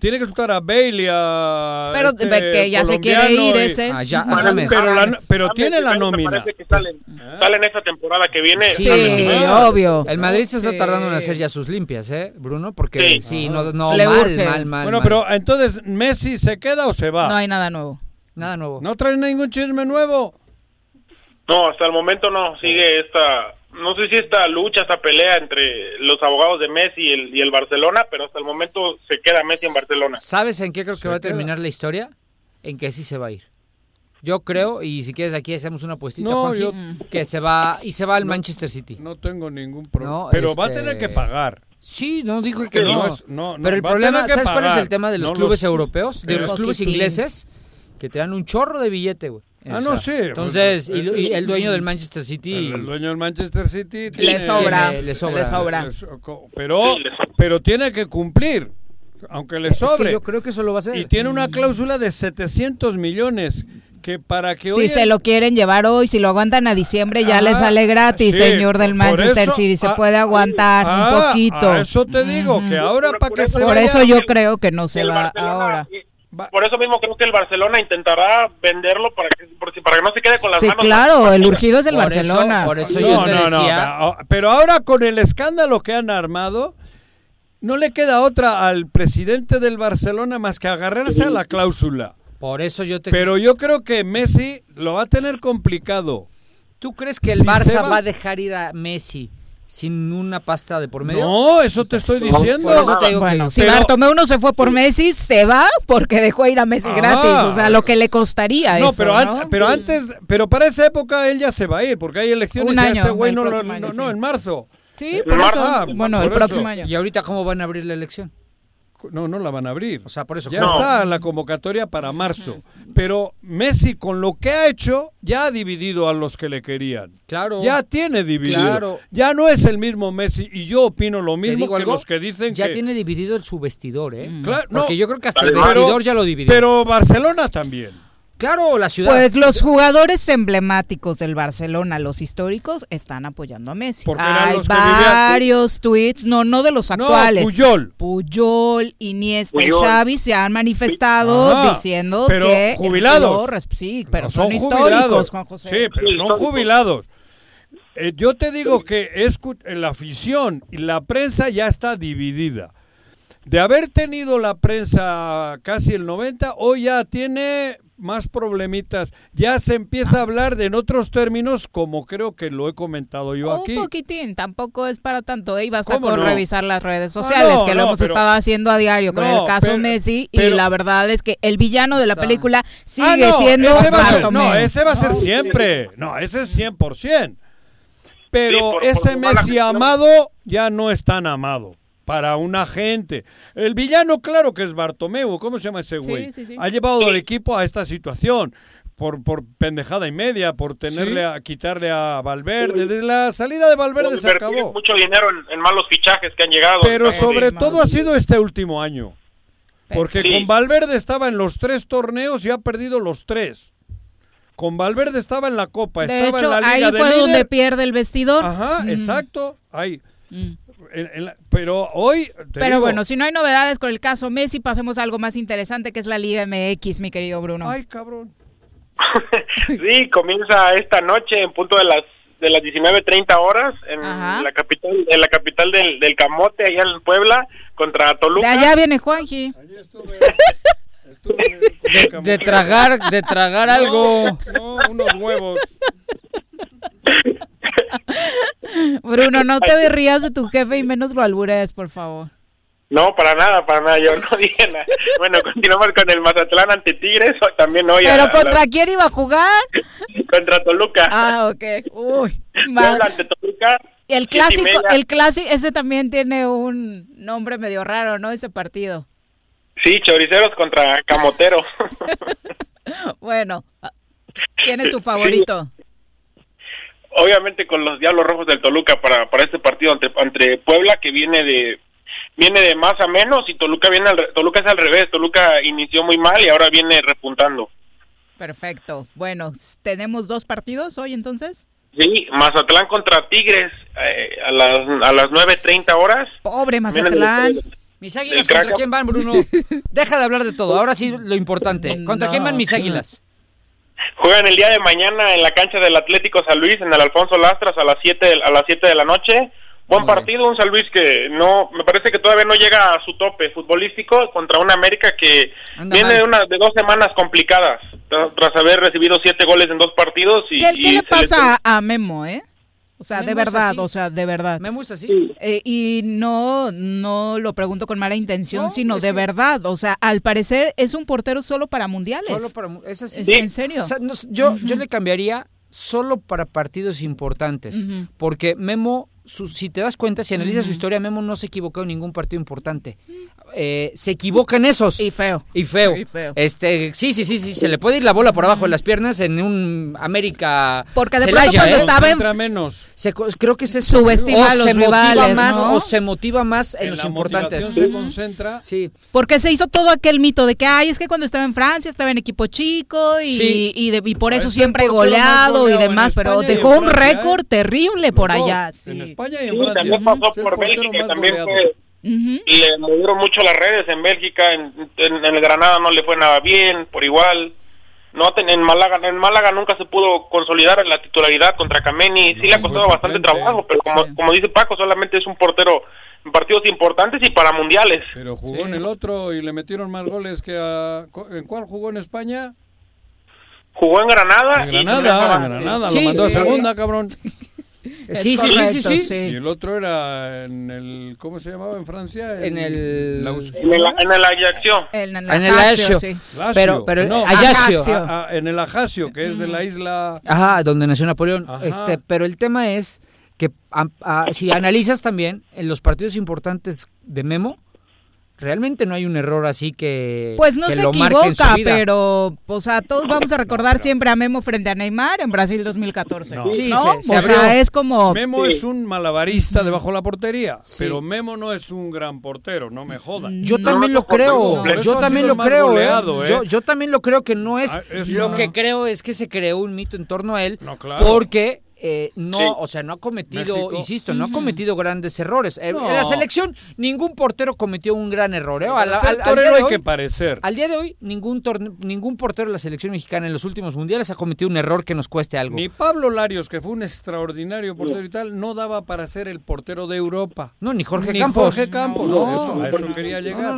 Tiene que soltar a Bale y a. Pero este que ya se quiere ir y- ese. Ah, ya, Bueno. Pero, la- pero James, tiene la nómina. parece que salen, salen esta temporada que viene. Sí, Ah. obvio. El Madrid se está Sí. tardando en hacer ya sus limpias, ¿eh, Bruno? Porque sí, Sí. no, no Le mal, urge. mal, mal. Bueno, mal. pero entonces, ¿Messi se queda o se va? No hay nada nuevo. Nada nuevo. ¿No traes ningún chisme nuevo? No, hasta el momento no. Sigue esta, no sé si esta lucha, esta pelea entre los abogados de Messi y el, y el Barcelona, pero hasta el momento se queda Messi en Barcelona. ¿Sabes en qué creo que Se va a terminar la historia? En que sí se va a ir. Yo creo, y si quieres aquí hacemos una puestita, No, Juanji, yo- que se va y se va al Manchester City. No tengo ningún problema. No, pero va a este- tener que pagar. Sí, no dijo que no. no es- no, no, pero el problema, ¿sabes cuál es el tema de los No clubes los- europeos? De los clubes ingleses que te dan un chorro de billete, güey. Ah, no, sí. Entonces, Pues, y, lo- y el dueño del Manchester City El, el dueño del Manchester City Le sobra. tiene- le sobra. Le sobra. Pero, pero tiene que cumplir, aunque le Es que sobre. yo creo que eso lo va a hacer. Y tiene una cláusula de 700 millones que para que Si hoy se lo quieren llevar hoy, si lo aguantan a diciembre, ya Ah, le sale gratis, sí, señor del por Manchester eso- City. Se ah, puede aguantar Ah, un poquito. a eso te digo, que ahora Por- para por que eso- se Por vaya- eso yo creo que no se El va Barcelona- Por eso mismo creo que el Barcelona intentará venderlo para que, para que no se quede con las Sí, manos. claro, el urgido es el Por eso- Barcelona. por eso No, yo te no, decía. pero- pero ahora con el escándalo que han armado, no le queda otra al presidente del Barcelona más que agarrarse a la cláusula. Por eso yo te. Pero yo creo que Messi lo va a tener complicado. ¿Tú crees que el Si Barça va- va... a dejar ir a Messi sin una pasta de por medio? No, eso te estoy diciendo. Por eso te digo Bueno, que si Pero- Bartomeu no se fue por Messi, se va porque dejó ir a Messi Ah. gratis. O sea, lo que le costaría No, eso, pero, ¿no? pero antes, pero para esa época él ya se va a ir, porque hay elecciones Un y año, este güey no, año, no, no, sí. en marzo. Sí, por Marzo. eso. Ah, Bueno, por el eso. próximo año. ¿Y ahorita cómo van a abrir la elección? No, no la van a abrir. O sea, por eso. Ya No. está la convocatoria para marzo. Pero Messi, con lo que ha hecho, ya ha dividido a los que le querían. Claro. Ya tiene dividido. Claro. Ya no es el mismo Messi. Y yo opino lo mismo que algo, los que dicen ya que. tiene dividido el su vestidor, ¿eh? Claro, no. Porque yo creo que hasta el Pero- vestidor ya lo dividió. Pero Barcelona también. Claro, la ciudad. Pues los jugadores emblemáticos del Barcelona, los históricos, están apoyando a Messi. Porque eran Hay los que vivían- varios tweets, no, no de los No, actuales. Puyol. Puyol, Iniesta Puyol. y Xavi se han manifestado Ajá, diciendo pero que jubilados. sí, pero No, son, son históricos, jubilados. Juan José. Sí, pero son jubilados. Eh, yo te digo que es cu- la afición y la prensa ya está dividida. De haber tenido la prensa casi el 90, hoy ya tiene más problemitas. Ya se empieza a hablar de en otros términos, como creo que lo he comentado yo aquí. Un poquitín, tampoco es para tanto. Y basta ¿Cómo con no? revisar las redes Ah, sociales, no, que lo no, hemos pero- estado haciendo a diario con No, el caso pero- Messi. y la verdad es que el villano de la película sigue Ah, no, siendo ese va ser, no, ese va a ser siempre. No, ese es 100%. Pero Sí, por- por ese Messi amado ya no es tan amado para una gente. El villano, claro que es Bartomeu. ¿Cómo se llama ese Sí, güey? sí, sí. Ha llevado al equipo a esta situación. Por, por pendejada y media, por tenerle Sí. a quitarle a Valverde. Desde la salida de Valverde Por se acabó. mucho dinero en, en malos fichajes que han llegado. Pero Sí. sobre todo ha sido este último año. Porque Sí. con Valverde estaba en los tres torneos y ha perdido los tres. Con Valverde estaba en la Copa, De estaba hecho, en la ahí Liga de fue líder. donde pierde el vestidor. Ajá, Mm. exacto. Ahí. En- en la- pero hoy. Pero digo, bueno, si no hay novedades con el caso Messi, pasemos a algo más interesante que es la Liga MX, mi querido Bruno. Ay, cabrón. Sí, comienza esta noche en punto de las de las 19:30 horas en Ajá. la capital en la capital del, del Camote allá en Puebla contra De Toluca. allá viene Juanji. de, de tragar, de tragar algo. No, unos huevos. Bruno, no te rías de tu jefe y menos lo albures, por favor. No, para nada, para nada, yo no dije nada. Bueno, continuamos con el Mazatlán ante Tigres, también hoy ¿Pero a contra quién iba a jugar? contra Toluca. Ah, ok. Uy. Ante Toluca. El y clásico, media. el clásico, ese también tiene un nombre medio raro, ¿no? Ese partido. Sí, choriceros contra Camotero. Bueno, ¿quién es tu favorito? Obviamente con los Diablos Rojos del Toluca para, para este partido ante, ante Puebla que viene de viene de más a menos y Toluca viene al, re- Toluca es al revés, Toluca inició muy mal y ahora viene repuntando. Perfecto. Bueno, ¿tenemos dos partidos hoy entonces? Sí, Mazatlán contra Tigres eh, a las a las 9:30 horas. Pobre Mazatlán. Mis águilas, ¿contra quién van, Bruno? Deja de hablar de todo. Ahora sí, lo importante. ¿Contra quién van mis águilas? Juegan el día de mañana en la cancha del Atlético San Luis en el Alfonso Lastras a las 7 a las 7 de la noche. Buen partido, un San Luis que no me parece que todavía no llega a su tope futbolístico contra una América que Anda viene de una de dos semanas complicadas tra- tras haber recibido siete goles en dos partidos y, ¿Qué, y qué le pasa a Memo, eh? O sea, de verdad, así. o sea, de verdad. Memo es así. Eh, y no, no lo pregunto con mala intención, No, sino de que- verdad. O sea, al parecer es un portero solo para mundiales. Solo para es así. ¿Es- ¿En serio? O sea, no, yo, yo le cambiaría solo para partidos importantes. Porque Memo, su- si te das cuenta, si analizas su historia, Memo no se equivocó en ningún partido importante. Eh, se equivoca en esos. Y feo. Y feo. Y feo. Este, sí, sí, sí, sí, se le puede ir la bola por abajo de las piernas en un América Porque de Celaya, pronto cuando ¿eh? estaba en- menos. Se co- creo que es eso. Subestima o a los se motiva rivales, más ¿no? o se motiva más en, En los la importantes. se concentra. Sí. Porque se hizo todo aquel mito de que, ay, es que cuando estaba en Francia estaba en equipo chico y, Sí. y, de- y por eso siempre goleado y goleado en demás, pero y dejó un Francia, ¿eh? récord terrible por allá. En sí. España y en Sí, Francia. también pasó por Bélgica, también fue Ujú. le movieron mucho las redes en Bélgica, en, en- en el Granada no le fue nada bien, por igual. No, en Málaga, en Málaga nunca se pudo consolidar en la titularidad contra Kameni. Sí le ha costado bastante trabajo, pero como, como dice Paco, solamente es un portero en partidos importantes y para mundiales. Pero jugó en el otro y le metieron más goles que a... ¿En cuál jugó en España? Jugó en Granada. En y Granada, en también- Granada. Sí, lo mandó a eh, segunda, cabrón. Sí, sí, sí, sí. Y el otro era en el... ¿Cómo se llamaba en Francia? En el- En el, en el Ajaccio. En, el Ajaccio. sí. Lazio. Pero, pero No, Ajaccio. Ajaccio. Ah, ah, en el Ajaccio, que es de la isla... Ajá, donde nació Napoleón. Ajá. Este, pero el tema es que a- a- si analizas también en los partidos importantes de Memo, Realmente no hay un error así que, Pues no que se lo equivoca, pero, o sea, todos vamos a recordar siempre a Memo frente a Neymar en Brasil 2014. No. Sí, ¿no? se- se o abrió. sea, es como... Memo Sí. es un malabarista debajo de la portería, Sí. pero Memo no es un gran portero, no me jodan. Yo también lo creo, yo también lo creo, ¿eh? goleado, ¿eh? Yo, yo también lo creo que no es, Ah, lo no. que creo es que se creó un mito en torno a él, claro. porque eh, no, Sí. o sea, no ha cometido, México. insisto, no ha cometido grandes errores. Eh, No. En la selección ningún portero cometió un gran error. ¿eh? Al- al- día de hay hoy- que parecer. Al día de hoy, ningún, torne- ningún portero de la selección mexicana en los últimos mundiales ha cometido un error que nos cueste algo. Ni Pablo Larios, que fue un extraordinario portero y tal, no daba para ser el portero de Europa. No, ni Jorge Ni Campos. Jorge Campos, No, no, eso, a no, eso no. quería No, llegar.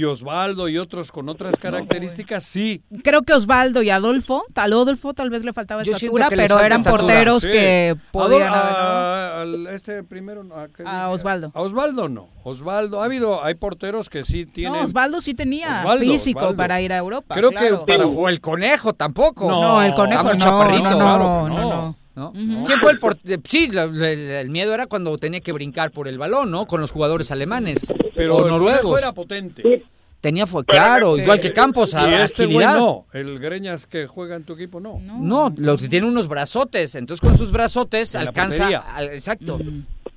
No, no. Y Osvaldo y otros con otras características, sí. Creo que Osvaldo y Adolfo, tal Adolfo tal vez le faltaba Yo estatura, pero eran estatura. porteros Sí. que podían Adol- haber, ¿no? a- al- este primero, no, ¿a qué A? Osvaldo. A Osvaldo no. Osvaldo, ha habido, hay porteros que sí tienen. No, Osvaldo sí tenía Osvaldo, físico Osvaldo. para ir a Europa. Creo claro. que para O el conejo tampoco. No, el conejo no, chaparrito. no, no, Claro no, no. no. ¿no? ¿Quién fue el portero? Sí, la- la- la- el miedo era cuando tenía que brincar por el balón, ¿no? Con los jugadores alemanes Pero o el noruegos. era potente. Tenía fue claro, Sí. igual que Campos, a Y este güey agilidad. no. El Greñas que juega en tu equipo no. No, lo que tiene unos brazotes, entonces con sus brazotes En alcanza, al- exacto.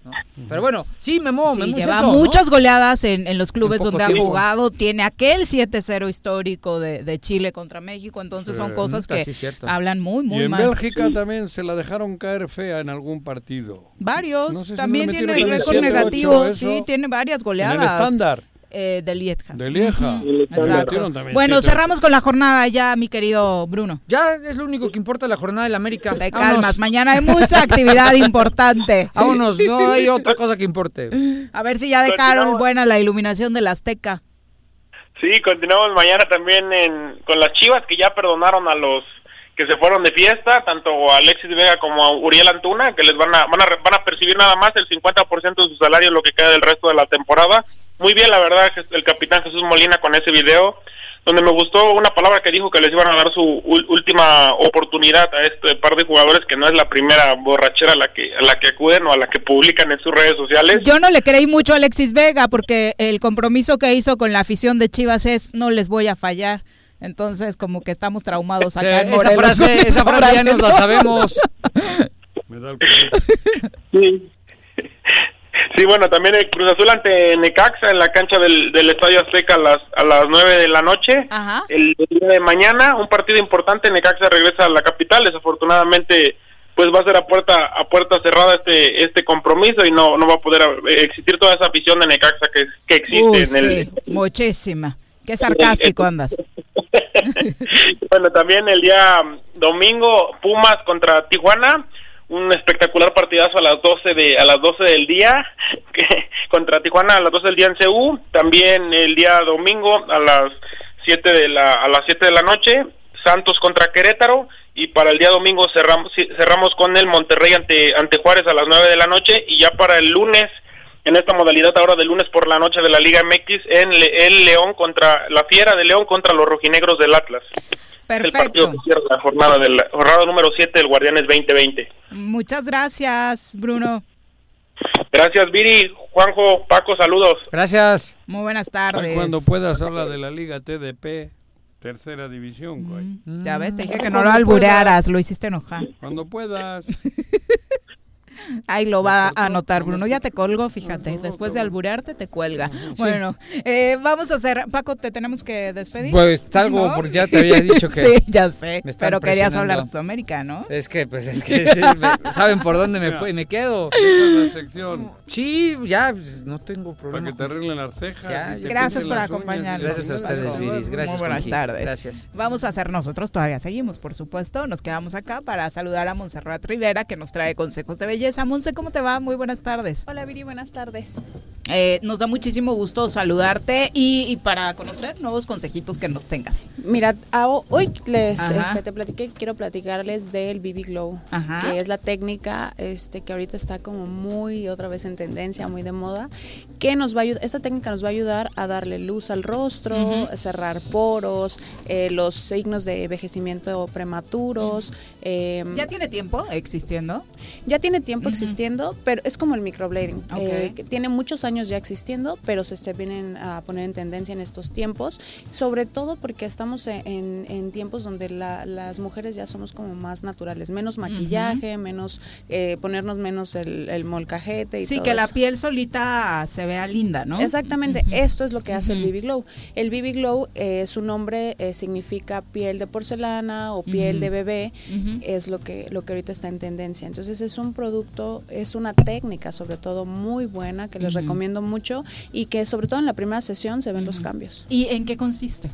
¿No? Pero bueno, sí, Memo, Sí, Memo es lleva muchas goleadas en, en los clubes donde ha jugado. Tiene aquel 7-0 histórico de, de Chile contra México. Entonces Sí. son cosas que hablan muy, muy y en mal. Bélgica también se la dejaron caer fea en algún partido. Varios. No sé si También tiene metieron récord negativo. sí, tiene varias goleadas. En el estándar. Eh, de Lieja. De Lieja. Bueno, cerramos con la jornada ya, mi querido Bruno. Ya es lo único que importa la jornada del América. Te calmas, mañana hay mucha actividad importante. Vámonos, no hay otra cosa que importe. A ver si ya dejaron buena la iluminación del Azteca. Sí, continuamos mañana también en, con las Chivas que ya perdonaron a los que se fueron de fiesta, tanto a Alexis Vega como a Uriel Antuna, que les van a, van a, van a percibir nada más el 50% de su salario, lo que queda del resto de la temporada. Muy bien, la verdad, el capitán Jesús Molina con ese video, donde me gustó una palabra que dijo que les iban a dar su última oportunidad a este par de jugadores, que no es la primera borrachera a la que, a la que acuden o a la que publican en sus redes sociales. Yo no le creí mucho a Alexis Vega porque el compromiso que hizo con la afición de Chivas es no les voy a fallar. Entonces, como que estamos traumados Sí, acá en esa frase, esa frase ya nos la sabemos. Me da el Sí. Sí, bueno, también el Cruz Azul ante Necaxa en la cancha del, del Estadio Azteca a las a las 9 de la noche. Ajá. El día de mañana, un partido importante, Necaxa regresa a la capital, desafortunadamente pues va a ser a puerta a puerta cerrada este este compromiso y no no va a poder eh, existir toda esa afición de Necaxa que, que existe Uy, en el sí, muchísima. Qué sarcástico andas. Bueno, también el día domingo Pumas contra Tijuana, un espectacular partidazo a las 12 de a las 12 del día que, contra Tijuana a las 12 del día en CU, también el día domingo a las 7 de la a las 7 de la noche Santos contra Querétaro y para el día domingo cerramos cerramos con el Monterrey ante ante Juárez a las 9 de la noche y ya para el lunes en esta modalidad ahora de lunes por la noche de la Liga MX en Le- el León contra la Fiera de León contra los rojinegros del Atlas. El partido que cierra la jornada del la jornada número 7 del Guardianes 2020. Muchas gracias, Bruno. Gracias Viri, Juanjo, Paco, saludos. Gracias. Muy buenas tardes. Cuando puedas habla de la Liga TDP, tercera división, güey. Ya ves, te dije que no lo alburearas, puedas. lo hiciste enojar. Cuando puedas. Ahí lo va a anotar, Bruno. Ya te colgo, fíjate. Después de alburearte, te cuelga. Bueno, eh, vamos a hacer. Paco, ¿te tenemos que despedir? Pues salgo, ¿No? porque ya te había dicho que. sí, ya sé. me están Pero querías hablar de Sudamérica, ¿no? Es que, pues es que sí, me- saben por dónde me, quedo. Esa es la sección. Sí, ya, pues, no tengo Para problema. que te arreglen las cejas. Ya, y te Gracias por acompañarnos. Gracias a ustedes, Viris. Gracias, Muy buenas tardes. Gracias. Vamos a hacer nosotros, todavía seguimos, por supuesto. Nos quedamos acá para saludar a Montserrat Rivera, que nos trae consejos de belleza. Monse, ¿cómo te va? Muy buenas tardes. Hola Viri, buenas tardes. Eh, nos da muchísimo gusto saludarte y, y para conocer nuevos consejitos que nos tengas. Mira, a- hoy les este, te platiqué, quiero platicarles del BB Glow, Ajá. que es la técnica este, que ahorita está como muy otra vez en tendencia, muy de moda, que nos va a ayudar, esta técnica nos va a ayudar a darle luz al rostro, cerrar poros, eh, los signos de envejecimiento prematuros. eh, ¿Ya tiene tiempo existiendo? ya tiene tiempo existiendo, pero es como el microblading. Eh, que tiene muchos años ya existiendo, pero se, se vienen a poner en tendencia en estos tiempos, sobre todo porque estamos en, en tiempos donde la- las mujeres ya somos como más naturales, menos maquillaje, menos eh, ponernos menos el, el molcajete y Sí, todo que la piel solita se vea linda, ¿no? Exactamente, esto es lo que hace el BB Glow. El BB Glow, eh, su nombre eh, significa piel de porcelana o piel de bebé, es lo que, lo que ahorita está en tendencia. Entonces es un producto, es una técnica sobre todo muy buena que les recomiendo mucho y que sobre todo en la primera sesión se ven los cambios. ¿Y en qué consiste?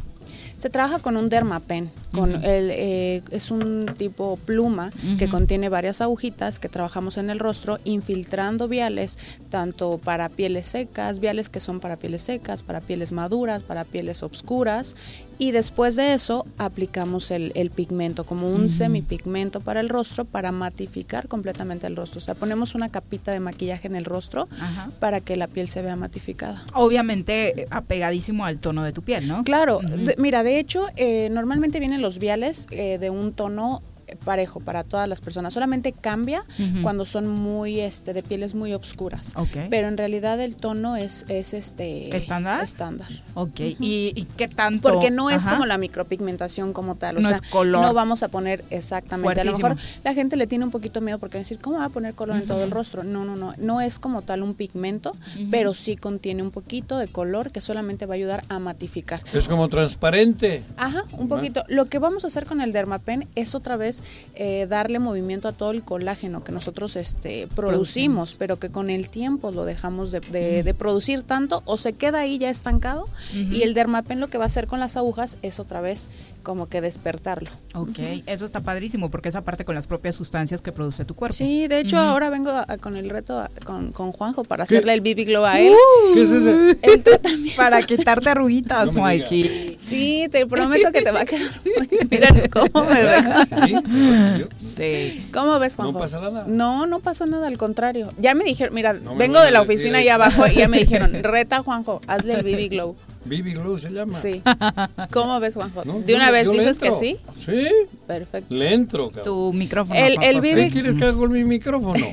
Se trabaja con un dermapen, con el, eh, es un tipo pluma que contiene varias agujitas que trabajamos en el rostro infiltrando viales tanto para pieles secas, viales que son para pieles secas, para pieles maduras, para pieles obscuras y después de eso aplicamos el, el pigmento como un Ujú. semipigmento para el rostro para matificar completamente el rostro. O sea, ponemos una capita de maquillaje en el rostro Ajá. para que la piel se vea matificada. Obviamente eh, apegadísimo al tono de tu piel, ¿no? Claro, de- mira, de hecho, eh, normalmente vienen los viales eh, de un tono parejo para todas las personas. Solamente cambia cuando son muy, este, de pieles muy obscuras. Ok. Pero en realidad el tono es, es este ¿Estándar? Estándar. Ok. ¿Y, y qué tanto? Porque no es Ajá. como la micropigmentación como tal, o No sea, es color. no vamos a poner exactamente. A lo mejor la gente le tiene un poquito miedo porque decir, ¿cómo va a poner color en todo el rostro? No, no, no, no es como tal un pigmento, pero sí contiene un poquito de color que solamente va a ayudar a matificar. Es como transparente. Ajá, un poquito. Lo que vamos a hacer con el Dermapen es otra vez eh, darle movimiento a todo el colágeno que nosotros este, producimos, pero que con el tiempo lo dejamos de, de- de producir tanto o se queda ahí ya estancado y el Dermapen lo que va a hacer con las agujas es otra vez como que despertarlo. Ok, eso está padrísimo porque es aparte con las propias sustancias que produce tu cuerpo. Sí, de hecho ahora vengo a- a- con el reto a- con, con Juanjo para ¿Qué? hacerle el BB Glow a él. Uh, ¿Qué es ese? El tratamiento. Para quitarte arruguitas, No Mikey. Sí, te prometo que te va a quedar muy Miren cómo me ve. Sí. ¿Cómo ves, Juanjo? No pasa nada. No, no pasa nada, al contrario. Ya me dijeron, mira, No me vengo de la oficina eso. ahí abajo y ya me dijeron, reta, Juanjo, hazle el BB Glow. Baby Glow se llama. Sí. ¿Cómo ves, Juanjo? No, ¿De yo una le- vez yo dices que sí? Sí. Perfecto. Le entro, cabrón. Tu micrófono. El- el. BB ¿Qué quieres que haga con mi micrófono?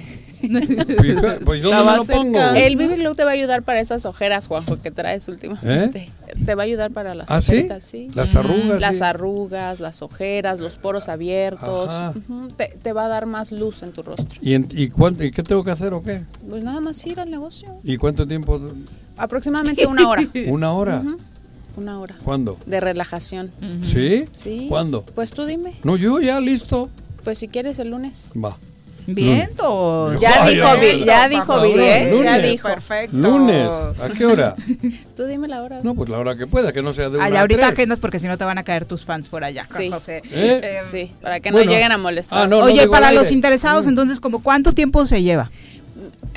pues ¿dónde La va me lo pongo? El BB Glow te va a ayudar para esas ojeras, Juanjo, que traes últimamente. Te va a ayudar para las ¿Ah, sí? Las arrugas, Las sí. arrugas, las ojeras, los poros abiertos. Ajá. Ujú, Te, te va a dar más luz en tu rostro. ¿Y, en- y, cuánto, ¿Y qué tengo que hacer o qué? Pues nada más ir al negocio. ¿Y cuánto tiempo? Aproximadamente una hora. ¿Una hora? Una hora. ¿Cuándo? De relajación. ¿Sí? Sí. ¿Cuándo? Pues tú dime. No, yo ya listo. Pues si quieres el lunes. Va. Vientos. Ya Ay, dijo, ya dijo Lunes, ¿eh? Ya dijo. Perfecto. Lunes. ¿A qué hora? Tú dime la hora. No, pues la hora que pueda, que no sea de una Ay, a ahorita agendas porque si no te van a caer tus fans por allá, Sí. José. ¿Eh? Eh, Sí, para que Bueno. no lleguen a molestar. Ah, no, Oye, para los interesados, entonces, como ¿cuánto tiempo se lleva?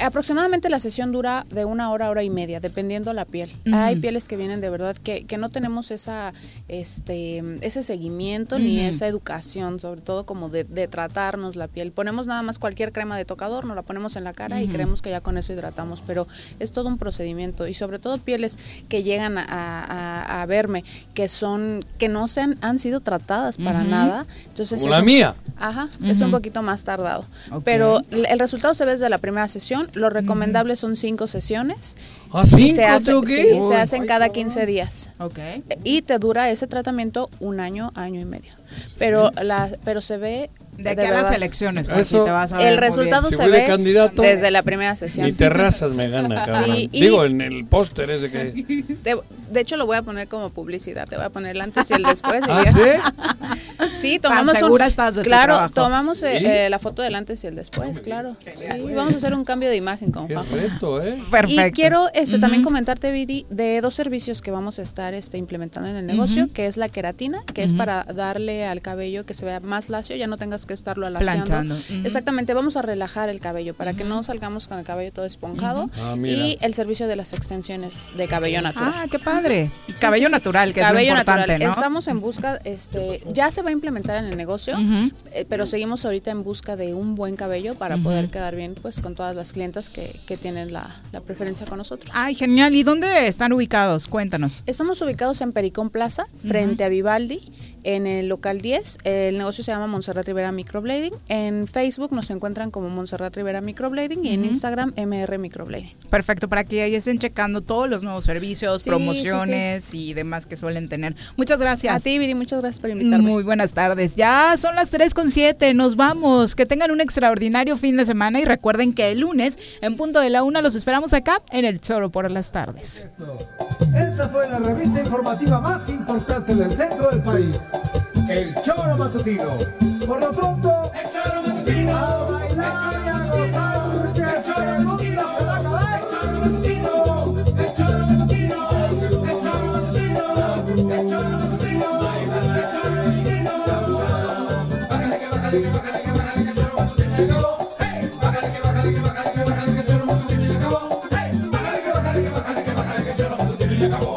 Aproximadamente la sesión dura de una hora, hora y media, dependiendo la piel. Hay pieles que vienen de verdad que, que no tenemos esa, este, ese seguimiento ni esa educación, sobre todo como de, de tratarnos la piel. Ponemos nada más cualquier crema de tocador, nos la ponemos en la cara y creemos que ya con eso hidratamos, pero es todo un procedimiento y sobre todo pieles que llegan a, a- a verme que son que no se han, han sido tratadas para nada. Entonces Como es la un- mía. Ajá, es un poquito más tardado. Pero el el resultado se ve desde la primera sesión. Lo recomendable son cinco sesiones. ¿Ah, Y cinco se, hace- sí, se hacen cada 15 días. Y te dura ese tratamiento un año, año y medio. Pero la, pero se ve De aquí a las elecciones, Eso- Mikey, te vas a ver El resultado Si se de ve candidato, desde la primera sesión. Ni terrazas me gana, cabrón. Sí, y- Digo, en el póster ese que... De hecho, lo voy a poner como publicidad. Te voy a poner el antes y el después. y ¿Ah, ya. sí? Sí, tomamos un- estás de claro, tomamos eh, ¿Sí? eh, la foto del antes y el después, claro. Sí, vamos a hacer un cambio de imagen con Juanjo. reto, ¿eh? Perfecto. Y quiero este, también comentarte, Viri, de dos servicios que vamos a estar este, implementando en el negocio, que es la queratina, que es para darle al cabello que se vea más lacio, ya no tengas que estarlo alaciando. Planchando. Ujú. Exactamente, vamos a relajar el cabello para que no salgamos con el cabello todo esponjado. Ah, y el servicio de las extensiones de cabello natural. Ah, qué padre. Sí, Cabello sí, sí. natural, que Cabello es lo importante, natural. ¿no? Estamos en busca, este, ya se va a implementar en el negocio, eh, pero seguimos ahorita en busca de un buen cabello para poder quedar bien pues con todas las clientas que, que tienen la, la preferencia con nosotros. Ay, genial. ¿Y dónde están ubicados? Cuéntanos. Estamos ubicados en Pericón Plaza, frente a Vivaldi. En el local 10. El negocio se llama Montserrat Rivera Microblading. En Facebook nos encuentran como Montserrat Rivera Microblading y en. Instagram MR Microblading. Perfecto, para que ahí estén checando todos los nuevos servicios, Sí, promociones y demás que suelen tener. Muchas gracias. A ti, Viri, muchas gracias por invitarme. Muy buenas tardes. Ya son las 3 con 7, nos vamos. Que tengan un extraordinario fin de semana y recuerden que el lunes, en punto de la una, los esperamos acá en el Choro por las tardes. Esta fue la revista informativa más importante del centro del país. El Choro Matutino. Por lo pronto, el Choro Matutino. A bailar y a gozar, que este mundo se va a acabar. El Choro Matutino. El Choro Matutino. El Choro Matutino. El Choro Matutino. El Choro Matutino. Bájale que bájale que bájale que bájale que el Choro Matutino ya acabó. Hey, bájale que bájale que bájale que bájale que el Choro Matutino ya acabó. Hey, bájale que bájale que bájale que bájale que el Choro Matutino ya acabó.